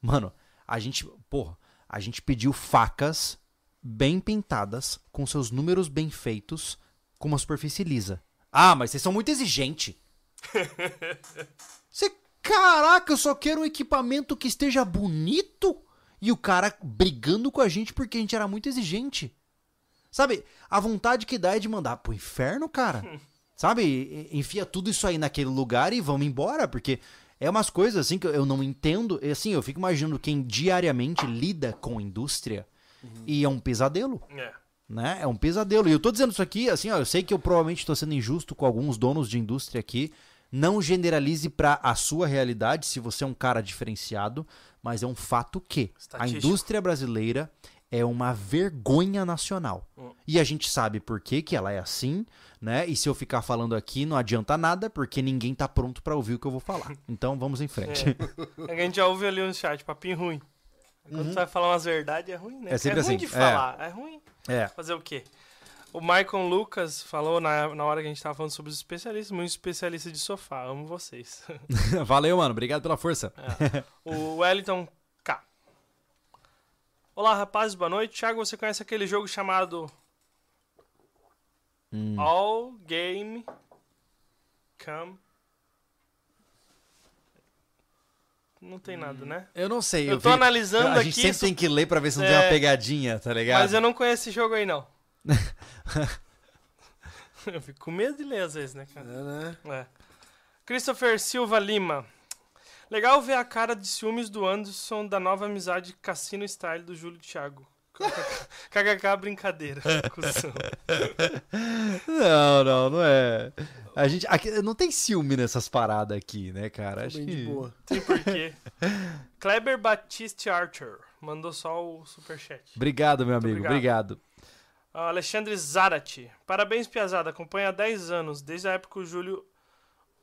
Mano, a gente, porra, a gente pediu facas bem pintadas, com seus números bem feitos, com uma superfície lisa. Ah, mas vocês são muito exigentes. Você, caraca, eu só quero um equipamento que esteja bonito e o cara brigando com a gente porque a gente era muito exigente. Sabe, a vontade que dá é de mandar pro inferno, cara. Sabe, enfia tudo isso aí naquele lugar e vamos embora, porque é umas coisas assim que eu não entendo. Assim, eu fico imaginando quem diariamente lida com indústria uhum. e é um pesadelo. É. Né? É um pesadelo. E eu tô dizendo isso aqui, assim, ó, eu sei que eu provavelmente estou sendo injusto com alguns donos de indústria aqui. Não generalize para a sua realidade se você é um cara diferenciado, mas é um fato que a indústria brasileira é uma vergonha nacional. Hum. E a gente sabe por que, que ela é assim, né? E se eu ficar falando aqui, não adianta nada, porque ninguém tá pronto para ouvir o que eu vou falar. Então vamos em frente. É. a gente já ouve ali no chat, papinho ruim. Quando uhum. você vai falar umas verdades, é ruim, né? É sempre é ruim assim. de falar, é, é ruim. É. Fazer o quê? O Michael Lucas falou na, na hora que a gente tava falando sobre os especialistas, muito especialista de sofá. Amo vocês. Valeu, mano. Obrigado pela força. É. O Wellington K. Olá, rapazes. Boa noite. Thiago, você conhece aquele jogo chamado hum. All Game Come Não tem nada, né? Eu não sei. Eu, eu tô vi... analisando aqui. A gente sempre isso... tem que ler pra ver se não é... tem uma pegadinha, tá ligado? Mas eu não conheço esse jogo aí, não. eu fico com medo de ler às vezes, né, cara? É, né? É. Christopher Silva Lima. Legal ver a cara de ciúmes do Anderson da nova amizade Cassino Style do Júlio Thiago. KKK brincadeira. não, não, não é. A gente aqui, não tem ciúme nessas paradas aqui, né, cara? Acho Bem que... de boa. Tem porquê. Kleber Batiste Archer mandou só o superchat. Obrigado, meu amigo. Obrigado. obrigado. Alexandre Zarate. Parabéns, Piazada. Acompanha há 10 anos, desde a época que o Júlio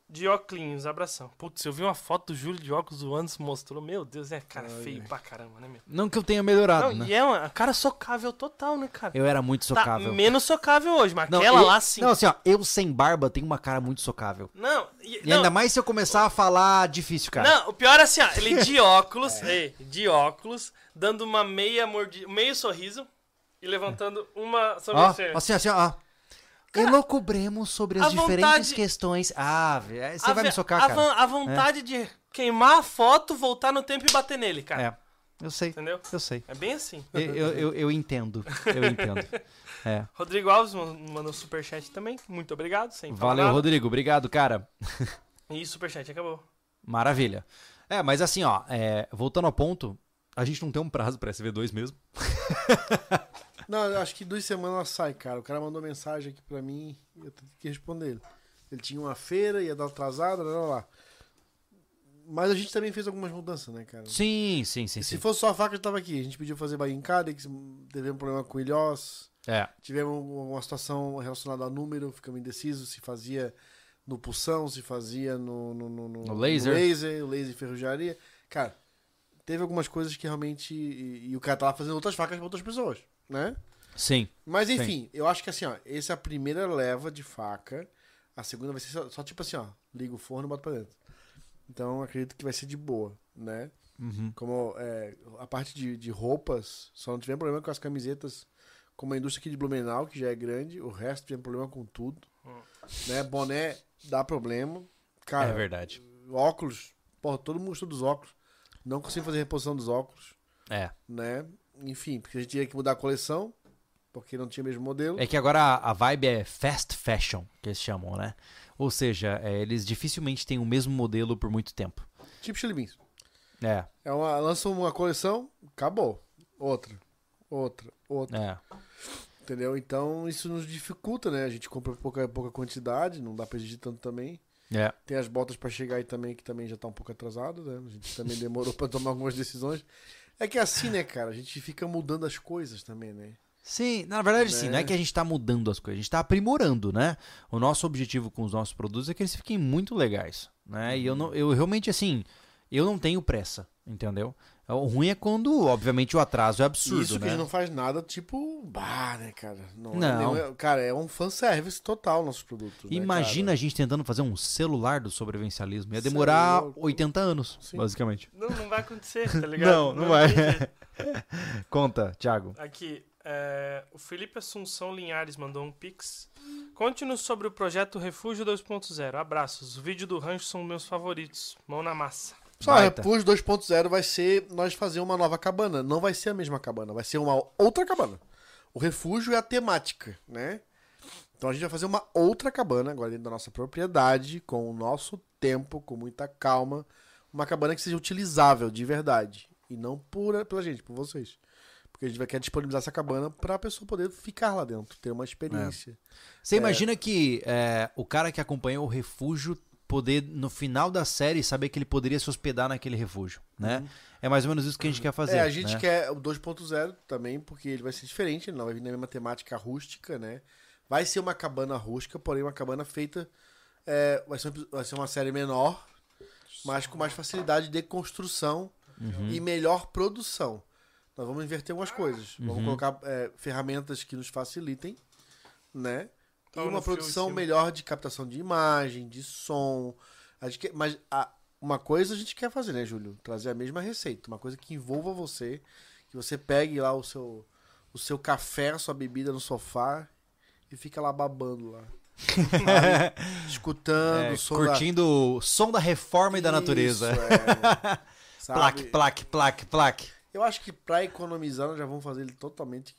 de óculos, abração. Putz, eu vi uma foto do Júlio de óculos o Anderson mostrou. Meu Deus, é cara Ai, feio pra caramba, né, meu? Não que eu tenha melhorado, não, né? E é uma cara socável total, né, cara? Eu era muito tá socável. Tá menos socável hoje, mas não, aquela eu, lá sim. Não, assim, ó, eu sem barba tenho uma cara muito socável. Não, e, e não, ainda mais se eu começar a falar difícil, cara. Não, o pior é assim, ó, ele de óculos, é. de óculos, dando uma meia mordida, meio sorriso e levantando uma sobrancelha. Ó, assim, assim, ó. Cara, Elocubremos sobre as diferentes vontade... questões. Ah, você vai me socar, a cara. A vontade é. de queimar a foto, voltar no tempo e bater nele, cara. É. Eu sei. Entendeu? Eu sei. É bem assim. Eu, eu, eu, eu entendo. Eu entendo. É. Rodrigo Alves mandou superchat também. Muito obrigado. Sem Valeu, Rodrigo. Obrigado, cara. E superchat acabou. Maravilha. É, mas assim, ó, é, voltando ao ponto, a gente não tem um prazo pra SV2 mesmo. Não, acho que duas semanas ela sai, cara. O cara mandou mensagem aqui pra mim eu tenho que responder ele. Ele tinha uma feira, ia dar atrasada, lá, lá, lá. Mas a gente também fez algumas mudanças, né, cara? Sim, sim, sim. Se sim. fosse só a faca, eu tava aqui. A gente pediu fazer em Cadex, teve um problema com o Ilhós. É. Tivemos uma situação relacionada a número, ficamos indecisos se fazia no pulsão, se fazia no, no, no, no, no laser. No laser, o laser ferrujaria. Cara, teve algumas coisas que realmente. E, e o cara tava fazendo outras facas para outras pessoas né? Sim. Mas enfim, sim. eu acho que assim, ó, essa é a primeira leva de faca. A segunda vai ser só, só tipo assim, ó, liga o forno e bota pra dentro. Então acredito que vai ser de boa, né? Uhum. Como é, a parte de, de roupas, só não tivemos problema com as camisetas, como a indústria aqui de Blumenau, que já é grande, o resto tivemos problema com tudo. Hum. Né? Boné dá problema. Cara, é verdade. Óculos, porra, todo mundo estuda os óculos. Não consigo fazer reposição dos óculos. É. Né? Enfim, porque a gente tinha que mudar a coleção, porque não tinha o mesmo modelo. É que agora a, vibe é fast fashion, que eles chamam, né? Ou seja, é, eles dificilmente têm o mesmo modelo por muito tempo. Tipo Chili Beans. É. é uma, lançam uma coleção, acabou. Outra, outra, outra. É. Entendeu? Então isso nos dificulta, né? A gente compra pouca, pouca quantidade, não dá pra exigir tanto também. É. Tem as botas para chegar aí também, que também já tá um pouco atrasado, né? A gente também demorou para tomar algumas decisões. É que é assim, né, cara? A gente fica mudando as coisas também, né? Sim, na verdade, né? sim. Não é que a gente está mudando as coisas, a gente está aprimorando, né? O nosso objetivo com os nossos produtos é que eles fiquem muito legais, né? E eu, não, eu realmente, assim, eu não tenho pressa, entendeu? O ruim é quando, obviamente, o atraso é absurdo, Isso que né? a gente não faz nada tipo, bah, né, cara? Não. É não. É cara, é um fanservice total nossos produtos. Né, Imagina né, a gente tentando fazer um celular do sobrevivencialismo. Ia demorar Sério? 80 anos, Sim. basicamente. Não, não vai acontecer, tá ligado? não, não, não vai. Conta, Thiago. Aqui, é, o Felipe Assunção Linhares mandou um pix. Conte-nos sobre o projeto Refúgio 2.0. Abraços. O vídeo do rancho são meus favoritos. Mão na massa. Só. Repus 2.0 vai ser nós fazer uma nova cabana. Não vai ser a mesma cabana, vai ser uma outra cabana. O refúgio é a temática, né? Então a gente vai fazer uma outra cabana, agora dentro da nossa propriedade, com o nosso tempo, com muita calma. Uma cabana que seja utilizável de verdade. E não pura pela gente, por vocês. Porque a gente vai querer disponibilizar essa cabana para a pessoa poder ficar lá dentro, ter uma experiência. É. Você é. imagina que é, o cara que acompanhou o refúgio poder, no final da série, saber que ele poderia se hospedar naquele refúgio, né? Uhum. É mais ou menos isso que a gente quer fazer. É, a gente né? quer o 2.0 também, porque ele vai ser diferente, ele não vai vir na mesma temática rústica, né? Vai ser uma cabana rústica, porém uma cabana feita. É, vai, ser, vai ser uma série menor, mas com mais facilidade de construção uhum. e melhor produção. Nós vamos inverter algumas coisas. Uhum. Vamos colocar é, ferramentas que nos facilitem, né? E uma produção melhor de captação de imagem, de som. A gente quer, mas a, uma coisa a gente quer fazer, né, Júlio? Trazer a mesma receita. Uma coisa que envolva você. Que você pegue lá o seu, o seu café, a sua bebida no sofá e fica lá babando lá. escutando, é, som curtindo da... o som da reforma Isso, e da natureza. É, plaque, plaque, plaque, plaque. Eu acho que pra economizar nós já vamos fazer ele totalmente.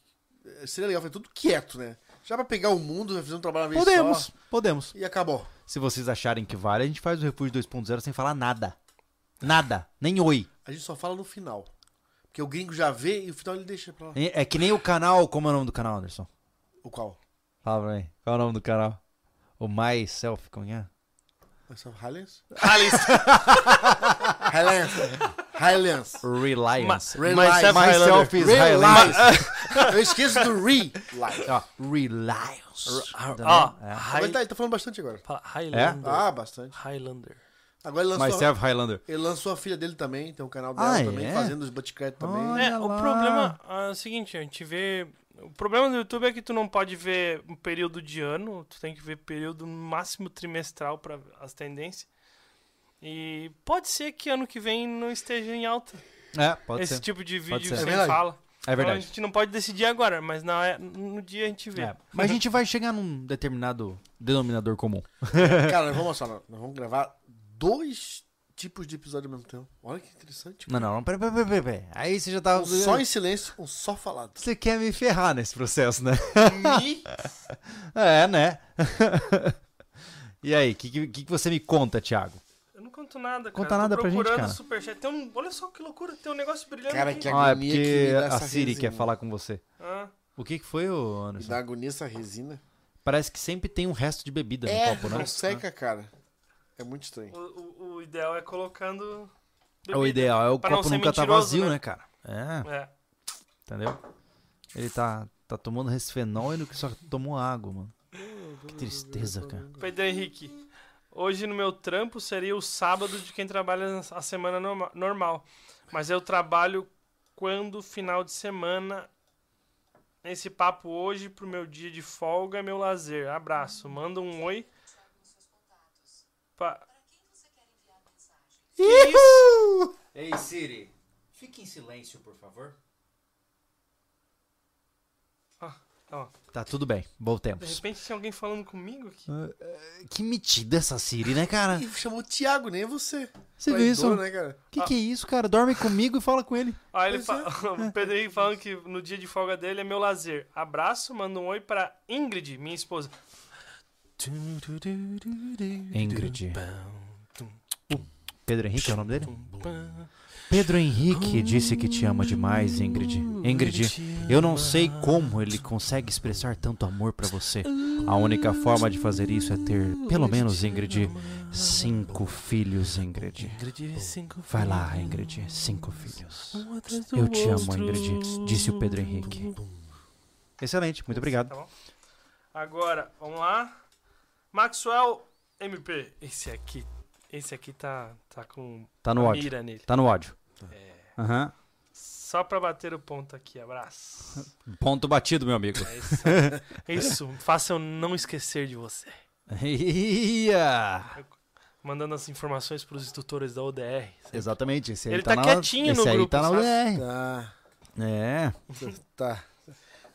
Seria legal fazer tudo quieto, né? Já pra pegar o mundo, fazer um trabalho uma vez podemos, só. Podemos, E acabou. Se vocês acharem que vale, a gente faz o Refúgio 2.0 sem falar nada. Nada. Nem oi. A gente só fala no final. Porque o gringo já vê e o final ele deixa pra lá. É, é que nem o canal. Como é o nome do canal, Anderson? O qual? Fala pra mim. Qual é o nome do canal? O My Self, como é? Myself Highlands? Highlands. Highlands. Highlands. Reliance. Ma Reliance. Myself is Highlands. Eu esqueço do re. Ó, Reliance. Ó, é. ele, tá, ele tá falando bastante agora. Highlander. Ah, bastante. Highlander. Agora ele lançou, Myself Highlander. Ele lançou a filha dele também, tem um canal dela Ah, também, é? fazendo os Butchcrat também. Olha É, o lá. problema é o seguinte, a gente vê. O problema do YouTube é que tu não pode ver um período de ano, tu tem que ver período no máximo trimestral para as tendências. E pode ser que ano que vem não esteja em alta É, pode esse ser. tipo de vídeo que É você verdade. fala. É Então a verdade. gente não pode decidir agora, mas na, no dia a gente vê. É, Mas a gente vai chegar num determinado denominador comum. Cara, nós vamos só, nós vamos gravar dois tipos de episódio ao mesmo tempo. Olha que interessante. Não, não, não, peraí, peraí, peraí, peraí. Aí você já tá. Um só em silêncio, um só falado. Você quer me ferrar nesse processo, né? Me? É, né? e aí, o que, que, que você me conta, Thiago? Conto nada, cara. Conta nada pra gente, cara. Superchat. Tem um, olha só que loucura, tem um negócio brilhando Cara, aqui. que Ah, é agonia que porque a Siri resina. quer falar com você. Ah, O que, que foi, ô Me Anderson? dá agonia essa resina. Parece que sempre tem um resto de bebida É, no copo, né? não seca, cara. É muito estranho. o, o- o ideal é colocando. É o bebida. ideal, é o Pra copo nunca tá vazio, né? né, cara? É, É. entendeu? Ele tá, tá tomando resfenol e no que só tomou água, mano. Que tristeza, cara. Pedro Henrique. Hoje no meu trampo seria o sábado de quem trabalha a semana norma- normal. Mas eu trabalho quando final de semana. Esse papo hoje pro meu dia de folga é meu lazer. Abraço. Manda um oi. Pa... Que isso? Ei, Siri, fique em silêncio, por favor. Ó, Tá tudo bem, de voltemos. repente tem alguém falando comigo aqui. Que metida essa Siri, né, cara? E chamou o Thiago, nem você. Você viu isso? Né, cara? Que que é isso, cara? Dorme comigo e fala com ele. Ó, ele Pois fa... o Pedro Henrique falando que no dia de folga dele é meu lazer. Abraço, manda um oi pra Ingrid, minha esposa. Ingrid. Pedro Henrique é o nome dele? Pedro Henrique disse que te ama demais, Ingrid. Ingrid, eu não sei como ele consegue expressar tanto amor pra você. A única forma de fazer isso é ter, pelo menos, Ingrid, cinco filhos, Ingrid. Vai lá, Ingrid, cinco filhos. Eu te amo, Ingrid, disse o Pedro Henrique. Excelente, muito obrigado. Tá? Agora, vamos lá. Maxwell MP. Esse aqui, esse aqui tá, tá com Tá no ódio. mira nele. Tá no ódio. Aham. Só pra bater o ponto aqui, abraço. Ponto batido, meu amigo. É isso. isso, faça eu não esquecer de você. Ia! Mandando as informações pros instrutores da ODR. Exatamente, esse aí Ele tá, tá na, quietinho esse no aí grupo, tá na sabe? UDR. Tá, É. tá.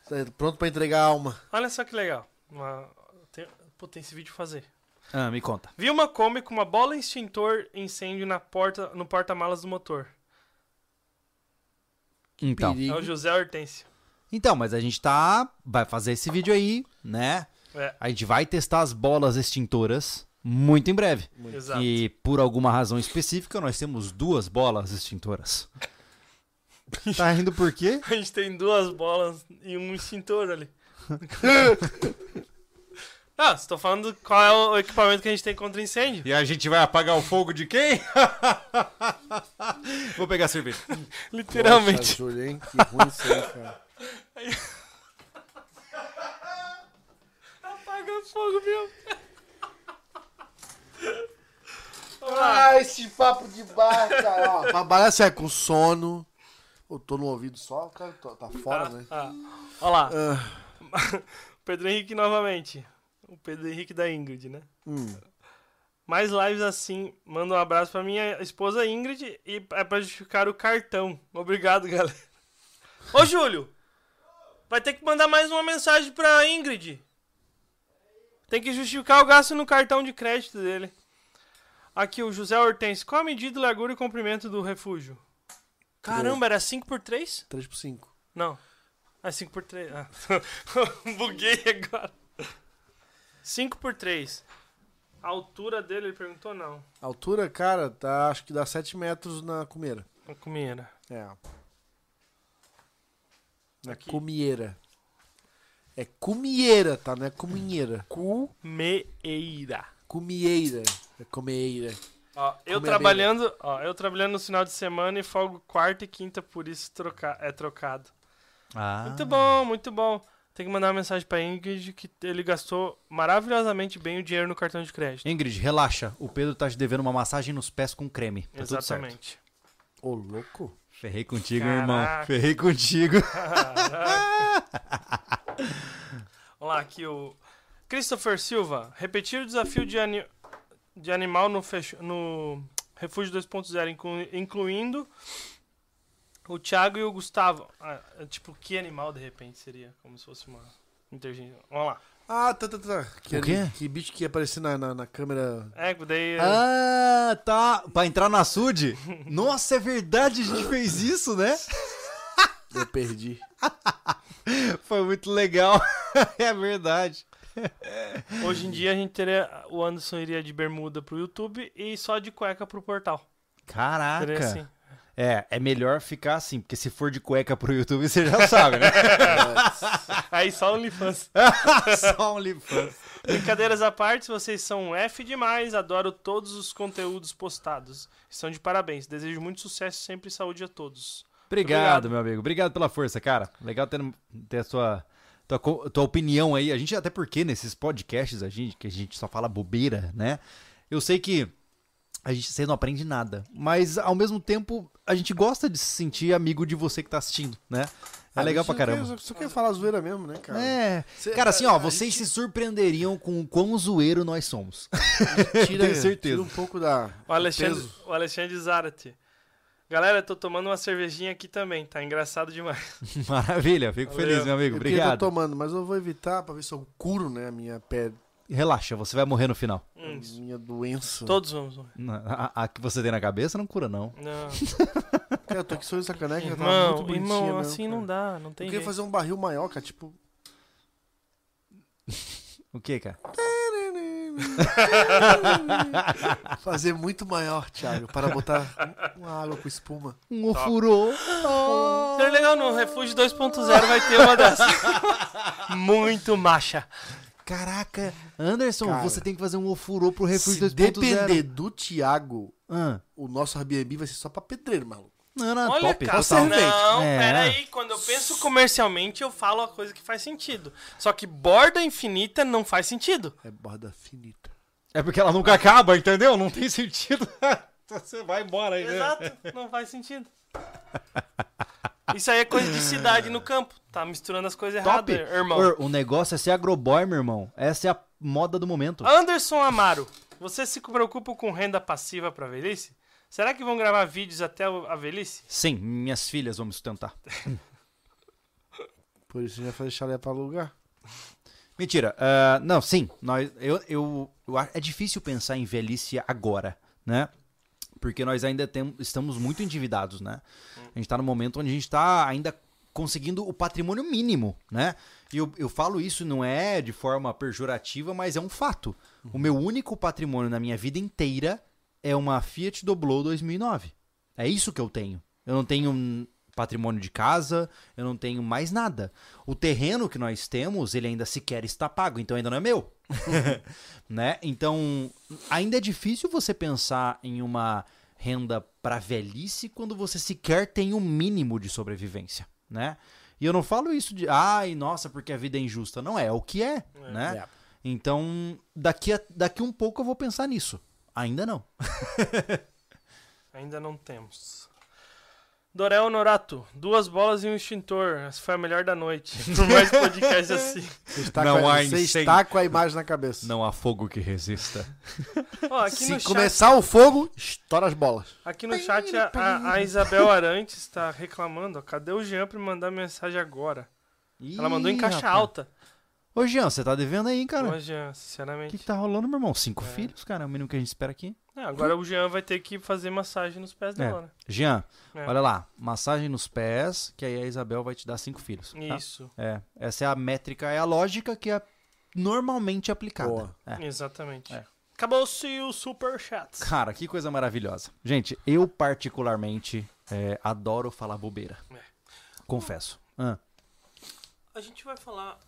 Tá Pronto pra entregar a alma. Olha só que legal. Uma... Tem... Pô, tem esse vídeo pra fazer. Ah, me conta. Vi uma Kombi com uma bola extintor incêndio na porta, no porta-malas do motor. Então. Perigo. É o José Hortêncio. Então, mas a gente tá. Vai fazer esse vídeo aí, né? É, A gente vai testar as bolas extintoras muito em breve. exato. E por alguma razão específica, nós temos duas bolas extintoras. Tá rindo por quê? A gente tem duas bolas e um extintor ali. Ah, você tá falando qual é o equipamento que a gente tem contra incêndio. E a gente vai apagar o fogo de quem? Vou pegar a cerveja. Literalmente. Poxa, Júlio, hein? Que ruim isso aí, cara. Apaga o fogo, meu. Ah, esse papo de bar, cara. Ó, é com sono. Eu tô no ouvido só, cara. Tô- tá fora, né? Ah, olha lá. Ah, Pedro Henrique novamente. O Pedro Henrique da Ingrid, né? hum. Mais lives assim. Manda um abraço pra minha esposa Ingrid e é pra justificar o cartão. Obrigado, galera. Ô, Júlio! Vai ter que mandar mais uma mensagem pra Ingrid. Tem que justificar o gasto no cartão de crédito dele. Aqui, o José Hortense. Qual a medida, largura e comprimento do refúgio? Caramba, era 5 por 3 3 por 5. Não. Ah, 5 por 3 Ah. Buguei agora. 5 por 3 A altura dele, ele perguntou não. A altura, cara, tá, acho que dá 7 metros na cumeira. A comida. É. Na Aqui. cumieira. É cumieira, tá? Não é cuminheira. Meeira. Cumieira. É comeira. Ó, eu trabalhando, ó, eu trabalhando no final de semana e folgo quarta e quinta, por isso troca, é trocado. Ah. Muito bom, muito bom. Tem que mandar uma mensagem pra Ingrid que ele gastou maravilhosamente bem o dinheiro no cartão de crédito. Ingrid, relaxa. O Pedro tá te devendo uma massagem nos pés com creme. Tá. Exatamente. Ô, louco. Ferrei contigo, Caraca. irmão. Ferrei contigo. Vamos lá, aqui o Christopher Silva. Repetir o desafio de, ani- de animal no, fech... no Refúgio 2.0, inclu- incluindo o Thiago e o Gustavo. Ah, tipo, que animal de repente seria? Como se fosse uma interjeição. Vamos lá. Ah, tá, tá, tá. Que, O quê? ali- que bicho que ia aparecer na, na, na câmera. É, daí. Ah, tá. Pra entrar na SUD? Nossa, é verdade, a gente fez isso, né? Eu perdi. Foi muito legal. é verdade. Hoje em dia a gente teria. O Anderson iria de bermuda pro YouTube e só de cueca pro portal. Caraca. Seria assim. É, é melhor ficar assim, porque se for de cueca pro YouTube, você já sabe, né? Aí só OnlyFans. Só um OnlyFans. Brincadeiras à parte, vocês são F demais. Adoro todos os conteúdos postados. Estão de parabéns. Desejo muito sucesso e sempre saúde a todos. Obrigado, Obrigado. meu amigo. Obrigado pela força, cara. Legal ter, ter a sua, tua, tua opinião aí. A gente, até porque nesses podcasts, a gente, que a gente só fala bobeira, né? Eu sei que a gente você não aprende nada, mas ao mesmo tempo a gente gosta de se sentir amigo de você que tá assistindo, né? É Ah, legal pra caramba. Quer, só quer falar zoeira mesmo, né, cara? É. Cê- Cara, assim, ó, vocês gente se surpreenderiam com o quão zoeiro nós somos. tira, tenho certeza. tira um pouco da. O Alexandre, peso. o Alexandre Zarate. Galera, eu tô tomando uma cervejinha aqui também. Tá engraçado demais. Maravilha, fico Valeu. feliz, meu amigo. Eu queria tô Obrigado. tomando, mas eu vou evitar pra ver se eu curo, né, a minha pele, Relaxa, você vai morrer no final. a Hum, isso. minha doença. Todos vamos. morrer. A, a que você tem na cabeça não cura, não. Não. Cara, eu tô aqui só essa caneca, tava Irmão, muito bonitinha irmão, mesmo, assim cara. não dá. Não tem Eu queria jeito. fazer um barril maior, cara, tipo... O que, cara? fazer muito maior, Thiago, para botar uma água com espuma. Um ofurô. Seria legal, no Refúgio 2.0 vai ter uma dessas. Muito macha. Caraca, Anderson, Cara, você tem que fazer um ofurô pro Refúgio Se 2.0. depender do Thiago, Ah, o nosso Airbnb vai ser só pra pedreiro, maluco. não, não, Olha, top. cara, total. não, É. peraí. Quando eu penso comercialmente, eu falo a coisa que faz sentido. Só que borda infinita não faz sentido. É borda finita. É porque ela nunca acaba, entendeu? Não tem sentido. você vai embora aí, né? Exato, não faz sentido. Isso aí é coisa de cidade no campo. Tá misturando as coisas Top. erradas, irmão. O negócio é ser agroboy, meu irmão. Essa é a moda do momento. Anderson Amaro, você se preocupa com renda passiva pra velhice? Será que vão gravar vídeos até a velhice? Sim, minhas filhas vão me sustentar. Por isso vai fazer chalé pra alugar. Mentira. ah, não, sim. Nós, eu, eu, eu é difícil pensar em velhice agora, né? Porque nós ainda tem, estamos muito endividados, né? A gente tá no momento onde a gente tá ainda conseguindo o patrimônio mínimo, né? E eu, eu falo isso não é de forma pejorativa, mas é um fato. O meu único patrimônio na minha vida inteira é uma Fiat Doblo 2009. É isso que eu tenho. Eu não tenho hum, patrimônio de casa, eu não tenho mais nada. O terreno que nós temos, ele ainda sequer está pago, então ainda não é meu. né? Então, ainda é difícil você pensar em uma renda para velhice quando você sequer tem o um mínimo de sobrevivência, né? E eu não falo isso de, ai, nossa, porque a vida é injusta. Não é, é o que é, é. né? É. Então, daqui, a, daqui um pouco eu vou pensar nisso. Ainda não. Ainda não temos. Dorel Norato, duas bolas e um extintor. Essa foi a melhor da noite. Por mais podcast assim. Você está, não com, a, você está com a imagem na cabeça. Não há fogo que resista. Oh, Se começar chat... o fogo, estoura as bolas. Aqui no chat a, a Isabel Arantes está reclamando. Ó, cadê o Jean para mandar mensagem agora? Ih, Ela mandou em caixa rapaz. alta. Ô, Jean, você tá devendo aí, cara? Ô, Jean, sinceramente. O que, que tá rolando, meu irmão? Cinco é. filhos, cara? É o mínimo que a gente espera aqui. É, agora o Jean vai ter que fazer massagem nos pés dela, é. né? Jean, é. olha lá. Massagem nos pés, que aí a Isabel vai te dar cinco filhos. Tá? Isso. É. Essa é a métrica, é a lógica que é normalmente aplicada. É. Exatamente. É. Acabou-se o super chat. Cara, que coisa maravilhosa. Gente, eu particularmente é, adoro falar bobeira. É. Confesso. Ah. A gente vai falar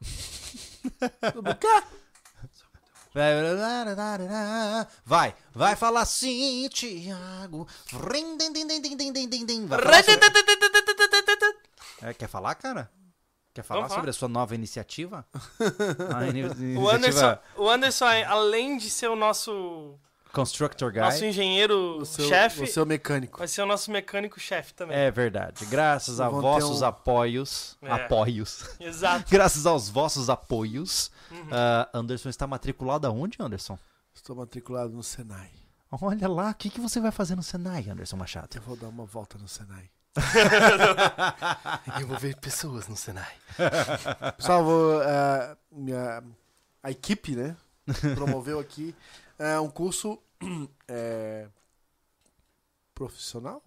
Vai, vai falar sim, Thiago. É, quer falar, cara? Quer falar sobre a sua nova iniciativa? iniciativa... O, Anderson, o Anderson, além de ser o nosso Constructor Guy. Nosso engenheiro-chefe. O seu mecânico. Vai ser o nosso mecânico-chefe também. É verdade. Graças a vossos um... apoios. É. Apoios. Exato. Graças aos vossos apoios. Uhum. Uh, Anderson está matriculado aonde, Anderson? Estou matriculado no Senai. Olha lá, o que, que você vai fazer no Senai, Anderson Machado? Eu vou dar uma volta no Senai. Envolver pessoas no Senai. Pessoal, vou, uh, minha, a equipe, né? Promoveu aqui é um curso é, profissional?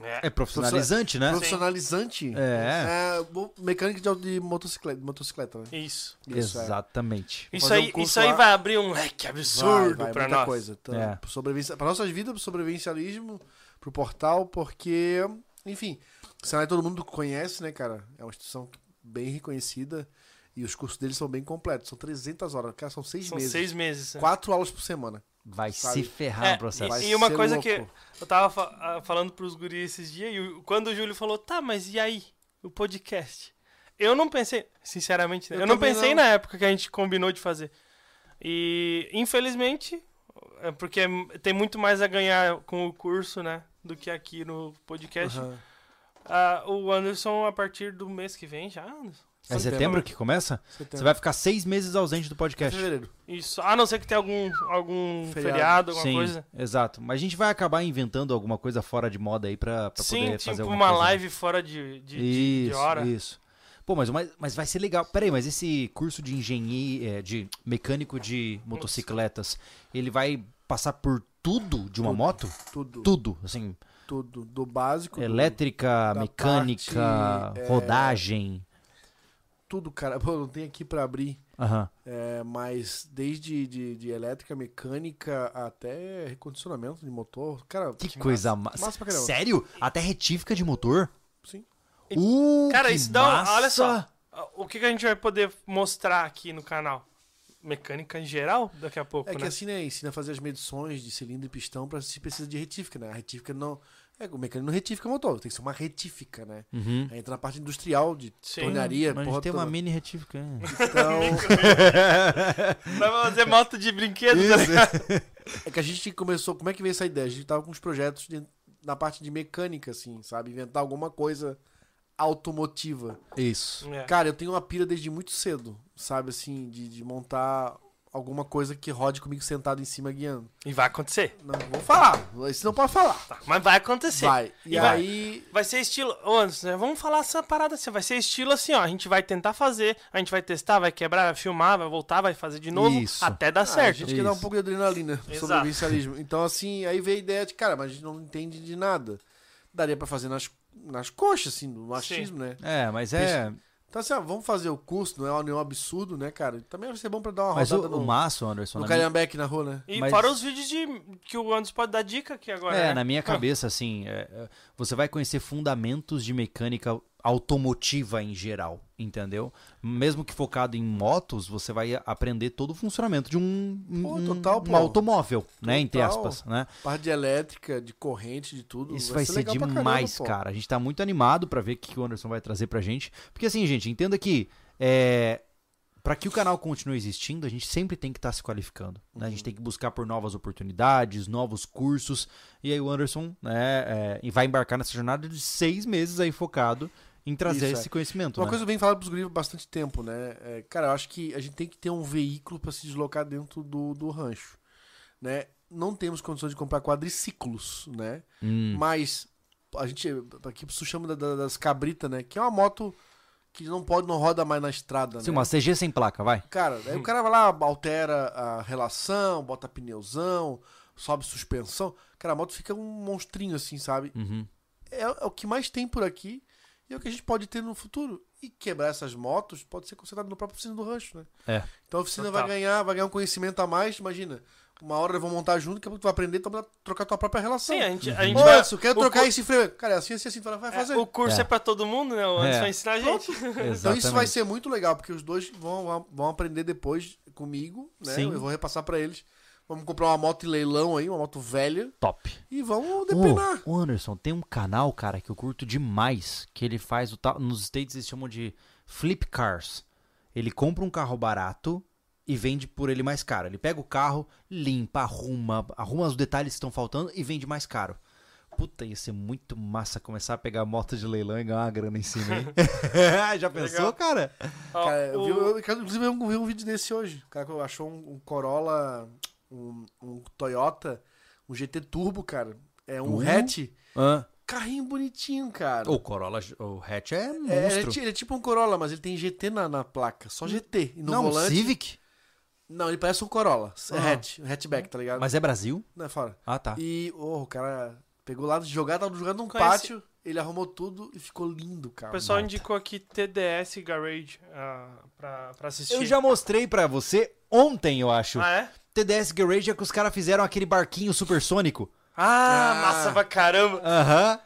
É, é profissionalizante, né? Profissionalizante. É. é mecânica de, de motocicleta, motocicleta, né? Isso. Isso é. Exatamente. Isso aí, um isso aí vai abrir um leque absurdo vai, vai, pra nós. coisa. Então, é. sobrevivência, pra nossas vidas, pro sobrevivencialismo, pro portal, porque, enfim, o Senai todo mundo conhece, né, cara? É uma instituição bem reconhecida. E os cursos deles são bem completos. São 300 horas. Cara, são seis são meses. seis meses. É. Quatro aulas por semana. Vai sabe? se ferrar é, no processo. E, e uma coisa louco. que eu tava fa ah, falando pros guris esses dias, e quando o Júlio falou, tá, mas e aí? O podcast? Eu não pensei, sinceramente, eu, eu não pensei não. na época que a gente combinou de fazer. E, infelizmente, é porque tem muito mais a ganhar com o curso, né? Do que aqui no podcast. Uhum. Uh, o Anderson, a partir do mês que vem já, Anderson? É setembro que começa? Setembro. Você vai ficar seis meses ausente do podcast. Fevereiro. Isso. A não ser que tenha algum, algum feriado, feriado alguma Sim, coisa. Exato. Mas a gente vai acabar inventando alguma coisa fora de moda aí pra, pra Sim, poder tipo fazer uma coisa. live fora de, de, isso, de hora. Isso. Pô, mas, mas, mas vai ser legal. Peraí, mas esse curso de engenheiro, é, de mecânico de motocicletas, ele vai passar por tudo de uma tudo, moto? Tudo. Tudo, assim. Tudo. Do básico. Elétrica, do, mecânica, parte, é, rodagem. É tudo, cara. Pô, não tem aqui para abrir. Uhum. É, mas desde de, de, elétrica, mecânica até recondicionamento de motor. Cara, que, que coisa massa. massa pra caramba. Sério? Até retífica de motor? Sim. Uh, cara, isso dá. Um, olha só. O que, que a gente vai poder mostrar aqui no canal? Mecânica em geral, daqui a pouco. É né? que assim, né? Ensina a fazer as medições de cilindro e pistão para se precisa de retífica, né? A retífica não é, o mecânico não retifica motor, tem que ser uma retífica, né? Uhum. Aí entra na parte industrial de Sim, tornearia. Mas a gente tem uma mini retífica. Então. Vai fazer moto de brinquedo, tá É que a gente começou. Como é que veio essa ideia? A gente tava com uns projetos de, na parte de mecânica, assim, sabe? Inventar alguma coisa automotiva. Isso. É. Cara, eu tenho uma pira desde muito cedo, sabe? Assim, de, de montar alguma coisa que rode comigo sentado em cima guiando. E vai acontecer. Não vou falar. Isso não pode falar. Tá, mas vai acontecer. Vai. E, e aí. Vai, vai ser estilo. Ô, Anderson, né? vamos falar essa parada assim. Vai ser estilo assim, ó. A gente vai tentar fazer, a gente vai testar, vai quebrar, vai filmar, vai voltar, vai fazer de novo. Isso. Até dar ah, certo. A gente Isso. quer dar um pouco de adrenalina Exato. sobre o vivencialismo. Então, assim, aí veio a ideia de, cara, mas a gente não entende de nada. Daria pra fazer nas, nas coxas, assim, do machismo, Sim. né? É, mas é. Então, assim, ó, vamos fazer o curso, não é nenhum absurdo, né, cara? Também vai ser bom pra dar uma Mas rodada o, no, o Márcio, Anderson. no na minha- Calhambeque na rua, né? E Mas- fora os vídeos de que o Anderson pode dar dica aqui agora. É, né? na minha cabeça, assim, é, é, você vai conhecer fundamentos de mecânica automotiva em geral, entendeu? Mesmo que focado em motos, você vai aprender todo o funcionamento de um, Pô, um- total, um pô. automóvel, né? Entre Total. aspas, né? Parte de elétrica, de corrente, de tudo. Isso vai, ser, pra demais, caramba, cara. A gente tá muito animado pra ver o que o Anderson vai trazer pra gente. Porque assim, gente, entenda que é, para que o canal continue existindo, a gente sempre tem que estar se qualificando. né? A Uhum. gente tem que buscar por novas oportunidades, novos cursos. E aí o Anderson né, é, vai embarcar nessa jornada de seis meses aí focado em trazer Isso, é. esse conhecimento. Uma né? coisa venho falando pros guris há bastante tempo, né? É, cara, eu acho que a gente tem que ter um veículo pra se deslocar dentro do, do rancho, né? Não temos condições de comprar quadriciclos, né? Hum, Mas a gente aqui chama da- da- das cabritas, né? Que é uma moto que não pode, não roda mais na estrada, sim, né? uma CG sem placa, vai. Cara, aí o cara vai lá, altera a relação, bota pneuzão, sobe suspensão. Cara, a moto fica um monstrinho assim, sabe? Uhum. é, é o que mais tem por aqui e é o que a gente pode ter no futuro. E quebrar essas motos pode ser consertado no próprio oficina do rancho, né? É. Então a oficina Total. vai ganhar, vai ganhar um conhecimento a mais, imagina. Uma hora eu vou montar junto, a pouco tu vai aprender tu vai trocar tua própria relação. Sim, a gente, a gente Ô, vai. Edson, quero o trocar cu- esse freio. Cara, é assim, assim, assim, tu vai fazer. é, o curso É. é, pra todo mundo, né? O Anderson É. vai ensinar a gente. Então isso vai ser muito legal, porque os dois vão, vão aprender depois comigo, né? Sim. Eu vou repassar pra eles. Vamos comprar uma moto em leilão aí, uma moto velha, top. e vamos depenar. Ô, ô, Anderson, tem um canal, cara, que eu curto demais, que ele faz o tal. Nos States eles chamam de flip cars. Ele compra um carro barato e vende por ele mais caro. Ele pega o carro, limpa, arruma, arruma os detalhes que estão faltando e vende mais caro. Puta, ia ser muito massa começar a pegar moto de leilão e ganhar uma grana em cima, hein? Já pensou, Legal. cara? Ó, Cara, eu o- vi, eu, inclusive eu vi um vídeo desse hoje. O cara achou um, um Corolla, um, um Toyota, um GT Turbo, cara. É um Uh. hatch. Ah, Carrinho bonitinho, cara. o Corolla, o hatch é É, ele, monstro. é, ele é tipo um Corolla, mas ele tem GT na, na placa. Só GT. E no Não, volante. Civic? Não, ele parece um Corolla. É Ah. hatch, um hatchback, tá ligado? Mas é Brasil? Não é fora. Ah, tá. E oh, o cara pegou lá de jogar, tava jogando num Conhece- pátio. Ele arrumou tudo e ficou lindo, O cara. pessoal Malta. indicou aqui TDS Garage ah, pra, pra assistir. Eu já mostrei pra você ontem, eu acho. Ah, é? TDS Garage é que os caras fizeram aquele barquinho supersônico. Ah, Ah. massa pra caramba. Aham.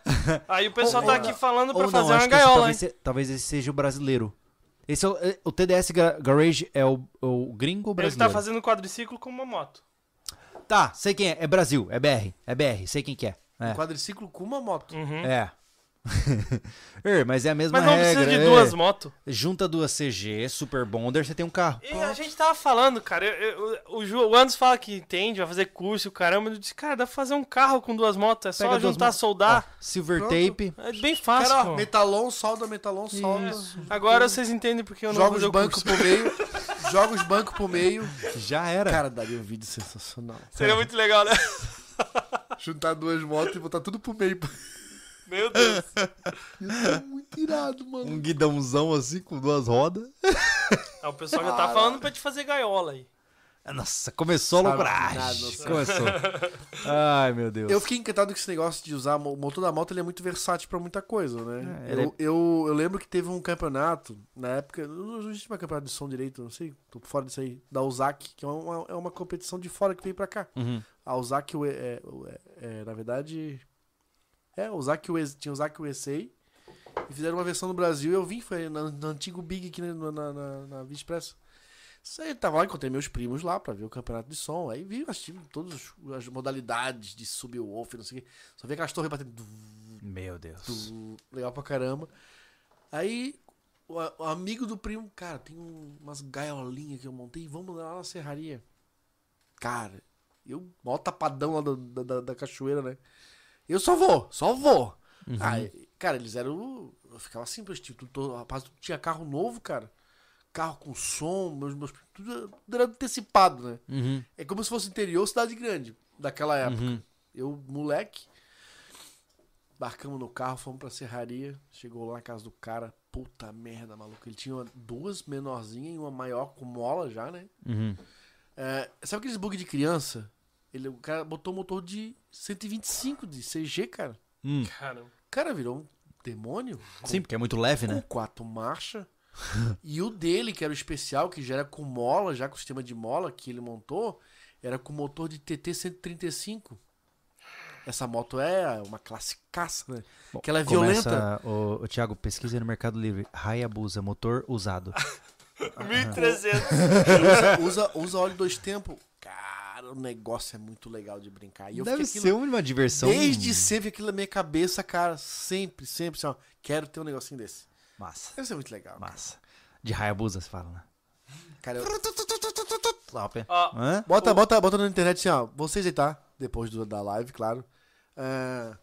Aí o pessoal Ou- tá ou aqui não. falando pra fazer não, uma que esse gaiola, talvez, se- talvez esse seja o brasileiro. Esse é o, é- o TDS Ga- Garage é o, o gringo ou Ele brasileiro? tá fazendo quadriciclo com uma moto. Tá, sei quem é. É Brasil, é BR. É BR, sei quem que é. É. Um quadriciclo com uma moto. Uhum. É. Er, mas é a mesma Mas não regra. precisa de é. duas motos. Junta duas CG, Super Bonder, você tem um carro. E a gente tava falando, cara, eu- eu- o, Ju, o Anderson fala que entende, vai fazer curso e o caramba. Eu disse, cara, dá pra fazer um carro com duas motos, é só Pega duas juntar, soldar. Ó, silver Pronto. Tape. É bem fácil, Cara, ó, metalon, solda, metalon, solda. Agora vocês entendem porque eu não Joga vou os bancos pro meio. joga os bancos pro meio. Já era. Cara, daria um vídeo sensacional. Seria muito legal, né? Juntar duas motos e botar tudo pro meio. Meu Deus. Ia ser muito irado, mano. um guidãozão assim com duas rodas. Ah, o pessoal já tá falando pra te fazer gaiola aí. Nossa, começou a Sabe loucuragem. nada, não sabe. Começou. Ai, meu Deus. Eu fiquei encantado com esse negócio de usar o motor da moto, ele é muito versátil pra muita coisa, né? É, ele eu, eu, eu lembro que teve um campeonato, na época, não não existe mais campeonato de som direito, não sei, tô por fora disso aí, da USAC, que é uma, é uma competição de fora que veio pra cá. Uhum. A USAC, é, é, é, é, na verdade, é, a USAC, US tinha a USAC USA, e fizeram uma versão no Brasil, e eu vim, foi na- no, antigo Big aqui na, na, na, na Via Expressa. Tava lá, encontrei meus primos lá pra ver o campeonato de som. Aí vi, assisti todas as modalidades de subwoofer, não sei o quê. Só vi aquelas torres batendo. Meu Deus. tu, legal pra caramba. Aí, o, o amigo do primo, cara, tem um- umas gaiolinhas que eu montei, vamos lá na serraria. Cara, eu, mó tapadão lá da, da, da cachoeira, né? Eu só vou, só vou. Aí, cara, eles eram. Eu ficava assim, tipo, tudo, rapaz, tudo tinha carro novo, cara. Carro com som, meus, meus, tudo, tudo era antecipado, né? Uhum. É como se fosse interior, cidade grande, daquela época. Uhum. Eu, moleque, embarcamos no carro, fomos pra serraria. Chegou lá na casa do cara. Puta merda, maluco. Ele tinha duas menorzinhas e uma maior com mola já, né? Uhum. É, sabe aqueles bug de criança? Ele, o cara botou um motor de 125 de CG, cara. Hum. Caramba. O cara virou um demônio. Sim, porque é muito leve, Com né? quatro marchas. e o dele, que era o especial, que já era com mola, já com o sistema de mola que ele montou, era com motor de TT 135. Essa moto é uma classicaça, né? Bom, que ela é começa, violenta. O, o Thiago, pesquisa no Mercado Livre. Hayabusa, motor usado. 1300. usa, usa, usa óleo dois tempos. Cara, o negócio é muito legal de brincar. E eu Deve ser uma diversão. Desde sempre aquilo na minha cabeça, cara. Sempre, sempre. Assim, ó, quero ter um negocinho desse. Massa. Deve ser muito legal. Massa. De Hayabusa, você fala, né? Cara, eu... Top. Bota, bota, bota na internet assim, ó. Vocês aí, tá? Depois do, da live, claro. É,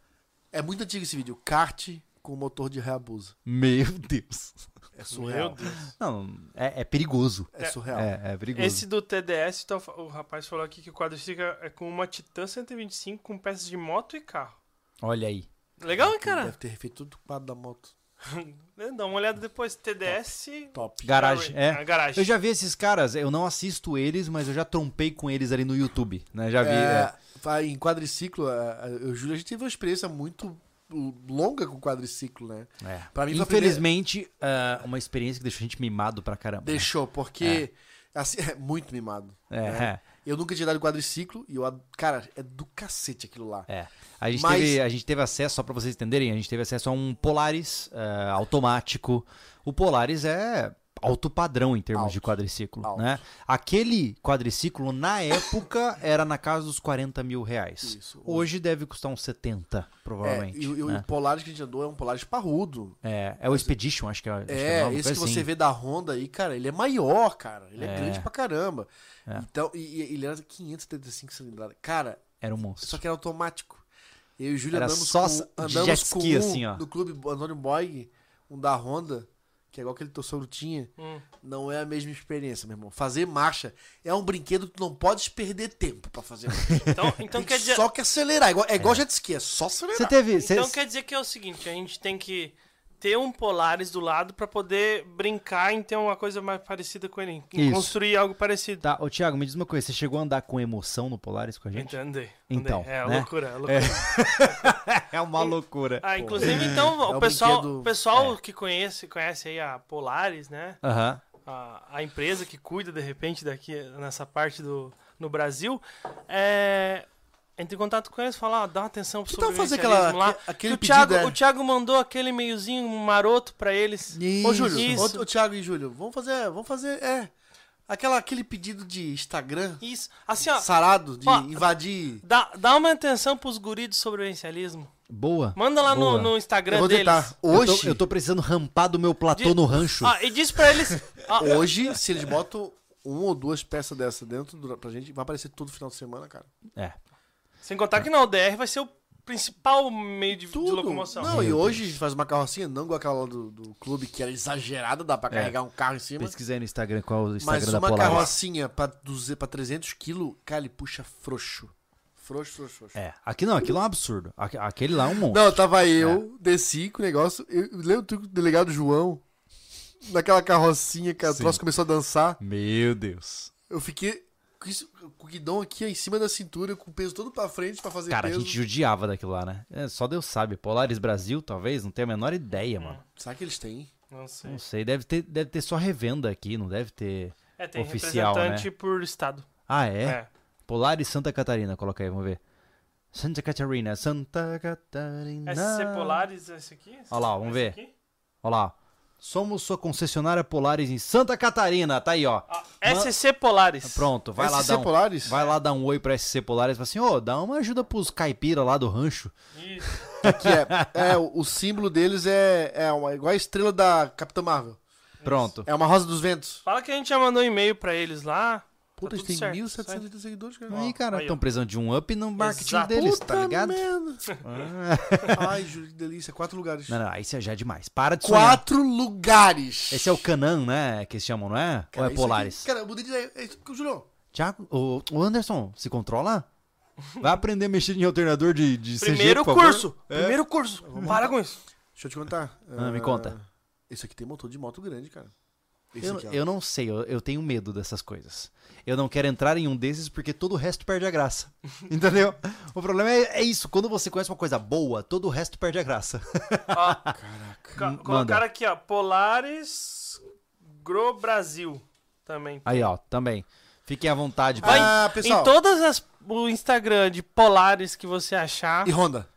é muito antigo esse vídeo. Kart com motor de Hayabusa. Meu Deus. É surreal. Meu Deus. Não, é, é perigoso. É surreal. É, é perigoso. Esse do TDS, então, o rapaz falou aqui que o quadriciclo é com uma Titan 125 com peças de moto e carro. Olha aí. Legal, hein, cara? Deve ter refeito tudo o quadro da moto. Dá uma olhada depois. TDS. Top. Garagem, é. A garagem. Eu já vi esses caras, eu não assisto eles, mas eu já trompei com eles ali no YouTube, né? Já vi. É, é. Em quadriciclo, eu e o Júlio, a gente teve uma experiência muito longa com quadriciclo, né? É. Pra mim, Infelizmente, primeira... uh, uma experiência que deixou a gente mimado pra caramba. né? Deixou, né? porque. É. Assim, é muito mimado. É. Né? Eu nunca tinha dado quadriciclo e eu. Cara, é do cacete aquilo lá. É. A gente, Mas... teve, a gente teve acesso, só pra vocês entenderem, a gente teve acesso a um Polaris uh, automático. O Polaris é alto padrão em termos alto, de quadriciclo, alto. né? Aquele quadriciclo, na época, era na casa dos 40 mil reais. Isso. Hoje deve custar uns 70, provavelmente. É, e, né? o Polaris que a gente andou é um Polaris parrudo. É, é o Expedition, acho que é. Acho É, que é esse que assim. você vê da Honda aí, cara, ele é maior, cara. Ele é, É. grande pra caramba. É. Então, e, e ele era 575 cilindradas. Cara, Era um monstro. só que era automático. Eu e o Júlio andamos só com, andamos jet com ski, um assim, ó. do clube Antônio Boy, um da Honda, que é igual aquele teu sogro tinha. Hum. Não é a mesma experiência, meu irmão. Fazer marcha é um brinquedo que tu não podes perder tempo pra fazer marcha. Então, então quer dizer. Só que acelerar. É igual, é igual jet ski, é só acelerar. Você teve. Então cê- quer dizer que é o seguinte, a gente tem que ter um Polaris do lado pra poder brincar em ter uma coisa mais parecida com ele, em Isso. construir algo parecido. Tá, ô Thiago, me diz uma coisa, você chegou a andar com emoção no Polaris com a gente? Entendei. Então, É né? loucura, é loucura. É uma loucura. Ah, inclusive, então, É o pessoal, brinquedo- o pessoal É. que conhece, conhece aí a Polaris, né? Aham. A, a empresa que cuida, de repente, daqui nessa parte do no Brasil, é, entre em contato com eles e fala, ó, dá uma atenção pro tal fazer aquela, sobrevivencialismo lá. aque- aquele Que o, Thiago, pedido? é- o Thiago mandou aquele meiozinho maroto pra eles. Ô, Júlio, Isso. ô, Thiago e Júlio, vamos fazer, vamos fazer, é, aquela, aquele pedido de Instagram Isso. Assim, ó, sarado, de Ó, invadir. dá, dá uma atenção pros guris do sobrevivencialismo. Boa. Manda lá no, Boa. no Instagram Eu vou deles. tentar. Eu Hoje, tô, eu tô precisando rampar do meu platô De- no rancho. Ah, e diz pra eles... ó, hoje, se eles botam uma ou duas peças dessa dentro do, pra gente, vai aparecer todo final de semana, cara. É. sem contar que na ODR vai ser o principal meio de, de Tudo. locomoção. Não, e hoje a gente faz uma carrocinha, não igual aquela lá do, do clube, que era exagerada, dá pra É. carregar um carro em cima. Pesquisa aí no Instagram qual é o Instagram Mas da uma Polaris. carrocinha pra, 200, pra 300 quilos, cara, ele puxa frouxo. Frouxo, frouxo, frouxo. É, aqui não, aquilo é um absurdo. Aque- Aquele lá é um monstro. Não, tava eu, desci com o negócio. Eu lembro que o delegado João, naquela carrocinha que Sim. troça começou a dançar. Meu Deus. Eu fiquei com, o guidão aqui em cima da cintura, com o peso todo pra frente pra fazer Cara, a peso. gente judiava daquilo lá, né? É, só Deus sabe. Polaris Brasil, talvez, não tenho a menor ideia, mano. Sabe que eles têm? Não sei. Não sei, deve ter, deve ter só revenda aqui, não deve ter. É, tem Oficial, representante né? por estado. Ah, é? É. Polaris Santa Catarina, coloca aí, vamos ver. Santa Catarina, Santa Catarina. SC Polaris, esse aqui? Olha lá, vamos Esse ver. aqui? Olha lá. Somos sua concessionária Polaris em Santa Catarina, tá aí, ó. Ah, SC Polaris. Pronto, vai lá SC dar um, Polaris? vai lá dar um oi pra SC Polaris e fala assim, ô, dá uma ajuda pros caipira lá do rancho. Isso. Que é, é, o, o símbolo deles é, é uma, igual a estrela da Capitã Marvel. Pronto. É uma rosa dos ventos. Fala que a gente já mandou um e-mail pra eles lá. Puta, Tá a gente tudo tem certo, 1.780 seguidores, cara. Aí, cara, aí, estão precisando de um up no marketing Exato. deles, Puta tá ligado? Ah. Ai, Júlio, que delícia. Quatro lugares. Não, não, isso já é demais. Para de sonhar. Quatro lugares. Esse é o Canan, né? Que eles chamam, não é? Cara, Ou é isso Polaris? aqui- cara, eu mudei de ideia. É isso que o Júlio. Tiago, o, o Anderson, se controla? Vai aprender a mexer em alternador de, de CG, Primeiro favor? curso. É. Primeiro curso. Para com isso. Deixa eu te contar. Ah, me conta. Esse aqui tem motor de moto grande, cara. Eu, aqui, ó. eu não sei, eu, eu tenho medo dessas coisas. Eu não quero entrar em um desses porque todo o resto perde a graça. Entendeu? O problema é, é isso. Quando você conhece uma coisa boa, todo o resto perde a graça. Ó, Caraca. colocaram aqui, ó. Polaris Agro Brasil também. Aí, ó, também. Fiquem à vontade. Vai ah, pessoal. Em todas as o Instagram de Polaris que você achar. E Honda.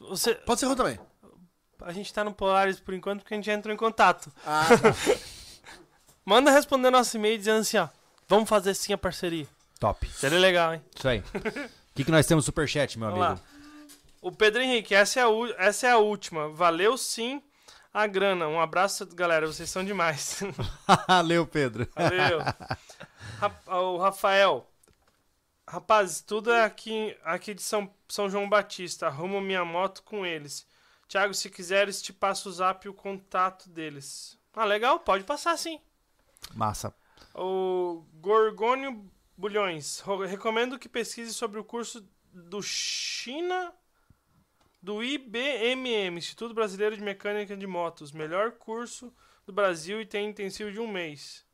Você... Pode ser Honda também. A gente tá no Polaris por enquanto porque a gente já entrou em contato. Ah, tá. Manda responder nosso e-mail dizendo assim, ó. Vamos fazer sim a parceria. Top. Seria legal, hein? Isso aí. O que, que nós temos no Superchat, meu Vamos amigo? Lá. O Pedro Henrique, essa é, a, essa é a última. Valeu sim a grana. Um abraço, galera. Vocês são demais. Valeu, Pedro. Valeu. o Rafael. Rapaz, tudo é aqui, aqui de São, São João Batista. Arrumo minha moto com eles. Tiago, se quiseres, te passo o zap e o contato deles. Ah, legal. Pode passar sim. Massa. O Gorgônio Bulhões. Recomendo que pesquise sobre o curso do China do IBMM, Instituto Brasileiro de Mecânica de Motos. Melhor curso do Brasil e tem intensivo de um mês.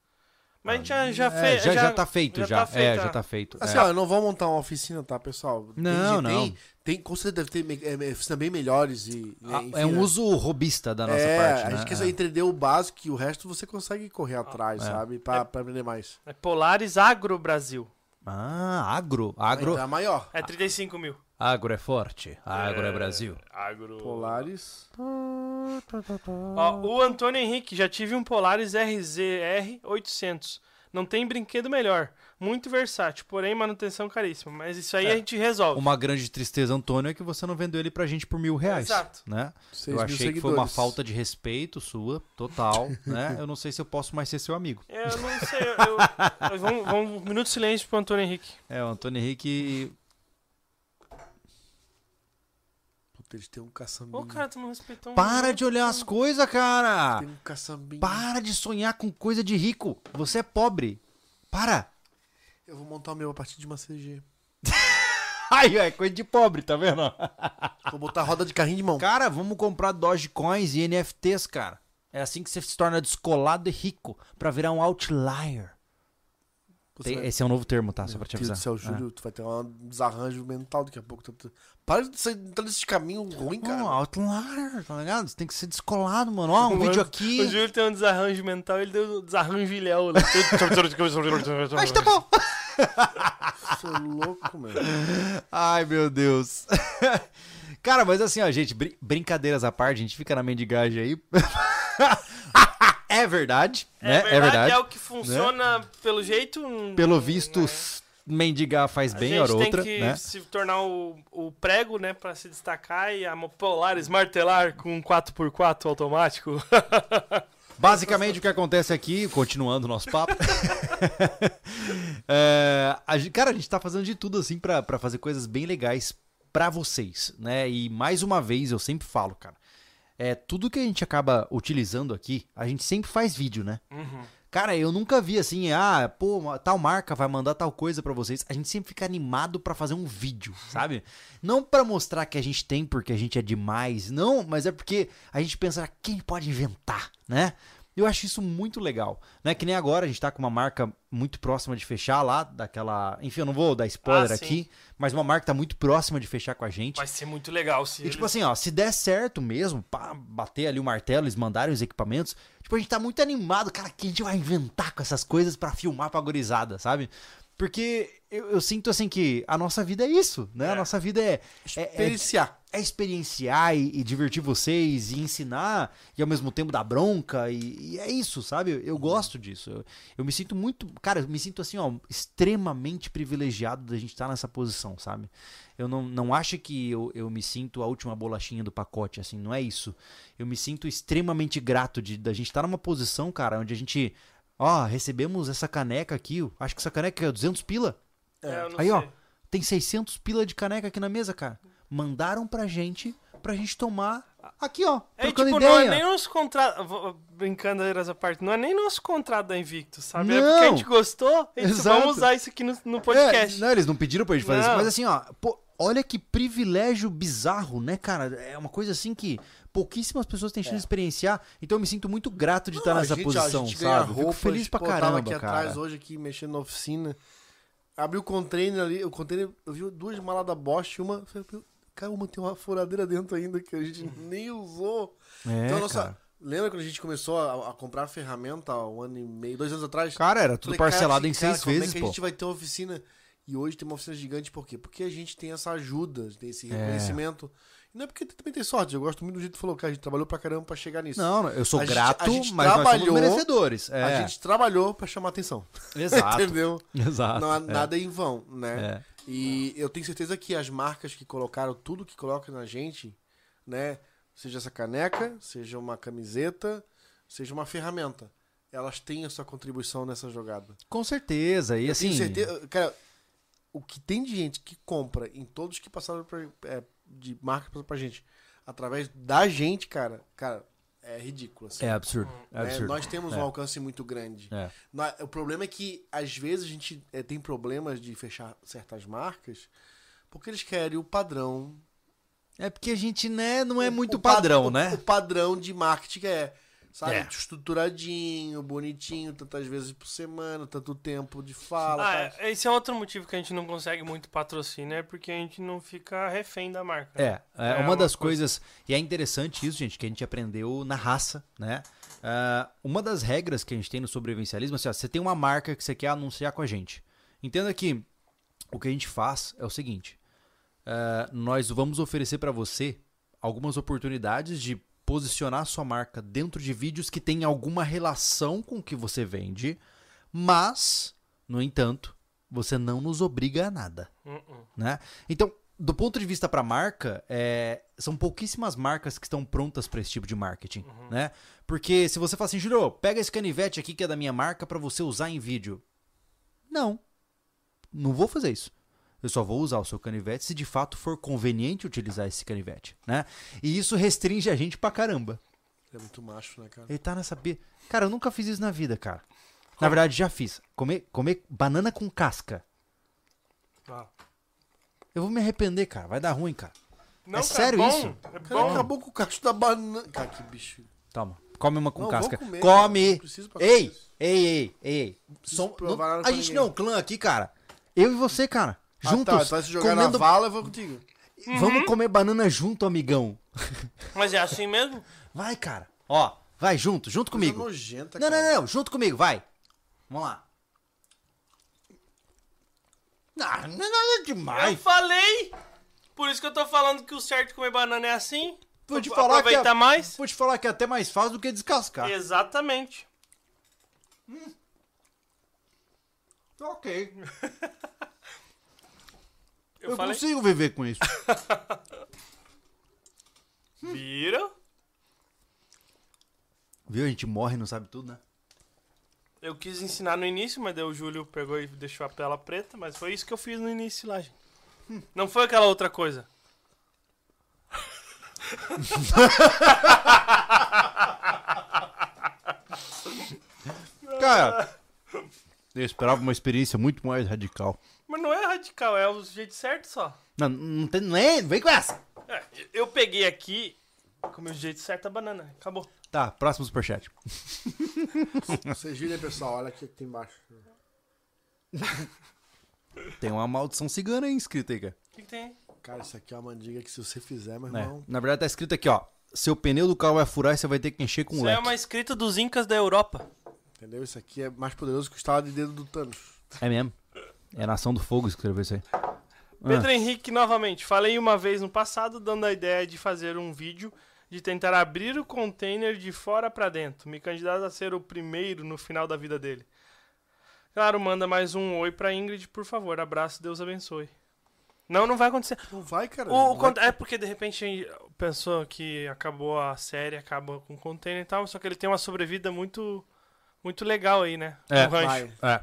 Mas a gente já, já, é, já, já, já tá feito, já. já. Tá feito, é, já tá feito. Assim, é. ó, eu não vou montar uma oficina, tá, pessoal? Não, tem, não. Tem, tem, com certeza deve ter é, oficina bem melhores e... Ah, enfim, é um né? uso robista da nossa é, parte, a gente quer é. entender o básico e o resto você consegue correr atrás, é. sabe? Pra, é, pra aprender mais. É Polaris Agro Brasil. Ah, agro. Agro. É maior. É 35 mil. Agro é forte. Agro é, é Brasil. Agro. Polaris. Ó, o Antônio Henrique, já tive um Polaris RZR 800. Não tem brinquedo melhor. Muito versátil, porém manutenção caríssima. Mas isso aí é. a gente resolve. Uma grande tristeza, Antônio, é que você não vendeu ele pra gente por mil reais. Exato. Né? eu achei seguidores. que foi uma falta de respeito sua, total. né? Eu não sei se eu posso mais ser seu amigo. Eu não sei. Eu, eu, vamos, vamos, um minuto de silêncio pro Antônio Henrique. É, o Antônio Henrique Eles têm um caçambinho. Ô, cara, tu não respeitou Para de olhar as coisas, cara! Tem um caçambinho. Para de sonhar com coisa de rico. Você é pobre. Para! Eu vou montar o meu a partir de uma CG. Aí, é coisa de pobre, tá vendo? Vou botar roda de carrinho de mão. Cara, vamos comprar Dogecoins e NFTs, cara. É assim que você se torna descolado e rico para virar um outlier. Tem, vai... Esse é um novo termo, tá? Meu Só pra te avisar. Deus do céu, Júlio, é. tu vai ter um desarranjo mental daqui a pouco. Para de sair nesse caminho ruim, cara. Oh, outlier, tá ligado? Você tem que ser descolado, mano. Ó, um mano, vídeo aqui. O Júlio tem um desarranjo mental, ele deu um desarranjo ilhéu. Né? Mas tá bom. Sou louco, mano. Ai, meu Deus. Cara, mas assim, ó, gente, br brincadeiras à parte, a gente fica na mendigagem aí. É verdade, é né? Verdade, é verdade. É o que funciona né? pelo jeito. Pelo visto, né? mendigar faz bem, hora outra. tem que né? se tornar o, o prego, né, para se destacar e a Polaris martelar com 4x4 automático. Basicamente o que acontece aqui, continuando o nosso papo. é, a, cara, a gente tá fazendo de tudo assim para fazer coisas bem legais para vocês, né? E mais uma vez eu sempre falo, cara é, tudo que a gente acaba utilizando aqui, a gente sempre faz vídeo, né? Uhum. Cara, eu nunca vi assim, ah, pô, tal marca vai mandar tal coisa para vocês. A gente sempre fica animado para fazer um vídeo, sabe? Não para mostrar que a gente tem porque a gente é demais, não, mas é porque a gente pensa, quem pode inventar, né? Eu acho isso muito legal. Não é que nem agora a gente tá com uma marca muito próxima de fechar lá, daquela. Enfim, eu não vou dar spoiler ah, aqui, mas uma marca tá muito próxima de fechar com a gente. Vai ser muito legal se. E eles... tipo assim, ó, se der certo mesmo, pá, bater ali o martelo, eles mandarem os equipamentos, tipo, a gente tá muito animado, cara, que a gente vai inventar com essas coisas para filmar pra gorizada, sabe? Porque eu, eu, sinto assim que a nossa vida é isso, né? É. A nossa vida é, é experienciar. É, é experienciar e, e, divertir vocês e ensinar e ao mesmo tempo dar bronca e, e é isso, sabe? Eu, gosto disso. Eu, eu, me sinto muito, cara, eu me sinto assim, ó, extremamente privilegiado da gente estar nessa posição, sabe? Eu não, não acho que eu, eu me sinto a última bolachinha do pacote, assim, não é isso. Eu me sinto extremamente grato de da gente estar numa posição, cara, onde a gente Ó, recebemos essa caneca aqui. Acho que essa caneca é 200 pila. É, Aí, sei. ó, tem 600 pila de caneca aqui na mesa, cara. Mandaram pra gente, pra gente tomar aqui, ó. É, tipo, ideia. não é nem nosso contrato. Brincadeiras à parte, não é nem nosso contrato da Invictus, sabe? Não. É porque a gente gostou, a gente vamos usar isso aqui no, no podcast. É, não, eles não pediram pra gente fazer não. isso, mas assim, ó, pô, olha que privilégio bizarro, né, cara? É uma coisa assim que pouquíssimas pessoas têm chance é. de experienciar. Então eu me sinto muito grato de não, estar nessa gente, posição, sabe? Roupa, Fico feliz pra caramba, tava aqui cara. atrás hoje aqui mexendo na oficina. Abri o container ali, o container, eu vi duas malas da Bosch, uma, cara, uma tem uma furadeira dentro ainda que a gente nem usou. É, então, nossa, cara. Lembra quando a gente começou a, a comprar ferramenta há um ano e meio, dois anos atrás? Cara, era tudo falei, parcelado cara, em seis cara, vezes, como é que pô. a gente vai ter uma oficina e hoje tem uma oficina gigante, por quê? Porque a gente tem essa ajuda, tem esse é. reconhecimento. É. Não é porque também tem sorte, eu gosto muito do jeito que falou, que a gente trabalhou pra caramba pra chegar nisso. Não, eu sou a grato, gente, gente mas trabalhou, nós somos merecedores. É. A gente trabalhou pra chamar atenção. Exato. Entendeu? Exato. Não há é. nada em vão, né? É. E eu tenho certeza que as marcas que colocaram tudo que colocam na gente, né? Seja essa caneca, seja uma camiseta, seja uma ferramenta. Elas têm a sua contribuição nessa jogada. Com certeza. E eu assim. Tenho certeza, cara, o que tem de gente que compra em todos que passaram pra, é, de marca pra gente, através da gente, cara, cara, é ridículo. Assim. É absurdo. É absurdo. Nós temos é. um alcance muito grande. É. O problema é que, às vezes, a gente é, tem problemas de fechar certas marcas porque eles querem o padrão. É porque a gente né, não é muito padrão, o, né? O padrão de marketing é sabe? É. Estruturadinho, bonitinho, tantas vezes por semana, tanto tempo de fala. Ah, é, esse é outro motivo que a gente não consegue muito patrocínio, é porque a gente não fica refém da marca. É, é, é uma, uma, das coisa... coisas, e é interessante isso, gente, que a gente aprendeu na raça, né? Uh, uma das regras que a gente tem no sobrevivencialismo é assim, ó, você tem uma marca que você quer anunciar com a gente. Entenda que o que a gente faz é o seguinte: uh, nós vamos oferecer para você algumas oportunidades de posicionar sua marca dentro de vídeos que tem alguma relação com o que você vende, mas, no entanto, você não nos obriga a nada. Uh -uh. Né? Então, do ponto de vista para marca, é, são pouquíssimas marcas que estão prontas para esse tipo de marketing, uhum. né? Porque se você fala assim, Juro, pega esse canivete aqui que é da minha marca para você usar em vídeo. Não. Não vou fazer isso. Eu só vou usar o seu canivete se de fato for conveniente utilizar esse canivete, né? E isso restringe a gente pra caramba. Ele é muito macho, né, cara? Ele tá nessa... Cara, eu nunca fiz isso na vida, cara. Na verdade, já fiz. Comer, comer banana com casca. Ah. Eu vou me arrepender, cara. Vai dar ruim, cara. Não, é cara, sério é isso? É bom. acabou com o cacho da banana. Cara, que bicho. Toma. Come uma com não, casca. Comer, Come! Ei, ei, ei, ei, Som... Não, a gente não é um clã aqui, cara. Eu e você, cara. Juntos. Ah, tá, então se jogar comendo... na vala, eu vou contigo. Uhum. Vamos comer banana junto, amigão. Mas é assim mesmo? Vai, cara. Ó, vai junto, junto comigo. Nojenta, não, não, não, junto comigo, vai. Vamos lá. Ah, não é nada demais. Eu falei! Por isso que eu tô falando que o certo de comer banana é assim. Vou te falar aproveitar que é, mais. Vou te falar que é até mais fácil do que descascar. Exatamente. Hum. Ok. Eu, eu falei... consigo viver com isso. Vira? Viu? A gente morre e não sabe tudo, né? Eu quis ensinar no início, mas daí o Júlio pegou e deixou a tela preta, mas foi isso que eu fiz no início lá, gente. Hum. Não foi aquela outra coisa. Cara, eu esperava uma experiência muito mais radical. Mas não é radical, é o jeito certo só. Não, não, tem, não é, vem com essa. É, eu peguei aqui, comi o jeito certo a banana, acabou. Tá, próximo superchat. Vocês viram aí, pessoal, olha aqui que tem embaixo. Tem uma maldição cigana aí escrita aí, cara. O que, que, tem? Cara, isso aqui é uma mandiga que se você fizer, meu é. irmão... Na verdade tá escrito aqui, ó. Seu pneu do carro vai furar e você vai ter que encher com isso leque. Isso é uma escrita dos incas da Europa. Entendeu? Isso aqui é mais poderoso que o estado de dedo do Thanos. É mesmo. É Nação do Fogo escreveu isso aí. Pedro ah. Henrique, novamente. Falei uma vez no passado, dando a ideia de fazer um vídeo de tentar abrir o container de fora para dentro. Me candidato a ser o primeiro no final da vida dele. Claro, manda mais um oi pra Ingrid, por favor. Abraço, Deus abençoe. Não, não vai acontecer. Não vai, cara. O, vai... É porque de repente pensou que acabou a série, acaba com o container e tal, só que ele tem uma sobrevida muito muito legal aí, né? É, rancho. É.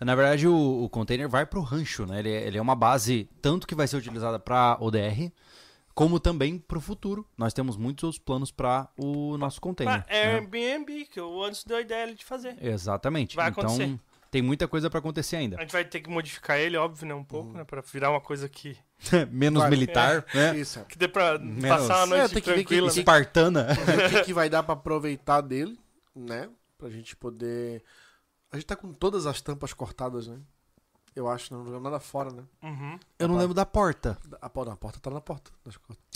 Na verdade, o, o, container vai para o rancho, né? Ele, ele, é uma base tanto que vai ser utilizada para ODR, como também para o futuro. Nós temos muitos outros planos para o nosso container. Pra né? Airbnb, que eu antes deu a ideia de fazer. Exatamente. Vai então, acontecer. tem muita coisa para acontecer ainda. A gente vai ter que modificar ele, óbvio, né? Um pouco, uhum. né? Para virar uma coisa que... Menos vai, militar, é, né? Isso. Que dê para passar a noite é, tem tranquila. Que ver que, né? Espartana. O que, que vai dar para aproveitar dele, né? Pra gente poder. A gente tá com todas as tampas cortadas, né? Eu acho, não jogamos nada fora, né? Uhum. Eu não lembro da porta. A, porta, a porta tá na porta.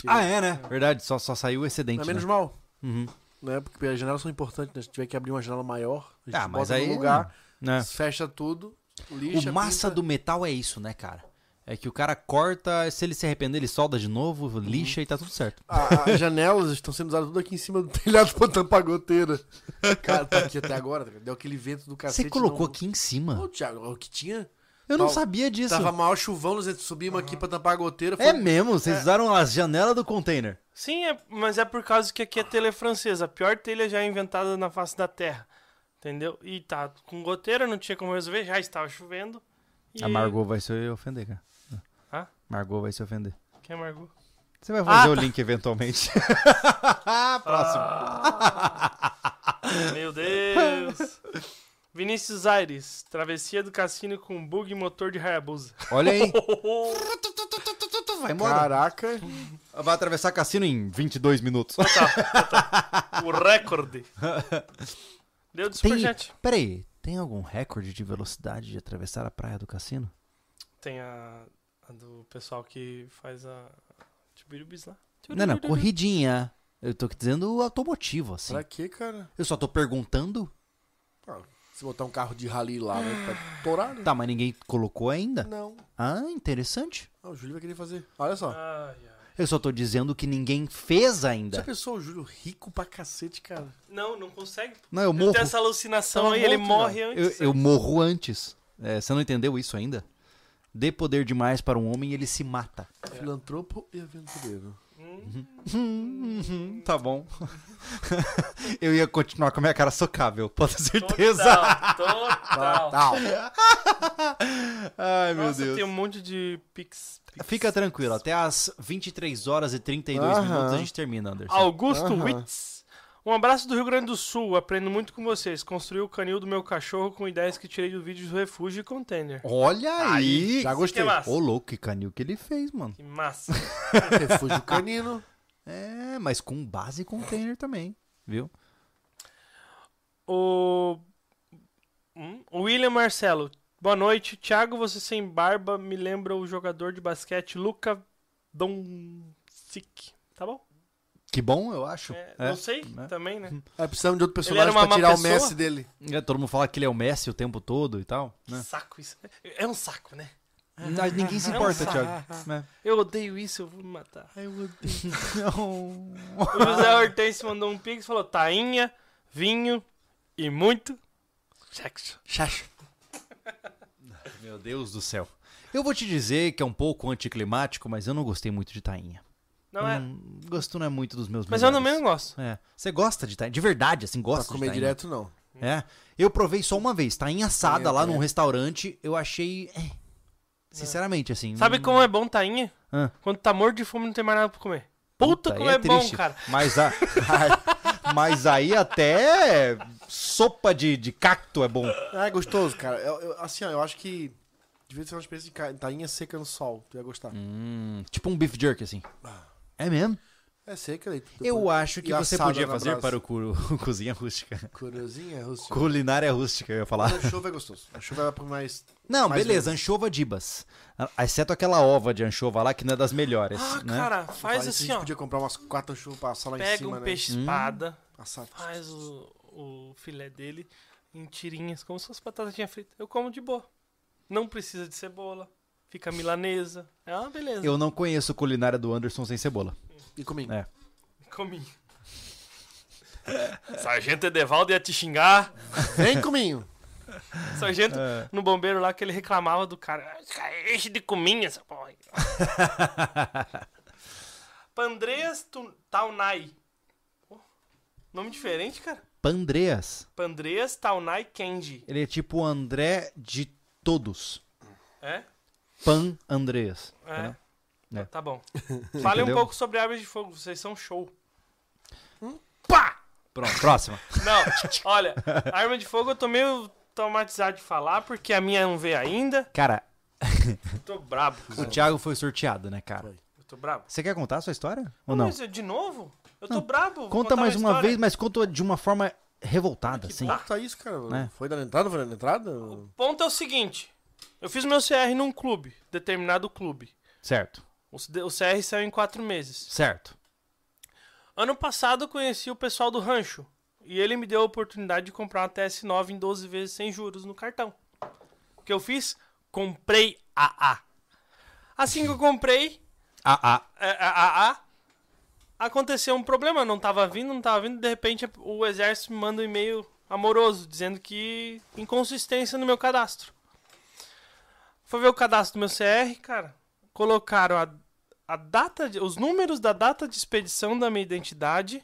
Ah, é, né? É. Verdade, só, só saiu o excedente. Não é menos né? mal. Uhum. né? Porque as janelas são importantes, né? Se tiver que abrir uma janela maior, a gente Ah, mas bota aí- no lugar, Né? fecha tudo, lixa, O massa pinta. do metal é isso, né, cara? É que o cara corta, se ele se arrepender, ele solda de novo, lixa e tá tudo certo. As janelas estão sendo usadas tudo aqui em cima do telhado pra tampar a goteira. Cara, tá aqui até agora, deu aquele vento do cacete. Você colocou não- aqui em cima? Ô, Thiago, o que tinha? Eu não sabia disso. Tava maior chuvão, nós subimos aqui pra tampar a goteira. É mesmo? Vocês usaram as janelas do container. Sim, é- mas é por causa que aqui é telha francesa. A pior telha já é inventada na face da terra. Entendeu? E tá com goteira, não tinha como resolver, já estava chovendo. E... A Margot vai se ofender, cara. Margot vai se ofender. Quem é Margot? Você vai fazer Ah, o tá. link eventualmente. Próximo. Meu Deus! Vinícius Aires, travessia do cassino com bug e motor de Hayabusa. Olha aí. Vai embora. Caraca. Vai atravessar cassino em 22 minutos. o recorde. Deu de Tem, superchat. peraí, tem algum recorde de velocidade de atravessar a praia do cassino? Tem a, a do pessoal que faz a Tibirubis lá. Não, não, corridinha. Eu tô dizendo automotivo, assim. Pra quê, cara? Eu só tô perguntando. Ah, se botar um carro de rally lá, né? Pra torar, né? Tá, mas ninguém colocou ainda? Não. Ah, interessante. Ah, o Júlio vai querer fazer. Olha só. Ai, ai. Eu só tô dizendo que ninguém fez Já ainda. pensou o Júlio rico pra cacete, cara? Não, não consegue. Não, eu Ele morro. tem essa alucinação Tava aí, ele morre já. antes. Eu, eu morro antes. É, você não entendeu isso ainda? Dê poder demais para um homem e ele se mata. Filantropo e aventureiro. Hum, tá bom. eu ia continuar com a minha cara socável, pode ter certeza. Total, total. Tal. Ai, meu Nossa, Deus. tem um monte de pix. pix. Fica tranquilo, até às 23 horas e 32 Aham. minutos a gente termina, Anderson. Augusto Aham. Witz. Um abraço do Rio Grande do Sul. Aprendo muito com vocês. Construí o canil do meu cachorro com ideias que tirei do vídeo do Refúgio e Container. Olha aí! Já gostei. Que massa. Ô, louco, que canil que ele fez, mano. Que massa. Refúgio canino. É, mas com base container também, viu? O... Hum? o William Marcelo. Boa noite. Thiago, você sem barba me lembra o jogador de basquete Luca Doncic. Tá bom? Que bom, eu acho. É, É, não sei né? também, né? É, precisamos de outro personagem pra tirar o? Messi dele. É, todo mundo fala que ele é o Messi o tempo todo e tal, Que né? saco isso. É um saco, né? Não, Ninguém se É um importa. Thiago. né? Eu odeio isso, eu vou me matar. Meu Deus. Não. O José Hortense mandou um pix e falou: tainha, vinho e muito sexo. Chacho. Meu Deus do céu. Eu vou te dizer que é um pouco anticlimático, mas eu não gostei muito de tainha. Não é? Hum, gosto não é muito dos meus Mas eu melhores. também não gosto. É. Você gosta de tainha? De verdade, assim, Pra gosta de comer tainha? direto, não. É. Eu provei só uma vez, tainha assada Tainha, lá num restaurante, eu achei... é, Sinceramente, assim... Sabe não- como é bom tainha? Hã? Quando tá morto de fome não tem mais nada pra comer. Puta, aí como é, bom, triste. cara. Mas, a... mas aí até sopa de, de cacto é bom. Ah, é gostoso, cara. Eu- eu- assim, ó, eu acho que devia ser uma experiência de ca- tainha seca no sol. Tu ia gostar. Hum, tipo um beef jerky, assim. É mesmo? É seca aí. Eu acho que e você podia fazer brasa. para o cu- cozinha rústica. Corozinha rústica. Culinária rústica, eu ia falar. Mas a chuva é gostoso. A chuva vai por mais. Não, Mais beleza, vezes. anchova dibas. Exceto aquela ova de anchova lá, que não é das melhores, Ah, né? cara, Faz faz a assim, gente ó. podia comprar umas quatro chuvas pra assar lá em Pega cima, um né? peixe espada, Assar. faz o, o filé dele em tirinhas, como se fosse batatinha frita. Eu como de boa. Não precisa de cebola. Fica milanesa. É uma beleza. Eu não conheço culinária do Anderson sem cebola. E comigo. É. Comi. Sargento Edevaldo ia te xingar. Vem comigo. Sargento, É. no bombeiro lá, que ele reclamava do cara. "Ah, Enche de cominha essa porra. aí." Pandreas. Pô, Nome diferente, cara. Pandreas. Pandreas Taunai Kenji. Ele é tipo o André de todos. É? Pan Andreas. É. É. Tá bom. Fale um pouco sobre Armas de Fogo. Vocês são show. Pá! Pronto, próxima. Não, olha, Arma de Fogo eu tô meio traumatizado de falar, porque a minha não veio ainda. Cara, Eu tô brabo. o Thiago foi sorteado, né, cara? Foi. Eu tô brabo. Você quer contar a sua história? Ou não? Mas de novo? Eu tô brabo. Conta mais uma história. vez, mas conta de uma forma revoltada, assim. Ah, tá isso, cara. É. Foi da entrada, foi da entrada? O ponto é o seguinte: eu fiz meu CR num clube, determinado clube. Certo, O CR saiu em quatro meses. certo. Ano passado eu conheci o pessoal do rancho. E ele me deu a oportunidade de comprar uma TS9 em 12 vezes sem juros no cartão. O que eu fiz? Comprei AA. Assim que eu comprei. AA. É, AA. Aconteceu um problema, não tava vindo, não tava vindo. De repente o exército me manda um e-mail amoroso dizendo que inconsistência no meu cadastro. Foi ver o cadastro do meu CR, cara. Colocaram a, a data, de, os números da data de expedição da minha identidade.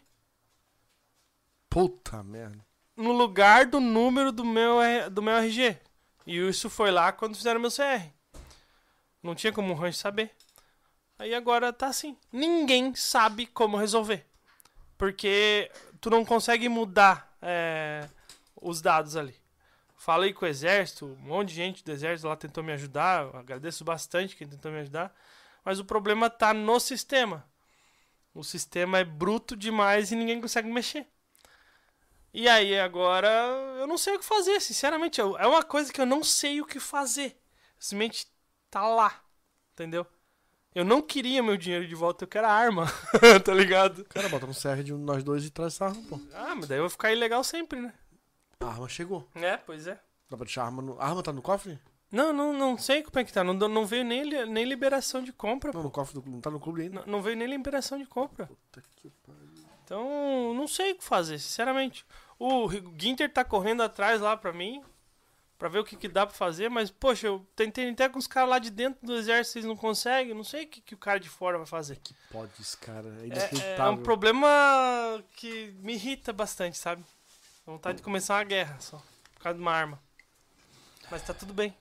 Puta merda. No lugar do número do meu, do meu RG. E isso foi lá quando fizeram meu CR. Não tinha como o rancho saber. Aí agora tá assim. Ninguém sabe como resolver. Porque tu não consegue mudar é, os dados ali. Falei com o exército, um monte de gente do exército lá tentou me ajudar. Eu agradeço bastante quem tentou me ajudar. Mas o problema tá no sistema. O sistema é bruto demais e ninguém consegue mexer. E aí agora eu não sei o que fazer, sinceramente. É uma coisa que eu não sei o que fazer. Simplesmente tá lá. Entendeu? Eu não queria meu dinheiro de volta, eu quero a arma. tá ligado? Cara, bota no CR de nós dois e traz essa arma, pô. Ah, mas daí eu vou ficar ilegal sempre, né? A arma chegou. É, pois é. Dá pra deixar a arma no. A arma tá no cofre? Não, não, não sei como é que tá. Não, não veio nem, nem liberação de compra. Não, no cofre do, não tá no clube ainda. Não, não veio nem liberação de compra. Puta que pariu. Então, não sei o que fazer, sinceramente. O Ginter tá correndo atrás lá pra mim. Pra ver o que, que dá pra fazer, mas, poxa, eu tentei até com os caras lá de dentro do exército, eles não conseguem, não sei o que, que o cara de fora vai fazer. Que pode esse cara, é, é, é um problema que me irrita bastante, sabe? Vontade de começar uma guerra só, por causa de uma arma. Mas tá tudo bem.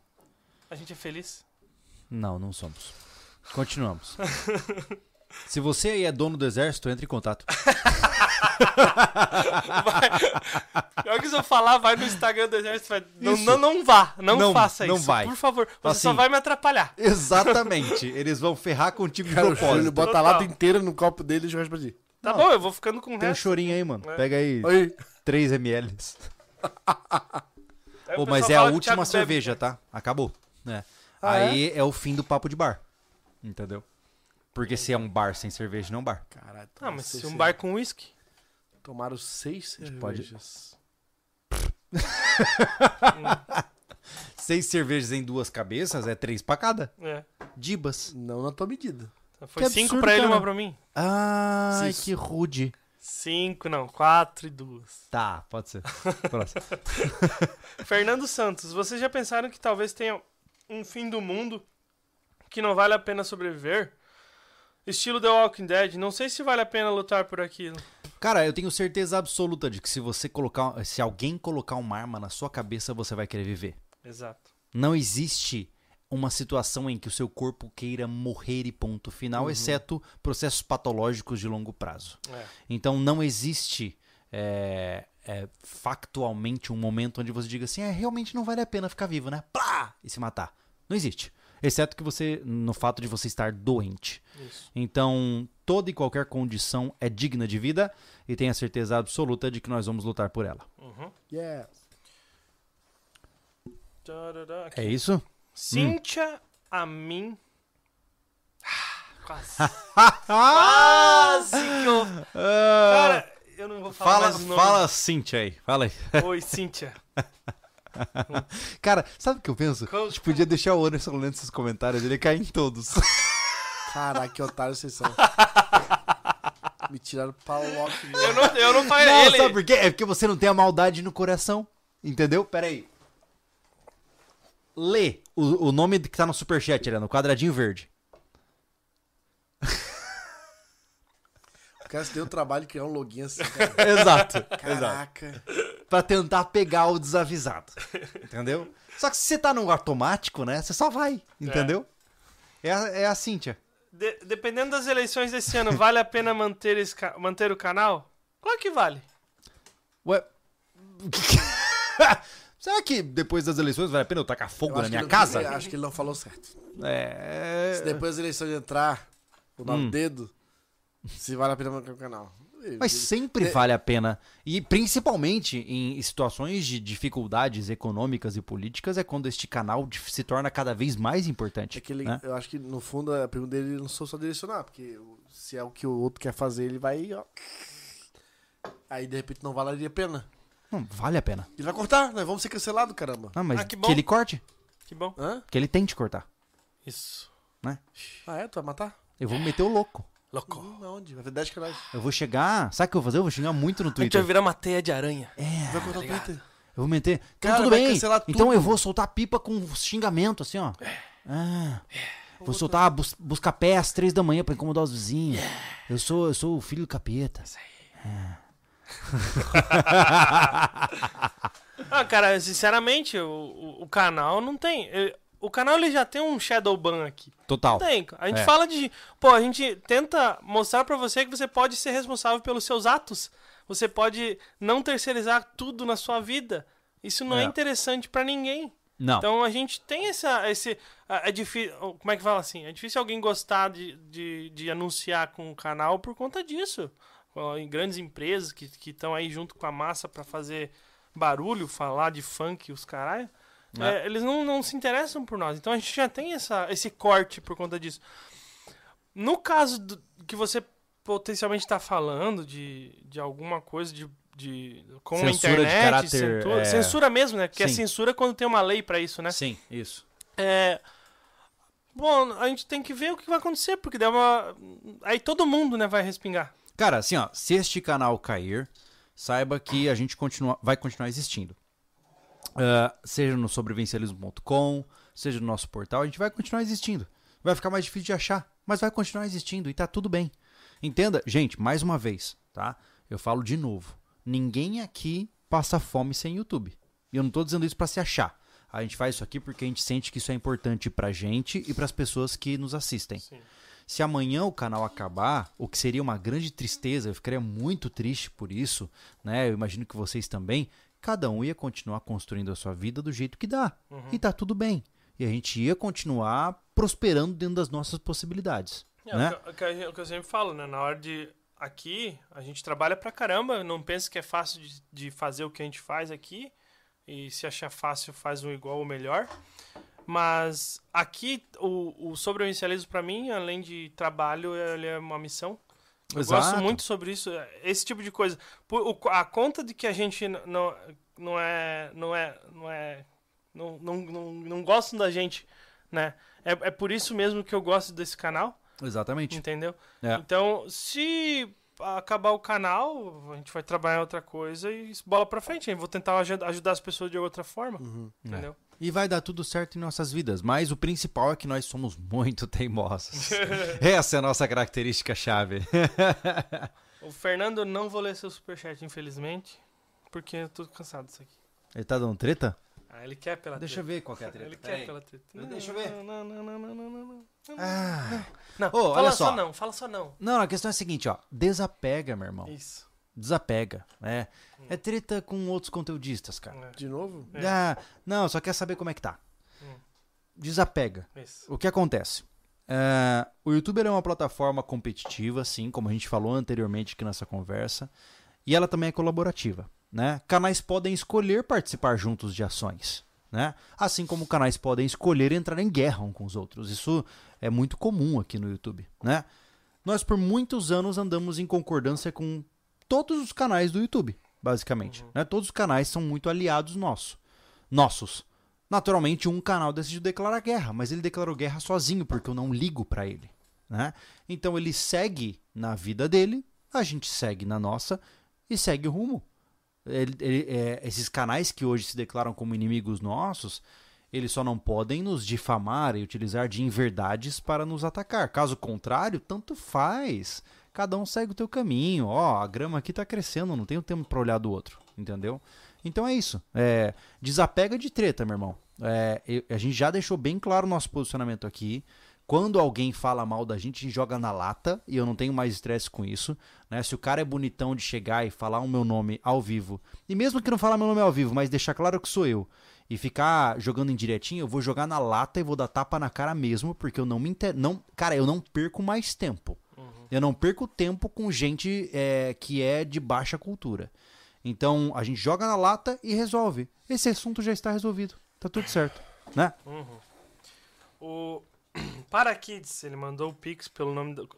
A gente é feliz. Não, não somos. Continuamos. Se você aí é dono do exército, entre em contato. vai, pior que se eu falar, vai no Instagram do exército. Vai, não, não, não, vá, não, não faça não isso. Vai. Por favor, você assim, só vai me atrapalhar. Exatamente. Eles vão ferrar contigo de propósito. Ele bota a lata inteira no copo dele e joga pra ti. Tá bom, eu vou ficando com o Tem resto. um chorinho aí, mano. É. Pega aí Oi. 3 ml. Pô, mas é a última cerveja, bebe. tá? Acabou. É. Ah, aí é? é? o fim do papo de bar. Entendeu? Porque se é um bar sem cerveja, não é um bar. Caralho. Ah, mas se um bar com uísque. Tomaram seis cervejas. Pode... seis cervejas em duas cabeças é três pra cada. É. Dibas. Não na tua medida. Foi que cinco absurdo, pra ele e uma pra mim. Ai, que rude. Cinco, não, quatro e duas. Tá, pode ser. Próximo. Fernando Santos, vocês já pensaram que talvez tenha um fim do mundo que não vale a pena sobreviver? Estilo The Walking Dead, não sei se vale a pena lutar por aquilo. Cara, eu tenho certeza absoluta de que se você colocar, se alguém colocar uma arma na sua cabeça, você vai querer viver. Exato. Não existe uma situação em que o seu corpo queira morrer e ponto final, uhum. exceto processos patológicos de longo prazo. É. Então não existe é, é, factualmente um momento onde você diga assim, é, realmente não vale a pena ficar vivo, né? Plá! E se matar. Não existe. Exceto que você, no fato de você estar doente. Isso. Então, toda e qualquer condição é digna de vida e tenha certeza absoluta de que nós vamos lutar por ela. Uhum. Yes. É isso? Cíntia hum. a mim. Ah, quase. quase que eu... Cara, eu não vou falar fala, mais o nome. Fala Cíntia aí, fala aí. Oi, Cíntia. Cara, sabe o que eu penso? A gente podia deixar o Anderson lendo esses comentários, ele cai em todos. Caraca, que otário vocês são. Me tiraram pra lock. Eu não, eu não falei não, ele. Sabe por quê? É porque você não tem a maldade no coração. Entendeu? Pera aí. Lê o, o nome que tá no superchat, ali, no quadradinho verde. O cara se deu o trabalho de criar um login assim, cara. exato. Caraca. Exato. Pra tentar pegar o desavisado. Entendeu? Só que se você tá no automático, né? Você só vai. Entendeu? É, é, a, é a Cíntia. De, dependendo das eleições desse ano, vale a pena manter, esse, manter o canal? Claro que vale. Ué. Será que depois das eleições vale a pena eu tacar fogo na minha casa? Eu acho que ele não falou certo. É. Se depois das eleições entrar o nosso hum. dedo, se vale a pena manter o canal. Mas sempre vale a pena. E principalmente em situações de dificuldades econômicas e políticas, é quando este canal se torna cada vez mais importante. É que ele, né? Eu acho que, no fundo, a pergunta dele não sou só direcionar, porque se é o que o outro quer fazer, ele vai, ó. Aí de repente não valeria a pena. Não, vale a pena. Ele vai cortar, nós vamos ser cancelados, caramba. Ah, mas Ah, que que, bom. ele corte. Que bom. Hã? Que ele tente cortar. Isso. Ah, é? Tu vai matar? Eu vou meter o louco. Louco. Hum, aonde? Vai ter 10 canais. Eu vou chegar. Sabe o que eu vou fazer? Eu vou xingar muito no A gente vai Twitter. virar uma teia de aranha. É, Vai cortar o Twitter. eu vou meter. Então Cara, tudo vai bem. cancelar Então tudo. eu vou soltar pipa com xingamento, assim, ó. Ah. Vou soltar bus buscar pé às três da manhã pra incomodar os vizinhos. Eu sou, eu sou o filho do capeta. Ah, cara, sinceramente, o, o, canal não tem. O canal ele já tem um shadow ban aqui. Total. Tem. A gente É. fala de. Pô, a gente tenta mostrar pra você que você pode ser responsável pelos seus atos. Você pode não terceirizar tudo na sua vida. Isso não é, É. interessante pra ninguém. Não. Então a gente tem essa. Esse, ah, é difícil. Como é que fala assim? É difícil alguém gostar de, de, de anunciar com o canal por conta disso. Em grandes empresas que estão aí junto com a massa pra fazer barulho, falar de funk, os caralho. É. é, eles não, não se interessam por nós. Então a gente já tem essa, esse corte por conta disso. No caso do- que você potencialmente está falando de, de alguma coisa de, de com a Censura de internet, caráter, censura, é. censura mesmo, né? Porque é Sim. censura quando tem uma lei pra isso, né? Sim, isso. É, bom, a gente tem que ver o que vai acontecer, porque dá uma aí todo mundo, né, vai respingar. Cara, assim, ó, se este canal cair, saiba que a gente continua, vai continuar existindo. Ah, seja no sobrevivencialismo.com, seja no nosso portal, a gente vai continuar existindo. Vai ficar mais difícil de achar, mas vai continuar existindo e tá tudo bem. Entenda, gente, mais uma vez, tá? Eu falo de novo. Ninguém aqui passa fome sem YouTube. E eu não tô dizendo isso pra se achar. A gente faz isso aqui porque a gente sente que isso é importante pra gente e pras pessoas que nos assistem. Sim. Se amanhã o canal acabar, o que seria uma grande tristeza, eu ficaria muito triste por isso, né? Eu imagino que vocês também, cada um ia continuar construindo a sua vida do jeito que dá. E tá tudo bem. E a gente ia continuar prosperando dentro das nossas possibilidades. É, né? o, que, o que eu sempre falo, né? Na hora de. Aqui, a gente trabalha pra caramba. Não pense que é fácil de, de fazer o que a gente faz aqui. E se achar fácil, faz um igual ou melhor. Mas aqui, o, o sobrevivencialismo, pra mim, além de trabalho, ele é uma missão. Eu Exato. gosto muito sobre isso, esse tipo de coisa. Por- o- a conta de que a gente não, não é. Não é. Não é. Não, não, não, não gostam da gente, né? É, é por isso mesmo que eu gosto desse canal. Exatamente. Entendeu? É. Então, se acabar o canal, a gente vai trabalhar outra coisa e bola pra frente. Eu vou tentar aju- ajudar as pessoas de outra forma. Entendeu? E vai dar tudo certo em nossas vidas. Mas o principal é que nós somos muito teimosos. Essa é a nossa característica chave. O Fernando, eu não vou ler seu superchat, infelizmente, porque eu tô cansado disso aqui. Ele tá dando treta? Ah, ele quer pela Deixa eu treta. ver qual que é a treta. Ele Peraí. quer pela treta. Deixa eu ver. Não, não, não, não, não, não, não. Ah. Não, Ô, fala olha só só. não, fala só não. Não, a questão é a seguinte, ó. Desapega, meu irmão. Isso. Desapega. É, é treta com outros conteudistas, cara. É, De novo? É. Ah, não, só quer saber como é que tá. Hum. Desapega. isso. O que acontece? É, o YouTube ele é uma plataforma competitiva, sim, como a gente falou anteriormente aqui nessa conversa, e ela também é colaborativa. Né? Canais podem escolher participar juntos de ações, né? assim como canais podem escolher entrar em guerra um com os outros. Isso é muito comum aqui no YouTube. Né? Nós, por muitos anos, andamos em concordância com todos os canais do YouTube, basicamente. Né? Todos os canais são muito aliados nossos. nossos. Naturalmente, um canal decidiu declarar guerra, mas ele declarou guerra sozinho, porque eu não ligo pra ele. Né? Então ele segue na vida dele, a gente segue na nossa e segue o rumo. Ele- ele- é, esses canais que hoje se declaram como inimigos nossos, eles só não podem nos difamar e utilizar de inverdades para nos atacar. Caso contrário, tanto faz. Cada um segue o teu caminho. Ó, a grama aqui tá crescendo, não tenho tempo para olhar do outro, entendeu? Então é isso. É, desapega de treta, meu irmão. É, eu- a gente já deixou bem claro o nosso posicionamento aqui. Quando alguém fala mal da gente, a gente joga na lata e eu não tenho mais estresse com isso. Né? Se o cara é bonitão de chegar e falar o meu nome ao vivo, e mesmo que não falar meu nome ao vivo, mas deixar claro que sou eu, e ficar jogando em direitinho, eu vou jogar na lata e vou dar tapa na cara mesmo, porque eu não me inter... não Cara, eu não perco mais tempo. Eu não perco tempo com gente é, que é de baixa cultura. Então a gente joga na lata e resolve. Esse assunto já está resolvido. Tá tudo certo, né? O Parakids, ele mandou o Pix pelo nome do.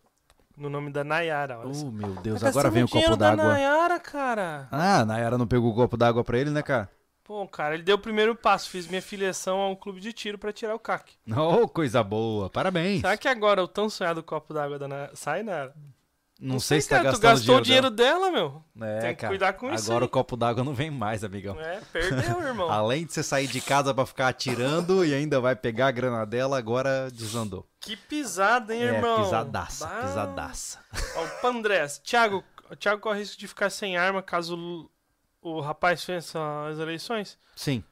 no nome da Nayara. Oh, meu Deus, agora vem o copo d'água. Nayara, cara. Ah, a Nayara não pegou o copo d'água pra ele, né, cara? Pô, cara, ele deu o primeiro passo. Fiz minha filiação a um clube de tiro para tirar o CAC. Oh, coisa boa. Parabéns. Será que agora o tão sonhado copo d'água da Nayara sai, Nayara? Não, não sei, se tá cara, gastando tu gastou o dinheiro dela, dela meu. É, Tem que cara, cuidar com isso. Agora o copo d'água não vem mais, amigão. É, perdeu, irmão. Além de você sair de casa para ficar atirando e ainda vai pegar a grana dela, agora desandou. Que pisada, hein, é, irmão? Pisadaça, bah. pisadaça. Ó, o Pandrés. Thiago, o Thiago corre risco de ficar sem arma caso o, rapaz vença as eleições? Sim.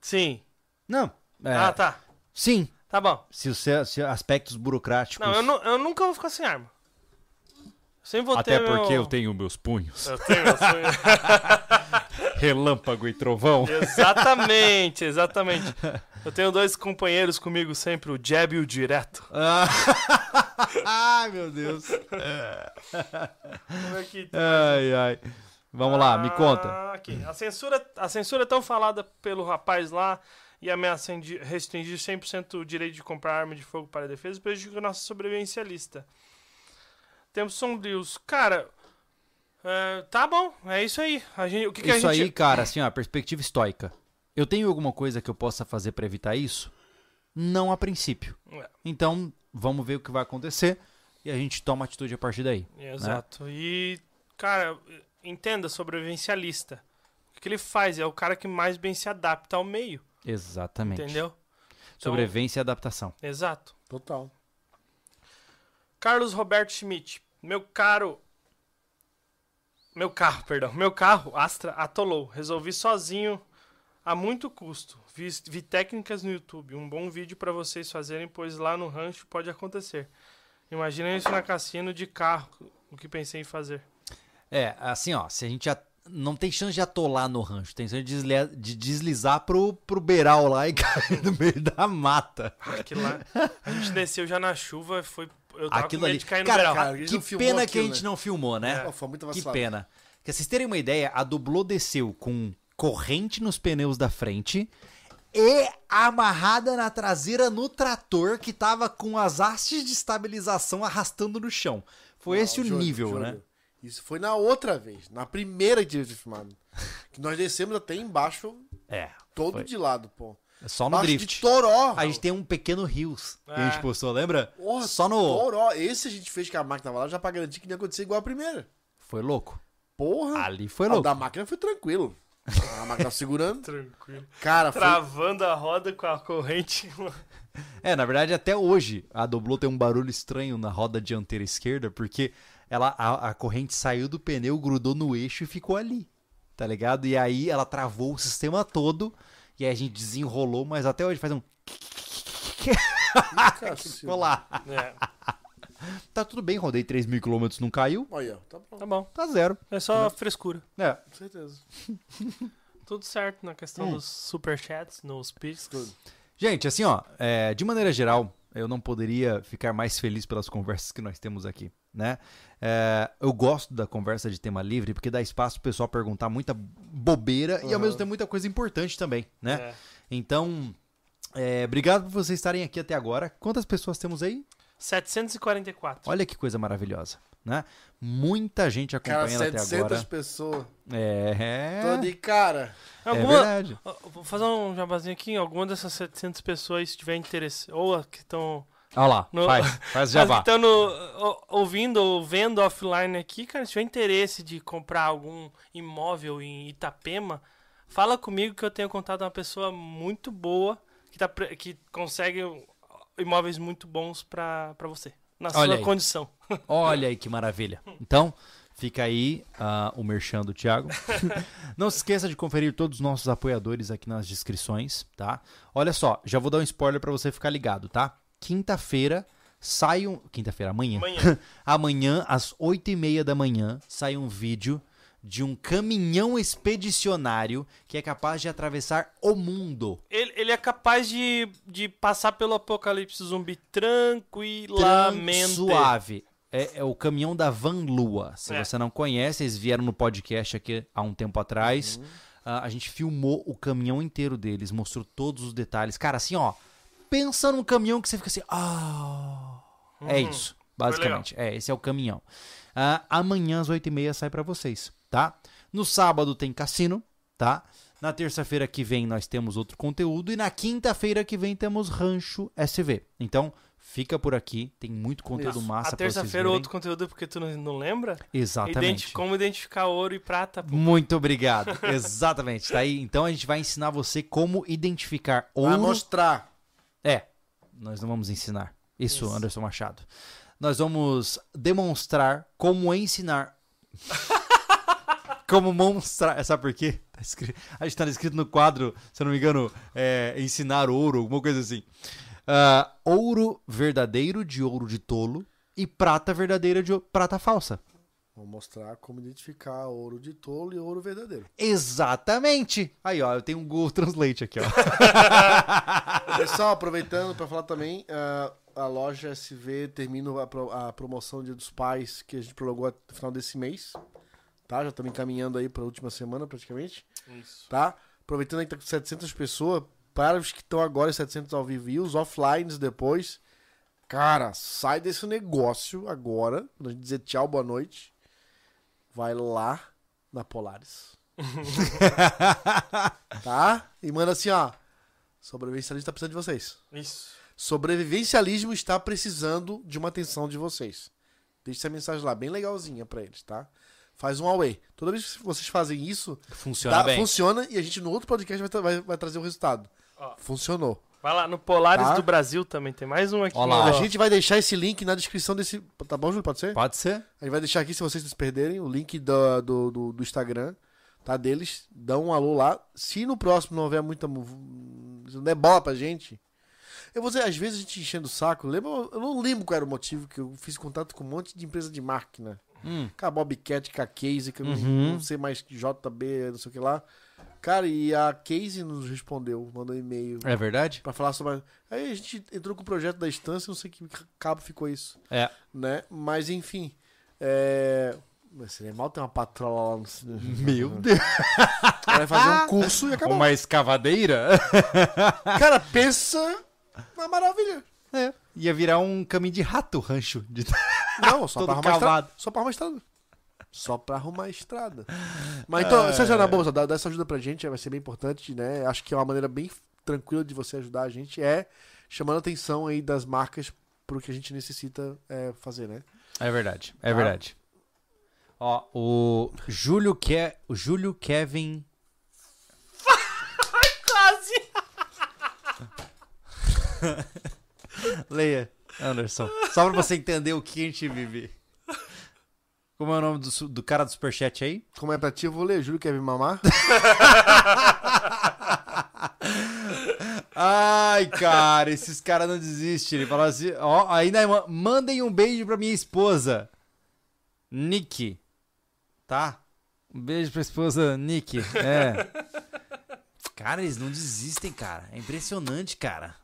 Sim. Não. É... Ah, tá. Sim. Tá bom. Se os aspectos burocráticos. Não eu, não, eu nunca vou ficar sem arma. Sem vou Até ter porque meu... eu tenho meus punhos. Eu tenho meus punhos. Relâmpago e trovão. Exatamente, exatamente. Eu tenho dois companheiros comigo sempre, o Jeb e o Direto. ai, meu Deus. Como é que tá? Ai, ai. Vamos ah, lá, me conta. Ah, aqui. A censura, a censura é tão falada pelo rapaz lá e ameaça restringir 100% o direito de comprar arma de fogo para a defesa prejudica nossa sobrevivencialista. Tempos sombrios. Cara, é, tá bom, é isso aí. A gente, o que, que isso a gente... aí, cara, assim, ó, perspectiva estoica. Eu tenho alguma coisa que eu possa fazer para evitar isso? Não a princípio. É. Então, vamos ver o que vai acontecer e a gente toma atitude a partir daí. Né? Exato. Né? E, cara, entenda, sobrevivencialista. O que ele faz? É o cara que mais bem se adapta ao meio. Exatamente. Entendeu? Então, Sobrevivência e adaptação. Exato. Total. Carlos Roberto Schmidt. Meu caro. Meu carro, perdão. Meu carro, Astra, atolou. Resolvi sozinho a muito custo. Vi, vi técnicas no YouTube. Um bom vídeo para vocês fazerem, pois lá no rancho pode acontecer. Imagina isso na cassino de carro, o que pensei em fazer. É, assim, ó, se a gente já não tem chance de atolar no rancho, tem chance de deslizar, de deslizar pro, pro beiral lá e cair no meio da mata. Aquilo lá, a gente desceu já na chuva, foi eu tava aquilo ali. Cara, cara que pena que a gente né? não filmou, né? É. foi muito que pena. Pra vocês terem uma ideia, a Dublô desceu com corrente nos pneus da frente e amarrada na traseira no trator que tava com as hastes de estabilização arrastando no chão. Foi não, esse o Júlio, nível, Júlio. né? Isso foi na outra vez, na primeira que tive filmado. Que nós descemos até embaixo, é, todo foi. de lado, pô. É só no drift. de Toró. A gente tem um pequeno rios que a gente é. postou, lembra? Porra, só no. Toró. Esse a gente fez que a máquina tava lá já pra garantir que não ia acontecer igual a primeira. Foi louco. Porra. Ali foi louco. A da máquina foi tranquilo. A máquina segurando. tranquilo. Cara, foi... Travando a roda com a corrente. é, na verdade, até hoje a Doblô tem um barulho estranho na roda dianteira esquerda, porque ela, a, a corrente saiu do pneu, grudou no eixo e ficou ali. Tá ligado? E aí ela travou o sistema todo. E aí a gente desenrolou, mas até hoje faz um. Ficou lá. É. Tá tudo bem, rodei 3 mil quilômetros, não caiu. Olha, tá bom. Tá bom. Tá zero. É só frescura. É. Com certeza. tudo certo na questão hum. dos superchats, nos pix. Gente, assim, ó, é, de maneira geral, eu não poderia ficar mais feliz pelas conversas que nós temos aqui, né? É, eu gosto da conversa de tema livre porque dá espaço pro pessoal perguntar muita bobeira uhum. e ao mesmo tempo muita coisa importante também, né? É. Então, é, obrigado por vocês estarem aqui até agora. Quantas pessoas temos aí? 744. Olha que coisa maravilhosa, né? Muita gente acompanhando cara, até agora. 700 pessoas. É. Tô de cara. Alguma, é verdade. Vou fazer um jabazinho aqui. Alguma dessas 700 pessoas, se tiver interesse, ou que estão Olha lá, no, faz, faz jabá. Estando ouvindo ou vendo offline aqui, cara, se tiver interesse de comprar algum imóvel em Itapema, fala comigo que eu tenho contato uma pessoa muito boa que, tá, que consegue imóveis muito bons para você, na Olha sua aí. condição. Olha aí que maravilha. Então, Fica aí uh, o merchan do Thiago. Não se esqueça de conferir todos os nossos apoiadores aqui nas descrições, tá? Olha só, já vou dar um spoiler para você ficar ligado, tá? quinta-feira sai um. Quinta-feira, amanhã. Amanhã. amanhã, às 8 e meia da manhã, sai um vídeo de um caminhão expedicionário que é capaz de atravessar o mundo. Ele, ele é capaz de, de passar pelo apocalipse zumbi tranquilamente. Suave. É, é, o caminhão da Van Lua. Se é. você não conhece, eles vieram no podcast aqui há um tempo atrás. Uhum. Uh, a gente filmou o caminhão inteiro deles, mostrou todos os detalhes. Cara, assim, ó pensa num caminhão que você fica assim, ah, é uhum. é isso. Basicamente. É, esse é o caminhão. Uh, amanhã às 8h30 sai para vocês, tá? No sábado tem cassino, tá? Na terça-feira que vem nós temos outro conteúdo e na quinta-feira que vem temos Rancho SV. Então, fica por aqui, tem muito conteúdo Isso. massa A terça-feira outro conteúdo porque tu não, não lembra? Exatamente. Identi como identificar ouro e prata. Pô. Muito obrigado. Exatamente. Tá aí. Então a gente vai ensinar você como identificar ouro. Vai mostrar. É. Nós não vamos ensinar. Isso, Isso. Anderson Machado. Nós vamos demonstrar como ensinar como mostrar. Sabe por quê? Tá escrito, a gente tá escrito no quadro, se eu não me engano, é, ensinar ouro, alguma coisa assim. Uh, ouro verdadeiro de ouro de tolo e prata verdadeira de prata falsa. Vou mostrar como identificar ouro de tolo e ouro verdadeiro. Exatamente! Aí, ó, eu tenho um Google Translate aqui, ó. Pessoal, aproveitando para falar também, uh, a loja SV termina a, pro, a promoção Dia dos Pais que a gente prolongou no final desse mês tá? Já estamos encaminhando aí para a última semana praticamente. Isso. Tá? Aproveitando aí que tá com 700 pessoas, para os que estão agora 700 ao vivo e os offlines depois, cara, sai desse negócio agora, quando a gente dizer tchau, boa noite, vai lá na Polaris. tá? E manda assim, ó, sobrevivencialismo está precisando de vocês. Isso. Sobrevivencialismo está precisando de uma atenção de vocês. Deixe essa mensagem lá, bem legalzinha para eles, tá? Faz um away. Toda vez que vocês fazem isso, funciona dá, bem. Funciona e a gente no outro podcast vai, vai, vai trazer o resultado. Ó. Funcionou. Vai lá no Polares tá? do Brasil também, tem mais um aqui. Olá. A gente vai deixar esse link na descrição desse. Tá bom, Júlio? Pode ser? Pode ser. A gente vai deixar aqui, se vocês se perderem, o link do, do, do, do Instagram, tá? Deles. Dão um alô lá. Se no próximo não houver muita. Não é bola pra gente. Eu vou dizer, às vezes a gente enchendo o saco. Lembra, eu não lembro qual era o motivo que eu fiz contato com um monte de empresa de máquina. Hum. Com a Bobcat, com a Case, que eu uhum. não sei mais JB, não sei o que lá. Cara, e a Case nos respondeu, mandou um e-mail. É verdade? Pra falar sobre. Aí a gente entrou com o projeto da instância, não sei que cabo ficou isso. É. Né? Mas enfim. É. Mas seria mal ter uma patroa lá no. Meu Deus! Vai fazer um curso e acabou. Uma escavadeira? Cara, pensa na maravilha. É. Ia virar um caminho de rato rancho. De... Não, só pra arrumar estrada. Só pra arrumar estrada. Só pra arrumar estrada. Mas então, é... César, na boa, dá, dá essa ajuda pra gente, vai ser bem importante, né? Acho que é uma maneira bem tranquila de você ajudar a gente é chamando a atenção aí das marcas pro que a gente necessita é, fazer, né? É verdade, é tá? verdade. Ó, o Júlio, Ke... o Júlio Kevin Quase! Leia, Anderson. Só pra você entender o que a gente vive. Como é o nome do, do cara do superchat aí? Como é pra ti, eu vou ler. Júlio quer me mamar? Ai, cara, esses caras não desistem. Ele fala assim, ó, ainda mandem um beijo pra minha esposa. Nick. Tá? Um beijo pra esposa Nick. É. Cara, eles não desistem, cara. É impressionante, cara.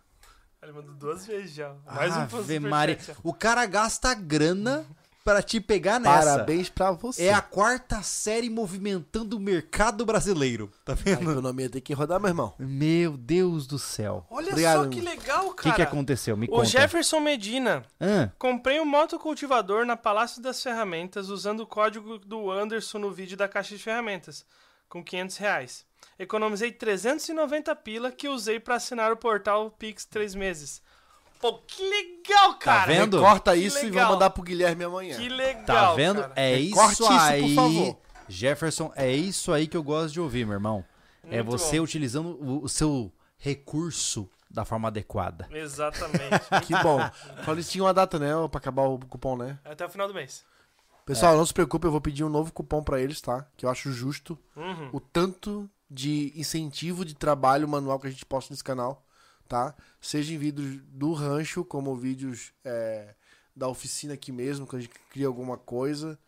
Ele mandou duas vezes já. Mais ah, um Maria. O cara gasta grana para te pegar nessa. Parabéns pra você. É a quarta série movimentando o mercado brasileiro. Tá vendo? A economia tem que rodar, meu irmão. Meu Deus do céu. Olha Obrigado. só que legal, cara. O que, que aconteceu? Me o conta. Jefferson Medina. Ah. Comprei um motocultivador na Palácio das Ferramentas usando o código do Anderson no vídeo da caixa de ferramentas, com 500 reais. Economizei 390 pila que usei para assinar o portal Pix três meses. Pô, que legal, tá cara. Tá vendo? Corta isso e vou mandar pro Guilherme amanhã. Que legal. Tá vendo? Cara. É isso aí. Isso, por favor. Jefferson, é isso aí que eu gosto de ouvir, meu irmão. É Muito é você bom. utilizando o, o, seu recurso da forma adequada. Exatamente. que bom. Falei eles tinham uma data, né? Pra acabar o cupom, né? Até o final do mês. Pessoal, é. não se preocupe, eu vou pedir um novo cupom para eles, tá? Que eu acho justo. Uhum. O tanto de incentivo de trabalho manual que a gente posta nesse canal, tá? Seja em vídeos do rancho, como vídeos é, da oficina aqui mesmo, que a gente cria alguma coisa.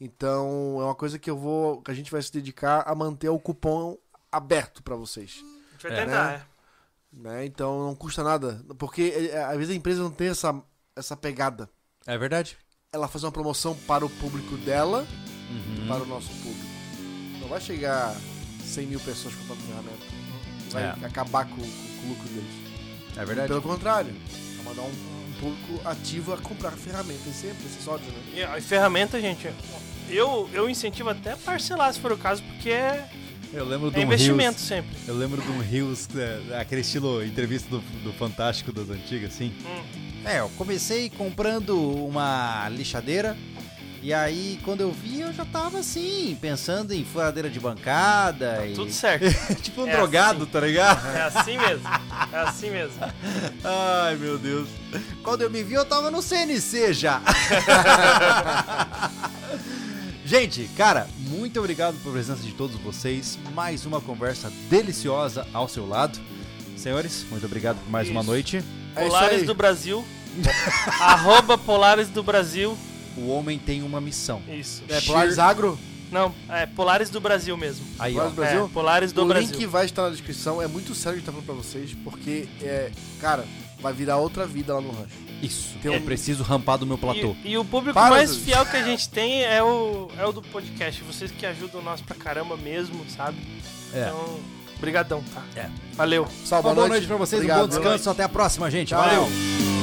Então, é uma coisa que eu vou, que a gente vai se dedicar a manter o cupom aberto para vocês. A gente vai é, tentar, né? é. Né? Então, não custa nada, porque é, às vezes a empresa não tem essa essa pegada. É verdade. Ela faz uma promoção para o público dela, uhum. para o nosso público. Não vai chegar 100 mil pessoas comprando ferramenta. Vai é. acabar com, com, com, o lucro deles. É verdade. Pelo contrário, vai mandar um, um público ativo a comprar ferramentas sempre, acessórios, né? E a ferramenta, gente, eu, eu incentivo até a parcelar se for o caso, porque é, eu lembro é investimento sempre. Eu lembro de um Rios, é, aquele estilo entrevista do, do Fantástico das antigas, assim. Hum. É, eu comecei comprando uma lixadeira e aí, quando eu vi, eu já tava assim, pensando em furadeira de bancada. Tá e... Tudo certo. tipo um é drogado, assim. tá ligado? É assim mesmo. É assim mesmo. Ai, meu Deus. Quando eu me vi, eu tava no CNC já. Gente, cara, muito obrigado pela presença de todos vocês. Mais uma conversa deliciosa ao seu lado. Senhores, muito obrigado por mais isso. uma noite. É Polares do Brasil. Arroba Polares do Brasil o homem tem uma missão. Isso. É Polaris Agro? Não, é Polaris do Brasil mesmo. Aí, Polaris ó. do Brasil? É, Polaris do o Brasil. O link vai estar na descrição. É muito sério que tá falando pra vocês, porque, é, cara, vai virar outra vida lá no rancho. Isso. Tem um... Eu preciso rampar do meu platô. E, e o público Para mais fiel que a gente tem é o, é o do podcast. Vocês que ajudam nós pra caramba mesmo, sabe? É. Então, brigadão, tá? É. Valeu. Salve, boa, boa noite. noite pra vocês. Obrigado, um bom descanso. Até a próxima, gente. Tchau. Valeu.